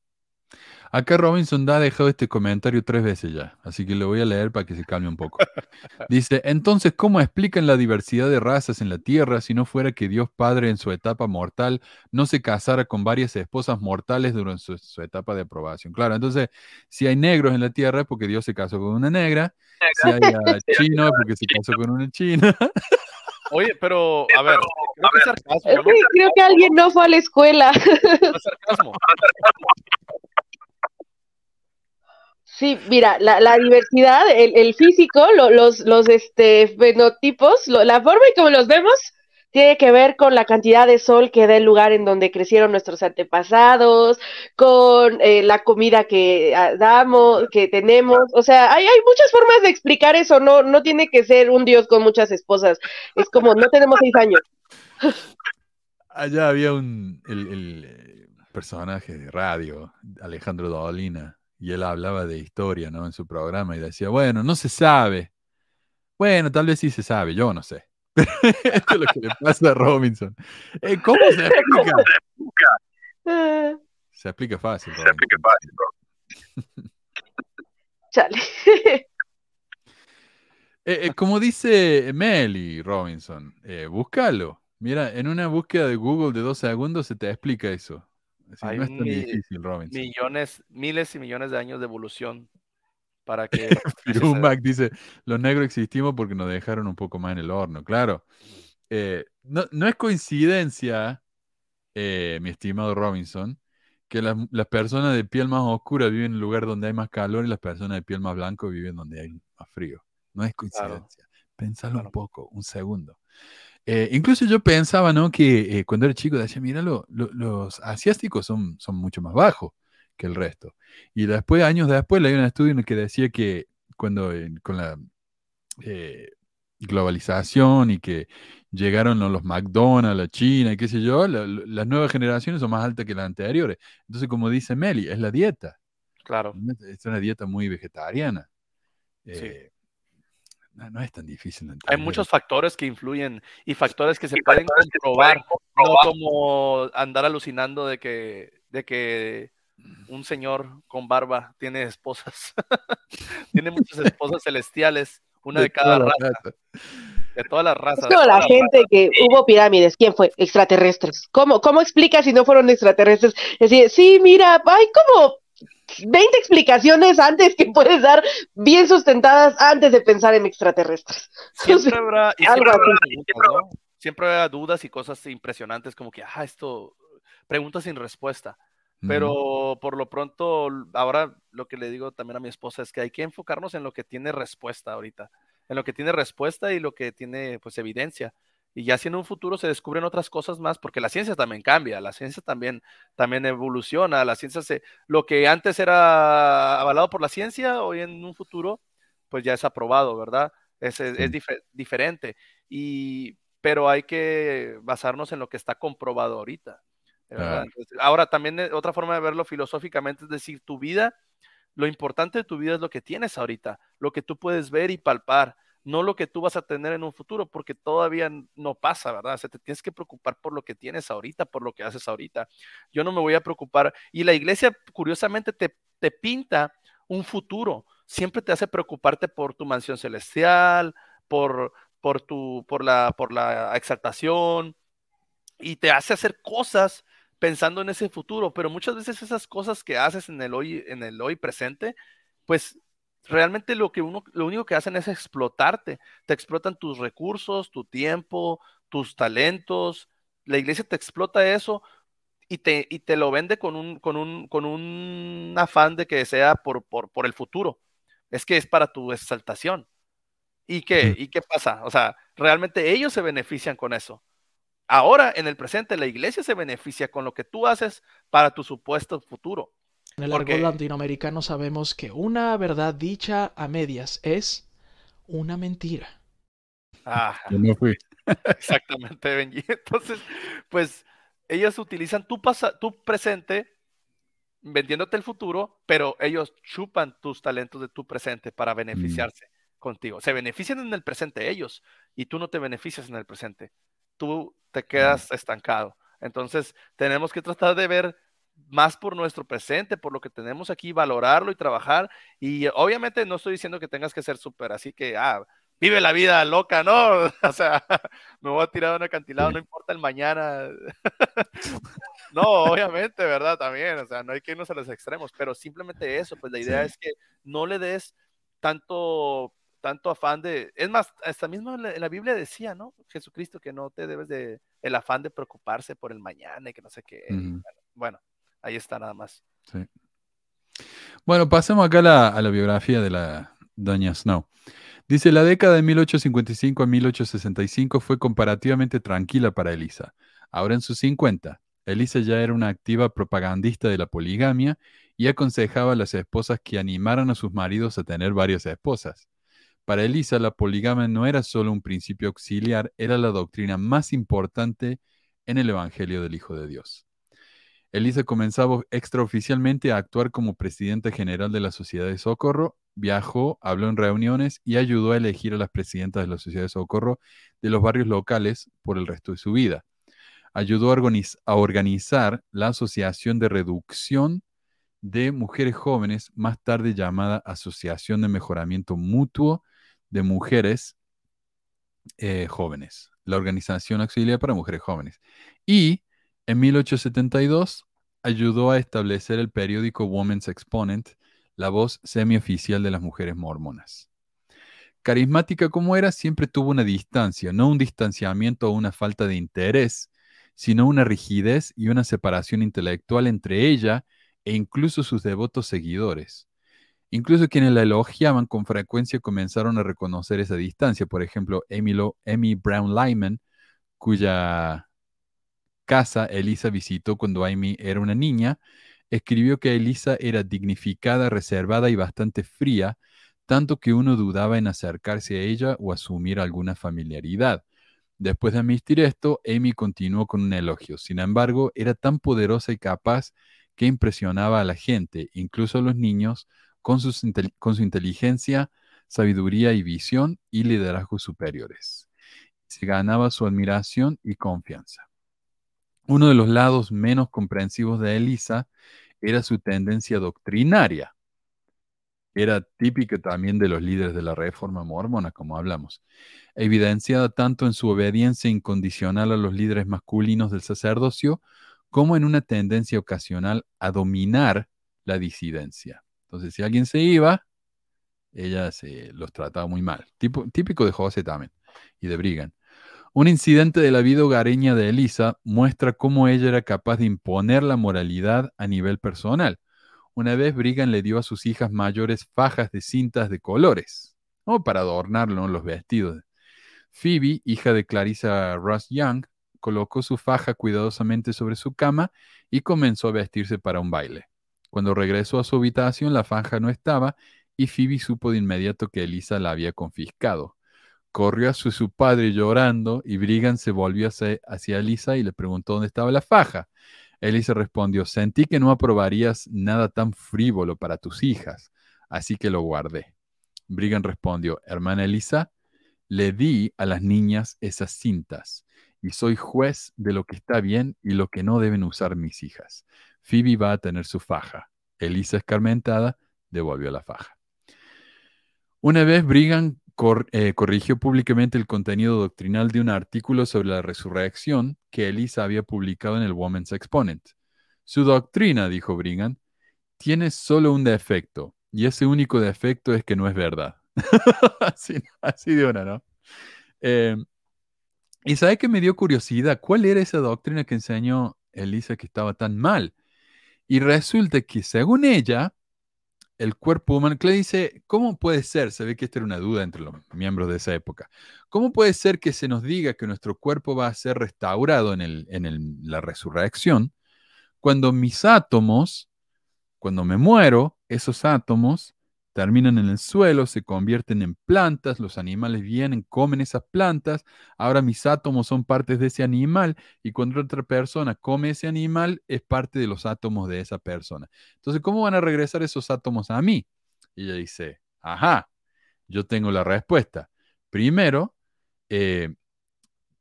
Acá Robinson ha dejado este comentario tres veces ya, así que lo voy a leer para que se calme un poco. [laughs] Dice, entonces, ¿cómo explican la diversidad de razas en la Tierra si no fuera que Dios Padre en su etapa mortal no se casara con varias esposas mortales durante su, su etapa de aprobación? Claro, entonces, si hay negros en la Tierra es porque Dios se casó con una negra, si hay [laughs] uh, chinos es porque se casó con una china. [laughs] Oye, pero, a ver, creo que es sarcasmo. Que creo que alguien no fue a la escuela. No es sarcasmo. Sí, mira, la, la diversidad, el, el físico, lo, los, los este, fenotipos, lo, la forma en como los vemos, tiene que ver con la cantidad de sol que da el lugar en donde crecieron nuestros antepasados, con eh, la comida que damos, que tenemos, o sea, hay, hay muchas formas de explicar eso, no, no tiene que ser un dios con muchas esposas, es como, no tenemos seis años. [laughs] Allá había un, el, el personaje de radio, Alejandro Dolina, y él hablaba de historia, ¿no? En su programa y decía, bueno, no se sabe. Bueno, tal vez sí se sabe, yo no sé. [laughs] Esto es lo que le pasa a Robinson. Eh, ¿Cómo se [laughs] explica? Se explica fácil. Se explica fácil. [laughs] Chale. Eh, eh, como dice Melly Robinson, eh, búscalo. Mira, en una búsqueda de Google de dos segundos se te explica eso. Así, Hay no es tan difícil, Robinson. Millones, miles y millones de años de evolución para [laughs] que... Firumac dice, los negros existimos porque nos dejaron un poco más en el horno. Claro, eh, no, no es coincidencia, eh, mi estimado Robinson, que las, las personas de piel más oscura viven en el lugar donde hay más calor y las personas de piel más blanco viven donde hay más frío. No es coincidencia. Pensalo un Claro. poco, un segundo. Eh, incluso yo pensaba, ¿no? Que eh, cuando era chico decía, mira, lo- lo- los asiáticos son, son mucho más bajos que el resto. Y después, años después, leí un estudio en el que decía que cuando eh, con la eh, globalización y que llegaron los, los McDonald's, la China y qué sé yo, la- la- las nuevas generaciones son más altas que las anteriores. Entonces, como dice Meli, es la dieta. Claro. Es una dieta muy vegetariana. Sí. Eh, no, no es tan difícil. de Hay entender. muchos factores que influyen y factores que se pueden comprobar, no como andar alucinando de que, de que un señor con barba tiene esposas. [laughs] tiene muchas esposas celestiales, una de, cada raza, de todas las razas. De la gente que hubo pirámides. ¿Quién fue? Extraterrestres. ¿Cómo, cómo explica si no fueron extraterrestres? Es decir, sí, mira, hay como 20 explicaciones antes que puedes dar bien sustentadas antes de pensar en extraterrestres. siempre habrá, y algo siempre habrá así. preguntas, ¿no? Siempre habrá dudas y cosas impresionantes como que, ah, esto, preguntas sin respuesta. Pero por lo pronto, ahora lo que le digo también a mi esposa es que hay que enfocarnos en lo que tiene respuesta ahorita, en lo que tiene respuesta y lo que tiene pues evidencia. Y ya si en un futuro se descubren otras cosas más, porque la ciencia también cambia, la ciencia también, también evoluciona, la ciencia se, lo que antes era avalado por la ciencia, hoy en un futuro, pues ya es aprobado, ¿verdad? Es, es, diferente. Y, pero hay que basarnos en lo que está comprobado ahorita. ¿verdad? Claro. Entonces, ahora, también eh, otra forma de verlo filosóficamente es decir, tu vida, lo importante de tu vida es lo que tienes ahorita, lo que tú puedes ver y palpar, no lo que tú vas a tener en un futuro, porque todavía no pasa, ¿verdad? O sea, te tienes que preocupar por lo que tienes ahorita, por lo que haces ahorita. Yo no me voy a preocupar. Y la iglesia, curiosamente, te, te pinta un futuro. Siempre te hace preocuparte por tu mansión celestial, por, por, tu, por, la, por la exaltación, y te hace hacer cosas pensando en ese futuro, pero muchas veces esas cosas que haces en el hoy, en el hoy presente, pues realmente lo que uno, lo único que hacen es explotarte, te explotan tus recursos, tu tiempo, tus talentos, la iglesia te explota eso y te, y te lo vende con un, con un, con un afán de que sea por, por, por el futuro, es que es para tu exaltación. ¿Y qué? ¿Y qué pasa? O sea, realmente ellos se benefician con eso. Ahora, en el presente, la iglesia se beneficia con lo que tú haces para tu supuesto futuro. En el Porque- argot latinoamericano sabemos que una verdad dicha a medias es una mentira. Ah, Yo no fui. [laughs] exactamente, Benji. [laughs] Entonces, pues ellos utilizan tu, pasa tu presente vendiéndote el futuro, pero ellos chupan tus talentos de tu presente para beneficiarse contigo. Se benefician en el presente ellos y tú no te beneficias en el presente. Tú te quedas estancado. Entonces, tenemos que tratar de ver más por nuestro presente, por lo que tenemos aquí, valorarlo y trabajar. Y obviamente no estoy diciendo que tengas que ser súper así que, ah, vive la vida loca, ¿no? [laughs] O sea, [laughs] me voy a tirar a un acantilado, no importa el mañana. [laughs] no, obviamente, ¿verdad? También, o sea, no hay que irnos a los extremos, pero simplemente eso, pues la idea Sí. es que no le des tanto tanto afán de, es más, hasta mismo en la, en la Biblia decía, ¿no? Jesucristo que no te debes de el afán de preocuparse por el mañana y que no sé qué. Bueno, ahí está nada más. Sí. Bueno, pasemos acá a la, biografía de la doña Snow. Dice, la década de 1855 a 1865 fue comparativamente tranquila para Elisa. Ahora en sus 50, Elisa ya era una activa propagandista de la poligamia y aconsejaba a las esposas que animaran a sus maridos a tener varias esposas. Para Elisa, la poligamia no era solo un principio auxiliar, era la doctrina más importante en el Evangelio del Hijo de Dios. Elisa comenzaba extraoficialmente a actuar como presidenta general de la Sociedad de Socorro, viajó, habló en reuniones y ayudó a elegir a las presidentas de la Sociedad de Socorro de los barrios locales por el resto de su vida. Ayudó a, organiz- a organizar la Asociación de Reducción de Mujeres Jóvenes, más tarde llamada Asociación de Mejoramiento Mutuo de mujeres eh, jóvenes, la Organización Auxiliar para Mujeres Jóvenes. Y en 1872 ayudó a establecer el periódico Women's Exponent, la voz semioficial de las mujeres mormonas. Carismática como era, siempre tuvo una distancia, no un distanciamiento o una falta de interés, sino una rigidez y una separación intelectual entre ella e incluso sus devotos seguidores. Incluso quienes la elogiaban con frecuencia comenzaron a reconocer esa distancia. Por ejemplo, Amy Brown Lyman, cuya casa Elisa visitó cuando Amy era una niña, escribió que Elisa era dignificada, reservada y bastante fría, tanto que uno dudaba en acercarse a ella o asumir alguna familiaridad. Después de admitir esto, Amy continuó con un elogio. Sin embargo, era tan poderosa y capaz que impresionaba a la gente, incluso a los niños, con, con su inteligencia, sabiduría y visión y liderazgo superiores. Se ganaba su admiración y confianza. Uno de los lados menos comprensivos de Elisa era su tendencia doctrinaria. Era típica también de los líderes de la reforma mormona, como hablamos, evidenciada tanto en su obediencia incondicional a los líderes masculinos del sacerdocio, como en una tendencia ocasional a dominar la disidencia. Entonces, si alguien se iba, ella se los trataba muy mal. típico de José también y de Brigham. Un incidente de la vida hogareña de Elisa muestra cómo ella era capaz de imponer la moralidad a nivel personal. Una vez Brigham le dio a sus hijas mayores fajas de cintas de colores, o para adornarlo los vestidos. Phoebe, hija de Clarissa Ross Young, colocó su faja cuidadosamente sobre su cama y comenzó a vestirse para un baile. Cuando regresó a su habitación, la faja no estaba y Phoebe supo de inmediato que Elisa la había confiscado corrió hacia su padre llorando y Brigham se volvió hacia, hacia Elisa y le preguntó dónde estaba la faja. Elisa respondió, sentí que no aprobarías nada tan frívolo para tus hijas, así que lo guardé. Brigham respondió, hermana Elisa, le di a las niñas esas cintas y soy juez de lo que está bien y lo que no deben usar mis hijas. Phoebe va a tener su faja. Elisa, escarmentada, devolvió la faja. Una vez Brigham eh, corrigió públicamente el contenido doctrinal de un artículo sobre la resurrección que Elisa había publicado en el Woman's Exponent. Su doctrina, dijo Brigham, tiene solo un defecto, y ese único defecto es que no es verdad. [laughs] así, de una, ¿no? Em, y sabe que me dio curiosidad, ¿cuál era esa doctrina que enseñó Elisa que estaba tan mal? Y resulta que según ella, el cuerpo humano, le dice, ¿cómo puede ser? Se ve que esta era una duda entre los miembros de esa época. ¿Cómo puede ser que se nos diga que nuestro cuerpo va a ser restaurado en la resurrección cuando mis átomos, cuando me muero, esos átomos terminan en el suelo, se convierten en plantas, los animales vienen, comen esas plantas, ahora mis átomos son partes de ese animal y cuando otra persona come ese animal es parte de los átomos de esa persona. Entonces, ¿cómo van a regresar esos átomos a mí? Y ella dice, ajá, yo tengo la respuesta. Primero, eh,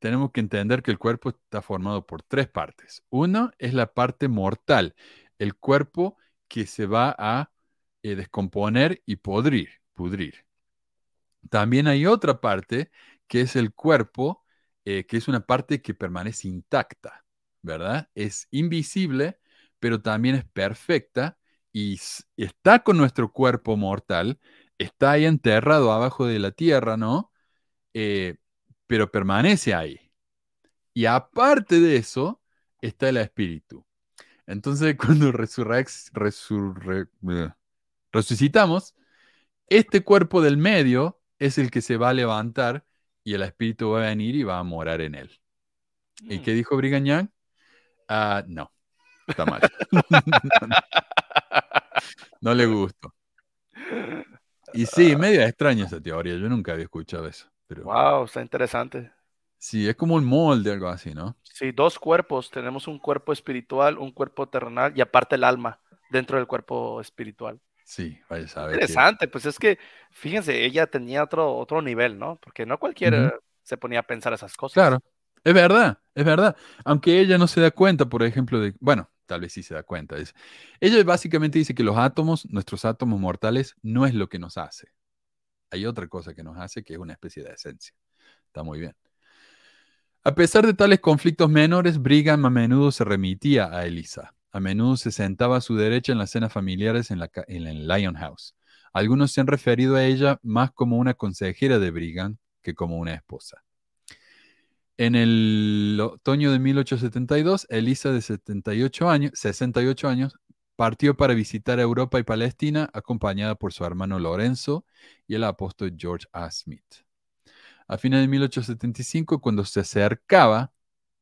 tenemos que entender que el cuerpo está formado por tres partes. Uno es la parte mortal, el cuerpo que se va a eh, descomponer y podrir, pudrir. También hay otra parte que es el cuerpo, eh, que es una parte que permanece intacta, ¿verdad? Es invisible, pero también es perfecta y está con nuestro cuerpo mortal, está ahí enterrado abajo de la tierra, ¿no? Eh, pero permanece ahí. Y aparte de eso, está el espíritu. Entonces, [laughs] cuando resurrex, resucitamos, este cuerpo del medio es el que se va a levantar y el espíritu va a venir y va a morar en él. ¿Y qué mm. dijo Brigham Young? Ah, no, está mal. [laughs] no, le gustó. Y sí, medio extraña esa teoría, yo nunca había escuchado eso. Pero... Wow, está interesante. Sí, es como un molde, algo así, ¿no? Sí, dos cuerpos. Tenemos un cuerpo espiritual, un cuerpo terrenal y aparte el alma dentro del cuerpo espiritual. Sí, vaya a saber. Interesante, pues es que, fíjense, ella tenía otro, otro nivel, ¿no? Porque no cualquiera se ponía a pensar esas cosas. Claro, es verdad, es verdad. Aunque ella no se da cuenta, por ejemplo, de, bueno, tal vez sí se da cuenta. Es, ella básicamente dice que los átomos, nuestros átomos mortales, no es lo que nos hace. hay otra cosa que nos hace que es una especie de esencia. Está muy bien. A pesar de tales conflictos menores, Brigham a menudo se remitía a Elisa. A menudo se sentaba a su derecha en las cenas familiares en, la, el Lion House. Algunos se han referido a ella más como una consejera de Brigham que como una esposa. En el otoño de 1872, Elisa, de 78 años, 68 años, partió para visitar Europa y Palestina, acompañada por su hermano Lorenzo y el apóstol George A. Smith. A fines de 1875, cuando se acercaba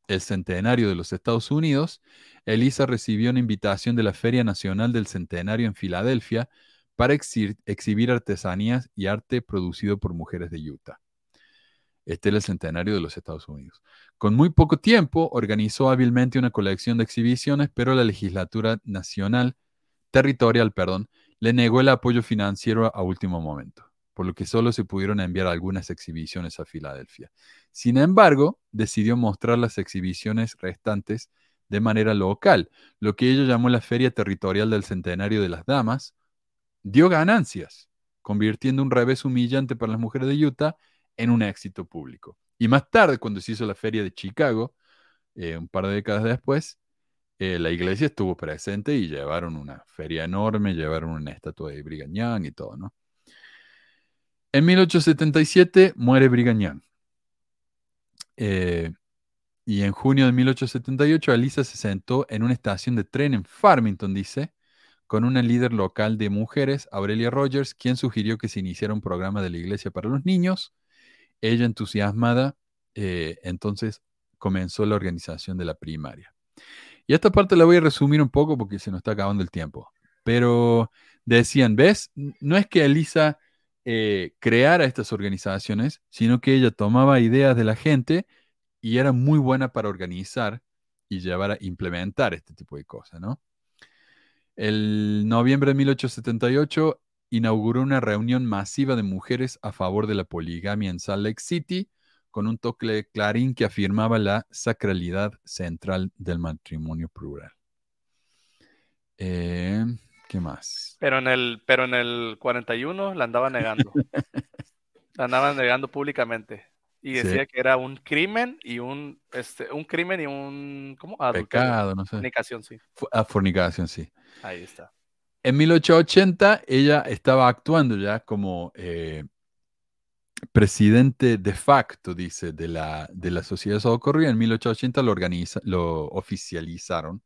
el centenario de los Estados Unidos, Elisa recibió una invitación de la Feria Nacional del Centenario en Filadelfia para exhibir artesanías y arte producido por mujeres de Utah. Este es el centenario de los Estados Unidos. Con muy poco tiempo, organizó hábilmente una colección de exhibiciones, pero la legislatura nacional, territorial, perdón, le negó el apoyo financiero a último momento, por lo que solo se pudieron enviar algunas exhibiciones a Filadelfia. Sin embargo, decidió mostrar las exhibiciones restantes de manera local, lo que ella llamó la Feria Territorial del Centenario de las Damas, dio ganancias, convirtiendo un revés humillante para las mujeres de Utah en un éxito público. Y más tarde, cuando se hizo la feria de Chicago, eh, un par de décadas después, eh, la iglesia estuvo presente y llevaron una feria enorme, llevaron una estatua de Brigham Young y todo, ¿no? En 1877 muere Brigham Young. Eh, y en junio de 1878, Alisa se sentó en una estación de tren en Farmington, dice, con una líder local de mujeres, Aurelia Rogers, quien sugirió que se iniciara un programa de la iglesia para los niños ella entusiasmada, eh, entonces comenzó la organización de la primaria. Y esta parte la voy a resumir un poco porque se nos está acabando el tiempo. Pero decían, ¿ves? No es que Elisa eh, creara estas organizaciones, sino que ella tomaba ideas de la gente y era muy buena para organizar y llevar a implementar este tipo de cosas, ¿no? El noviembre de 1878, inauguró una reunión masiva de mujeres a favor de la poligamia en Salt Lake City, con un toque de clarín que afirmaba la sacralidad central del matrimonio plural. Eh, ¿Qué más? Pero en el, pero en el 41 la andaba negando. [laughs] la andaba negando públicamente. Y decía que era un crimen y un, este, un crimen y un, ¿cómo? Pecado, no sé. Fornicación, sí. Ah, fornicación, sí. Ahí está. En 1880 ella estaba actuando ya como eh, presidente de facto, dice, de la, de la Sociedad de Socorro y en 1880 lo, organiza, lo oficializaron.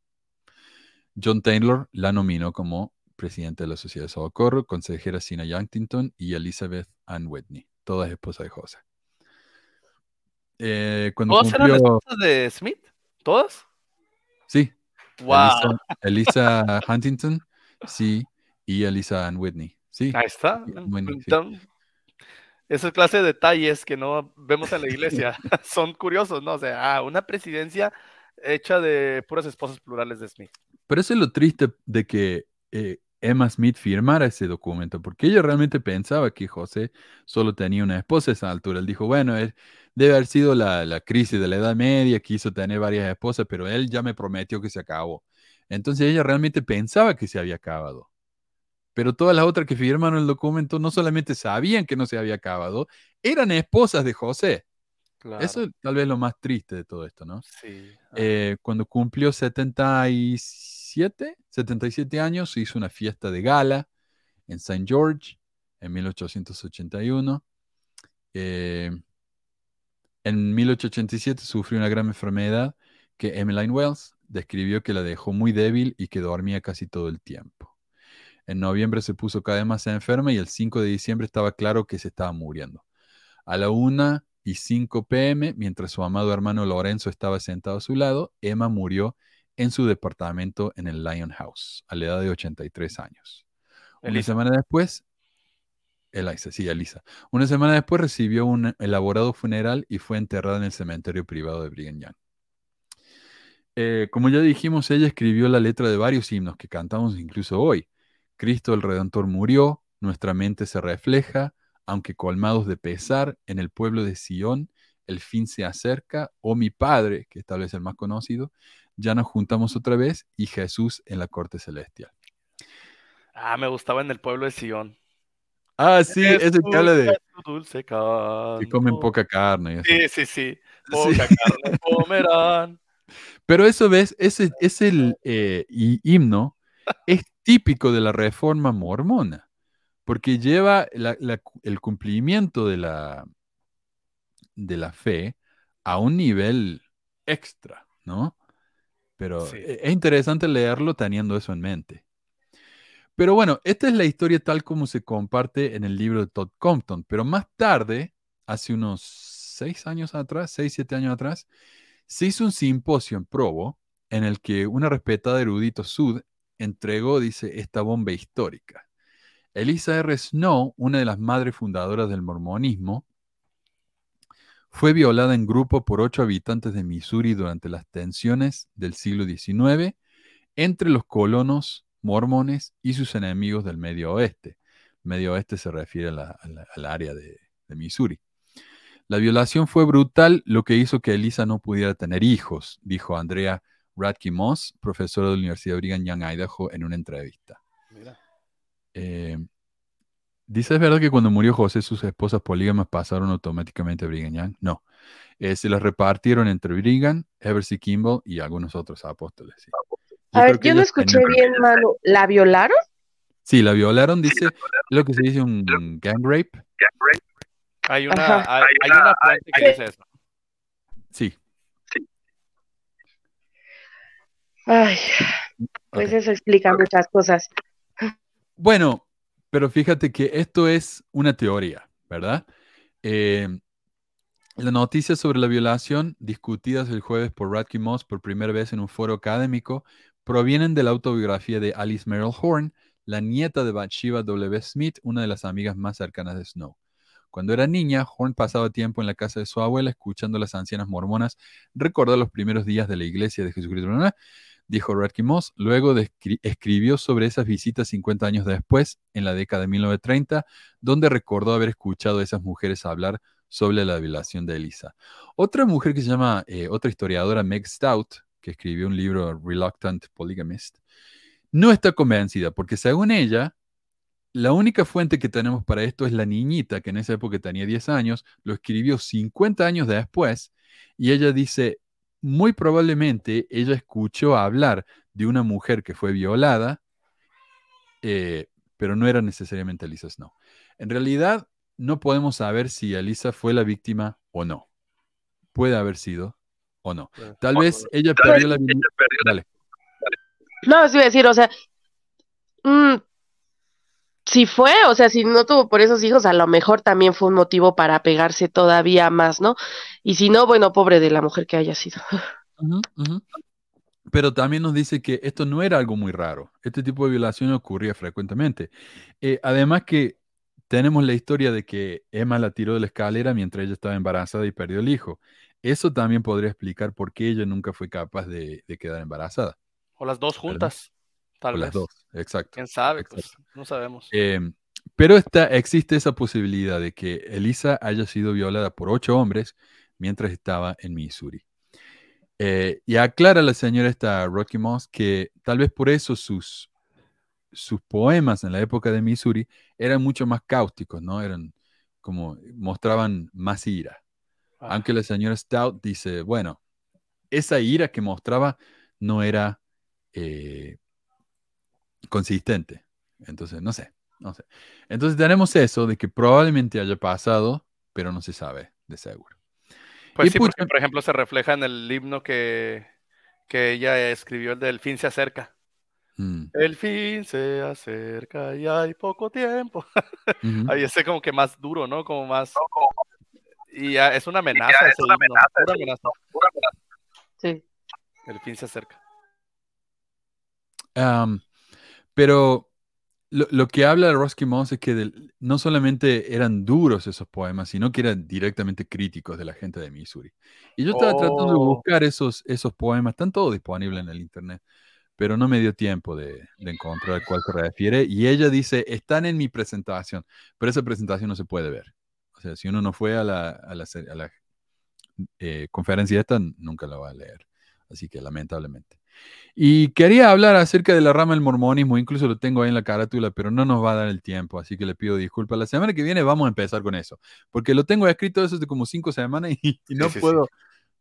John Taylor la nominó como presidente de la Sociedad de Socorro, consejera Sina Yankington y Elizabeth Ann Whitney, todas esposas de José. Eh, ¿Todas eran esposas de Smith? ¿Todas? Sí. Wow. Elisa [laughs] Huntington Sí, y Elisa Ann Whitney. Sí. Ahí está. Esa clase de detalles que no vemos en la iglesia [laughs] [laughs] son curiosos, ¿no? O sea, ah, una presidencia hecha de puras esposas plurales de Smith. Pero eso es lo triste de que eh, Emma Smith firmara ese documento, porque ella realmente pensaba que José solo tenía una esposa a esa altura. Él dijo, bueno, debe haber sido la, la, crisis de la Edad Media, quiso tener varias esposas, pero él ya me prometió que se acabó. Entonces ella realmente pensaba que se había acabado. Pero todas las otras que firmaron el documento no solamente sabían que no se había acabado, eran esposas de José. Eso es tal vez lo más triste de todo esto, ¿no? Sí. Eh, cuando cumplió 77, 77 años, se hizo una fiesta de gala en St. George en 1881. Eh, en 1887 sufrió una gran enfermedad que Emmeline Wells describió que la dejó muy débil y que dormía casi todo el tiempo. En noviembre se puso cada vez más enferma y el 5 de diciembre estaba claro que se estaba muriendo. A la 1 y 5 pm, mientras su amado hermano Lorenzo estaba sentado a su lado, Emma murió en su departamento en el Lion House, a la edad de 83 años. Una semana después, Elisa, sí, Elisa. Una semana después recibió un elaborado funeral y fue enterrada en el cementerio privado de Brigham Young. Eh, como ya dijimos, ella escribió la letra de varios himnos que cantamos incluso hoy. Cristo el Redentor murió, nuestra mente se refleja, aunque colmados de pesar, en el pueblo de Sión, el fin se acerca, o oh mi Padre, que tal vez el más conocido, ya nos juntamos otra vez, y Jesús en la corte celestial. Ah, me gustaba en el pueblo de Sión. Ah, sí, Es ese que habla de que comen poca carne. Sí, sí, sí. Sí. Poca carne comerán. [laughs] Pero eso, ¿ves? Ese es el eh, hi- himno, es típico de la reforma mormona, porque lleva la- la- el cumplimiento de la, de la fe a un nivel extra, ¿no? Pero Sí. e- es interesante leerlo teniendo eso en mente. Pero bueno, esta es la historia tal como se comparte en el libro de Todd Compton, pero más tarde, hace unos seis años atrás, seis, siete años atrás, se hizo un simposio en Provo en el que una respetada erudito sud entregó, dice, esta bomba histórica. Elisa R. Snow, una de las madres fundadoras del mormonismo, fue violada en grupo por ocho habitantes de Missouri durante las tensiones del siglo XIX entre los colonos mormones y sus enemigos del Medio Oeste. Medio Oeste se refiere a la- a la- al área de, de Missouri. La violación fue brutal, lo que hizo que Elisa no pudiera tener hijos, dijo Andrea Radke Moss, profesora de la Universidad de Brigham Young, Idaho, en una entrevista. Mira. Eh, Dice, ¿es verdad que cuando murió José sus esposas polígamas pasaron automáticamente a Brigham Young? No. Eh, se las repartieron entre Brigham, Eversy Kimball y algunos otros apóstoles. sí. A ver, yo no escuché bien, Manu. ¿La violaron? Sí, la violaron, dice, es lo que se dice un gang rape. Hay una, hay, hay una fuente que dice eso. Sí. Ay, pues eso explica muchas cosas. Bueno, pero fíjate que esto es una teoría, ¿verdad? Eh, la noticia sobre la violación, discutidas el jueves por Radke Moss por primera vez en un foro académico, provienen de la autobiografía de Alice Merrill Horn, la nieta de Bathsheba W. Smith, una de las amigas más cercanas de Snow. Cuando era niña, Horn pasaba tiempo en la casa de su abuela escuchando a las ancianas mormonas recordar los primeros días de la iglesia de Jesucristo. Dijo Radke Moss. Luego escribió sobre esas visitas 50 años después, en la década de 1930, donde recordó haber escuchado a esas mujeres hablar sobre la violación de Elisa. Otra mujer que se llama, eh, otra historiadora, Meg Stout, que escribió un libro, Reluctant Polygamist, no está convencida, porque según ella, la única fuente que tenemos para esto es la niñita, que en esa época tenía 10 años, lo escribió 50 años después, y ella dice, muy probablemente ella escuchó hablar de una mujer que fue violada, eh, pero no era necesariamente Elisa Snow. En realidad, no podemos saber si Elisa fue la víctima o no. Puede haber sido o no. Tal vez ella perdió la vida. Dale. No, sí iba a decir, o sea, mm, si fue, o sea, si no tuvo por esos hijos, a lo mejor también fue un motivo para pegarse todavía más, ¿no? Y si no, bueno, pobre de la mujer que haya sido. [laughs] Pero también nos dice que esto no era algo muy raro. Este tipo de violación ocurría frecuentemente. Eh, además que tenemos la historia de que Emma la tiró de la escalera mientras ella estaba embarazada y perdió el hijo. Eso también podría explicar por qué ella nunca fue capaz de, de quedar embarazada. O las dos juntas. Tal O vez. las dos, exacto. ¿Quién sabe? Exacto. Pues no sabemos. Eh, pero está, existe esa posibilidad de que Elisa haya sido violada por ocho hombres mientras estaba en Missouri. Eh, y aclara la señora esta Rocky Moss que tal vez por eso sus, sus poemas en la época de Missouri eran mucho más cáusticos, ¿no? Eran como mostraban más ira. Ah, Aunque la señora Stout dice, bueno, esa ira que mostraba no era eh, consistente. Entonces, no sé, no sé. Entonces tenemos eso de que probablemente haya pasado, pero no se sabe de seguro. Pues y sí, porque pucha- por ejemplo se refleja en el himno que, que ella escribió, el del fin se acerca. Mm, El fin se acerca y hay poco tiempo. ujú. [laughs] Ahí ese como que más duro, ¿no? Como más... Y ya es una amenaza ese himno, pura amenaza. Sí. El fin se acerca. Pero lo, lo que habla Rusky Moss es que del- no solamente eran duros esos poemas, sino que eran directamente críticos de la gente de Missouri. Y yo estaba tratando de Oh. buscar esos, esos poemas, están todos disponibles en el internet, pero no me dio tiempo de, de encontrar a cuál se refiere. Y ella dice, están en mi presentación, pero esa presentación no se puede ver. O sea, si uno no fue a la, a la, se- a la, eh, conferencia esta, nunca la va a leer. Así que lamentablemente. Y quería hablar acerca de la rama del mormonismo, incluso lo tengo ahí en la carátula, pero no nos va a dar el tiempo, así que le pido disculpas. La semana que viene vamos a empezar con eso, porque lo tengo escrito eso de como cinco semanas [laughs] y, y no, Sí, sí, sí. puedo,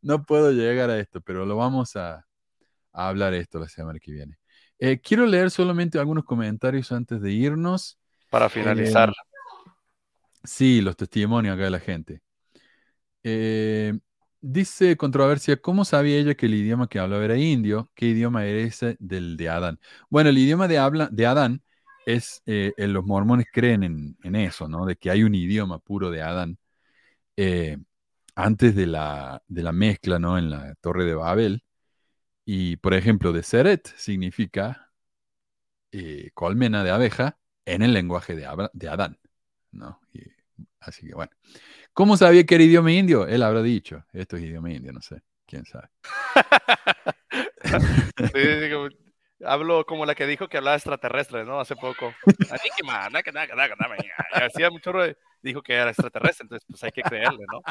no puedo llegar a esto, pero lo vamos a, a hablar esto la semana que viene. Eh, quiero leer solamente algunos comentarios antes de irnos. Para finalizar. Sí, los testimonios acá de la gente. Eh, dice controversia, ¿cómo sabía ella que el idioma que hablaba era indio? ¿Qué idioma era ese del de Adán? Bueno, el idioma de, habla, de Adán es, eh, eh, los mormones creen en, eso, ¿no? De que hay un idioma puro de Adán. eh, antes de la, de la mezcla, ¿no? En la Torre de Babel. Y, por ejemplo, de Seret significa colmena de abeja en el lenguaje de, de Adán, ¿no? Así que bueno. ¿Cómo sabía que era idioma indio? Él habrá dicho, esto es idioma indio, no sé, quién sabe. [laughs] Sí, sí, como- hablo como la que dijo que hablaba extraterrestre, ¿no? Hace poco. [laughs] Y Hacía mucho ruido. Dijo que era extraterrestre, entonces pues hay que creerle, ¿no?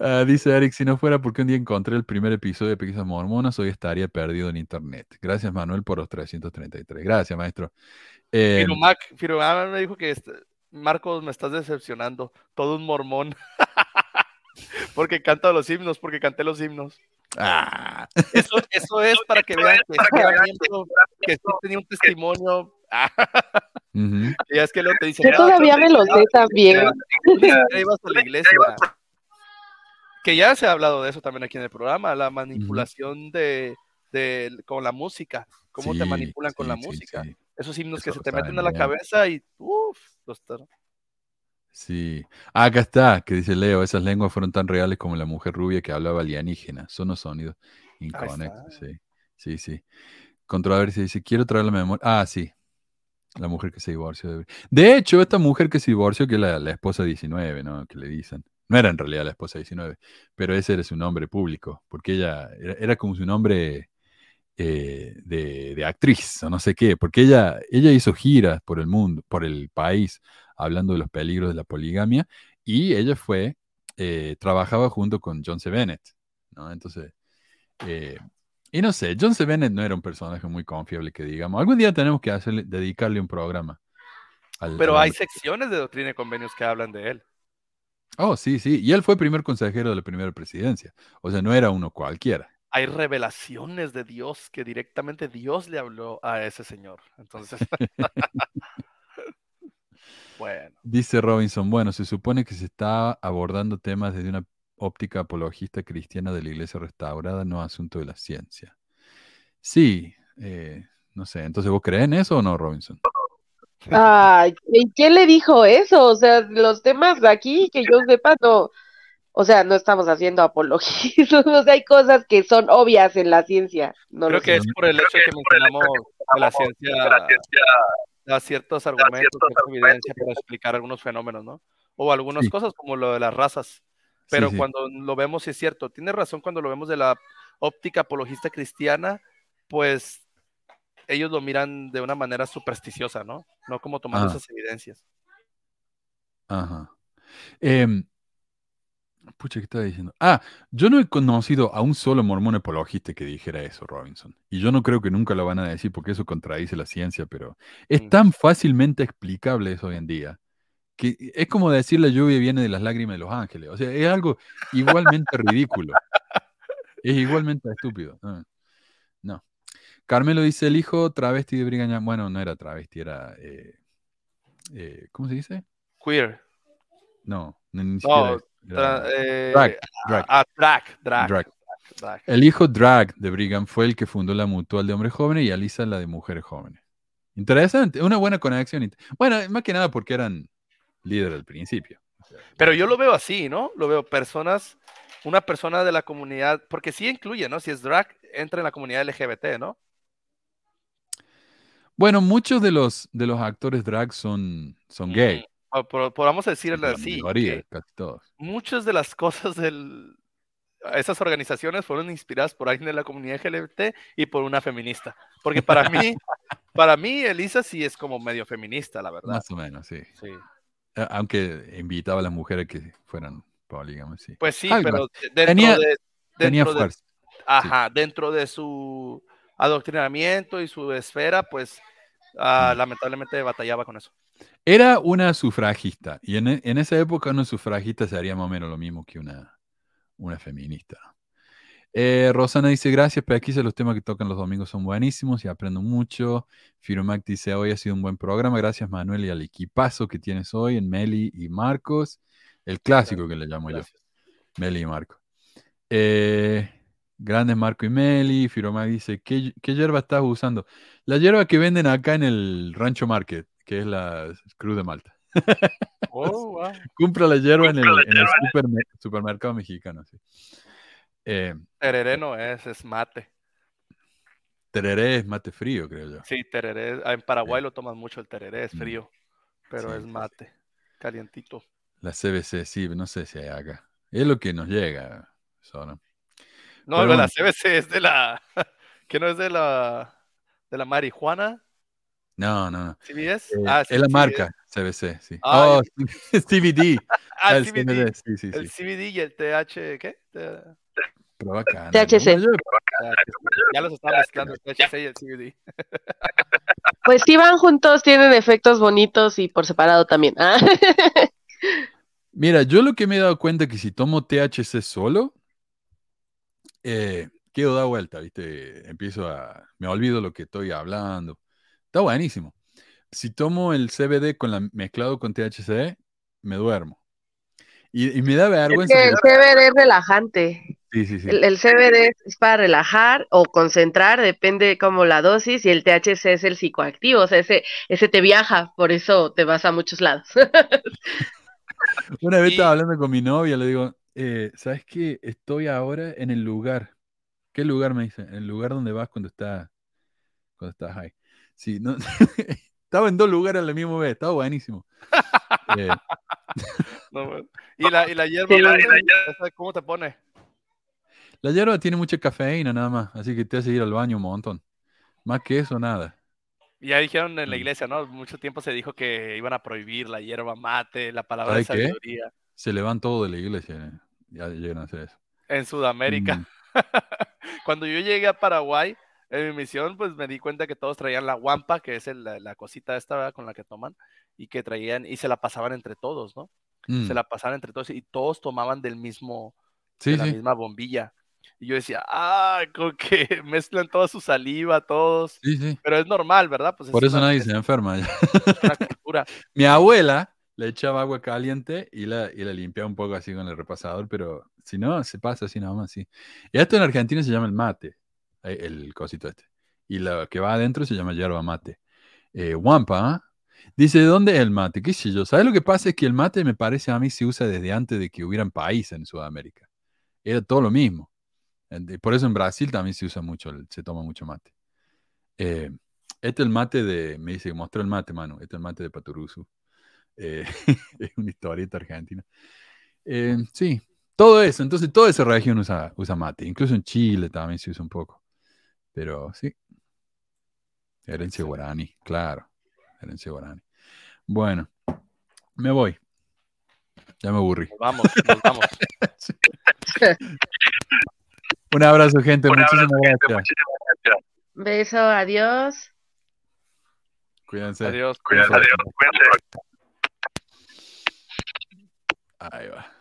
Ah, dice Eric, si no fuera porque un día encontré el primer episodio de Pesquisas Mormonas, hoy estaría perdido en internet. Gracias, Manuel, por los 333. Gracias, maestro. Eh, Firumac, Firumac me dijo que este- Marcos, me estás decepcionando. Todo un mormón. [laughs] porque canta los himnos, porque canté los himnos. ah, Eso, eso es para que vean que, miembro, que sí tenía un testimonio. Ah, [laughs] y es que luego te dicen. Yo "No, todavía me lo sé también. siquiera [laughs] ibas a la iglesia. Que ya se ha hablado de eso también aquí en el programa, la manipulación de, de- con la música, cómo te Sí, manipulan con la música. sí. Esos himnos que se te meten a la cabeza y uff, los Sí. Ah, acá está, que dice Leo, esas lenguas fueron tan reales como la mujer rubia que hablaba alienígena. Son los sonidos inconexos. Sí, sí, sí. Controversia dice, quiero traer la memoria. Ah, sí. La mujer que se divorció. De, de hecho, esta mujer que se divorció, que es la, la esposa 19, ¿no? Que le dicen. No era en realidad la esposa 19, pero ese era su nombre público, porque ella era, era como su nombre eh, de, de actriz o no sé qué, porque ella, ella hizo giras por el mundo, por el país, hablando de los peligros de la poligamia, y ella fue, eh, trabajaba junto con John C. Bennett, ¿no? Entonces, eh, y no sé, John C. Bennett no era un personaje muy confiable que digamos. Algún día tenemos que hacerle, dedicarle un programa. al- Pero al hay secciones de doctrina y convenios que hablan de él. Oh, sí, sí. Y él fue primer consejero de la primera presidencia. O sea, no era uno cualquiera. Hay revelaciones de Dios que directamente Dios le habló a ese señor. Entonces, [laughs] bueno, Dice Robinson, bueno, se supone que se está abordando temas desde una óptica apologista cristiana de la iglesia restaurada, no asunto de la ciencia. Sí, eh, no sé. Entonces, ¿vos crees en eso o no, Robinson? [laughs] Ay, ¿y quién le dijo eso? O sea, los temas de aquí, que yo sepa, no, o sea, no estamos haciendo apologismo, [laughs] o sea, hay cosas que son obvias en la ciencia. No creo que sé. es por el hecho que mencionamos que la ciencia da ciertos argumentos, cierta evidencia para explicar algunos fenómenos, ¿no? O algunas Sí. cosas como lo de las razas. Pero sí. cuando lo vemos, sí es cierto, tiene razón cuando lo vemos de la óptica apologista cristiana, pues ellos lo miran de una manera supersticiosa, ¿no? No como tomando Ah. esas evidencias. Ajá. Em, pucha, ¿qué estaba diciendo? Ah, yo no he conocido a un solo mormón apologista que dijera eso, Robinson. Y yo no creo que nunca lo van a decir porque eso contradice la ciencia, pero es tan fácilmente explicable eso hoy en día que es como decir la lluvia viene de las lágrimas de los ángeles. O sea, es algo igualmente ridículo. Es igualmente estúpido. Ah, No. Carmelo dice, el hijo travesti de Brigham. Bueno, no era travesti, era... eh, eh, ¿Cómo se dice? Queer. No, ni, ni siquiera No, tra- eh, drag, drag, Ah, drag, drag, drag. drag. El hijo drag de Brigham fue el que fundó la mutual de hombres jóvenes y Alisa la de mujeres jóvenes. Interesante, una buena conexión. Bueno, más que nada porque eran líderes al principio. Pero yo lo veo así, ¿no? Lo veo personas, una persona de la comunidad, porque sí incluye, ¿no? Si es drag, entra en la comunidad LGBT, ¿no? Bueno, muchos de los, de los actores drag son, son gay. Podamos decirle La así, muchas de las cosas del esas organizaciones fueron inspiradas por alguien de la comunidad LGBT y por una feminista. Porque para mí, [laughs] para mí, Elisa sí es como medio feminista, la verdad. Más o menos, sí. Aunque invitaba a las mujeres que fueran polígamas, sí. Pues sí, Algo pero dentro Tenía- de Tenía dentro de- fuerza. Ajá, dentro de su adoctrinamiento y su esfera, pues ah, Mm. lamentablemente batallaba con eso. Era una sufragista. Y en, e- en esa época una sufragista se haría más o menos lo mismo que una, una feminista. Eh, Rosana dice, gracias, pero aquí los temas que tocan los domingos son buenísimos y aprendo mucho. Firomac dice, hoy ha sido un buen programa. Gracias, Manuel, y al equipazo que tienes hoy en Meli y Marcos. El clásico que le llamo yo. Gracias. Meli y Marco. Eh, grandes Marco y Meli. Firomac dice, ¿qué, qué hierba estás usando? La hierba que venden acá en el Rancho Market, que es la Cruz de Malta. Oh, wow. [laughs] La hierba en el, en el supermer- supermercado mexicano. sí. Eh, Tereré no es, es mate. tereré es mate frío, creo yo. Sí, tereré. ah, En Paraguay lo toman mucho el tereré, es Mm. frío, pero Sí, es mate, calientito. La CBC, sí, no sé si hay acá. Es lo que nos llega. eso, ¿no? No, Pero la. CBC es de la, [laughs] que no es de la, de la marihuana, No, no, no. CBS. Eh, Ah, sí, es la CBS. marca CBC, sí. [laughs] [laughs] Ah, oh, CBD. Ah, el el CBD, CBD, sí, sí, el. CBD y el TH, ¿qué? THC. Ya los estaba mezclando el THC y el CBD. Pues si van juntos, tienen efectos bonitos y por separado también. Ah. [laughs] Mira, yo lo que me he dado cuenta que si tomo THC solo, eh, quedo da vuelta, ¿viste? Empiezo a... Me olvido lo que estoy hablando. Está buenísimo. Si tomo el CBD con la, mezclado con THC, me duermo. Y, y me da Es vergüenza. que el CBD es relajante. Sí, sí, sí. El, el CBD es para relajar o concentrar, depende como la dosis, y el THC es el psicoactivo, o sea, ese, ese te viaja, por eso te vas a muchos lados. [laughs] Una vez estaba hablando con mi novia, le digo, eh, ¿sabes qué? Estoy ahora en el lugar. ¿Qué lugar me dice? En el lugar donde vas cuando estás cuando estás high. Sí, no, [laughs] estaba en dos lugares a la misma vez, estaba buenísimo. [laughs] Eh, No, [laughs] y la, y la hierba, la- y la ¿cómo te pone? la hierba tiene mucha cafeína nada más, así que te hace ir al baño un montón. Más que eso, nada. Y ya dijeron en la iglesia, ¿no? Mucho tiempo se dijo que iban a prohibir la hierba mate, la palabra de ¿Sabe qué? sabiduría Se le van todo de la iglesia, eh, ya llegan a hacer eso. en Sudamérica. Mm, Cuando yo llegué a Paraguay, en mi misión, pues me di cuenta que todos traían la guampa, que es el- la, la cosita esta ¿verdad? con la que toman, y que traían, y se la pasaban entre todos, ¿no? mm. Se la pasaban entre todos y todos tomaban del mismo, Sí, de la sí. misma bombilla. Y yo decía, ah, con que [laughs] mezclan toda su saliva, todos. Sí, sí. Pero es normal, ¿verdad? Pues es Por eso una- nadie es se enferma. ya. una [laughs] cultura. Mi abuela le echaba agua caliente y la, y la limpiaba un poco así con el repasador, pero si no, se pasa así nada más. Sí. Y esto en Argentina se llama el mate, el cosito este. Y lo que va adentro se llama yerba mate. Eh, Wampa, ¿ah? dice, ¿de dónde es el mate? ¿Qué sé yo? ¿Sabes lo que pasa? Es que el mate me parece a mí se usa desde antes de que hubieran países en Sudamérica. Era todo lo mismo. Por eso en Brasil también se usa mucho, se toma mucho mate. Eh, este es el mate de, me dice, mostró el mate, mano. Este es el mate de Paturuzu. Eh, [laughs] es una historieta argentina. Eh, sí, todo eso. Entonces, toda esa región usa, usa mate. Incluso en Chile también se usa un poco. Pero sí. Herencia guaraní, claro. Herencia guaraní. Bueno, me voy. Ya me aburrí. Nos vamos, nos vamos. [laughs] Un abrazo, gente. Muchísimas gracias. Beso, adiós. Cuídense. Adiós. Cuídense. Ahí va.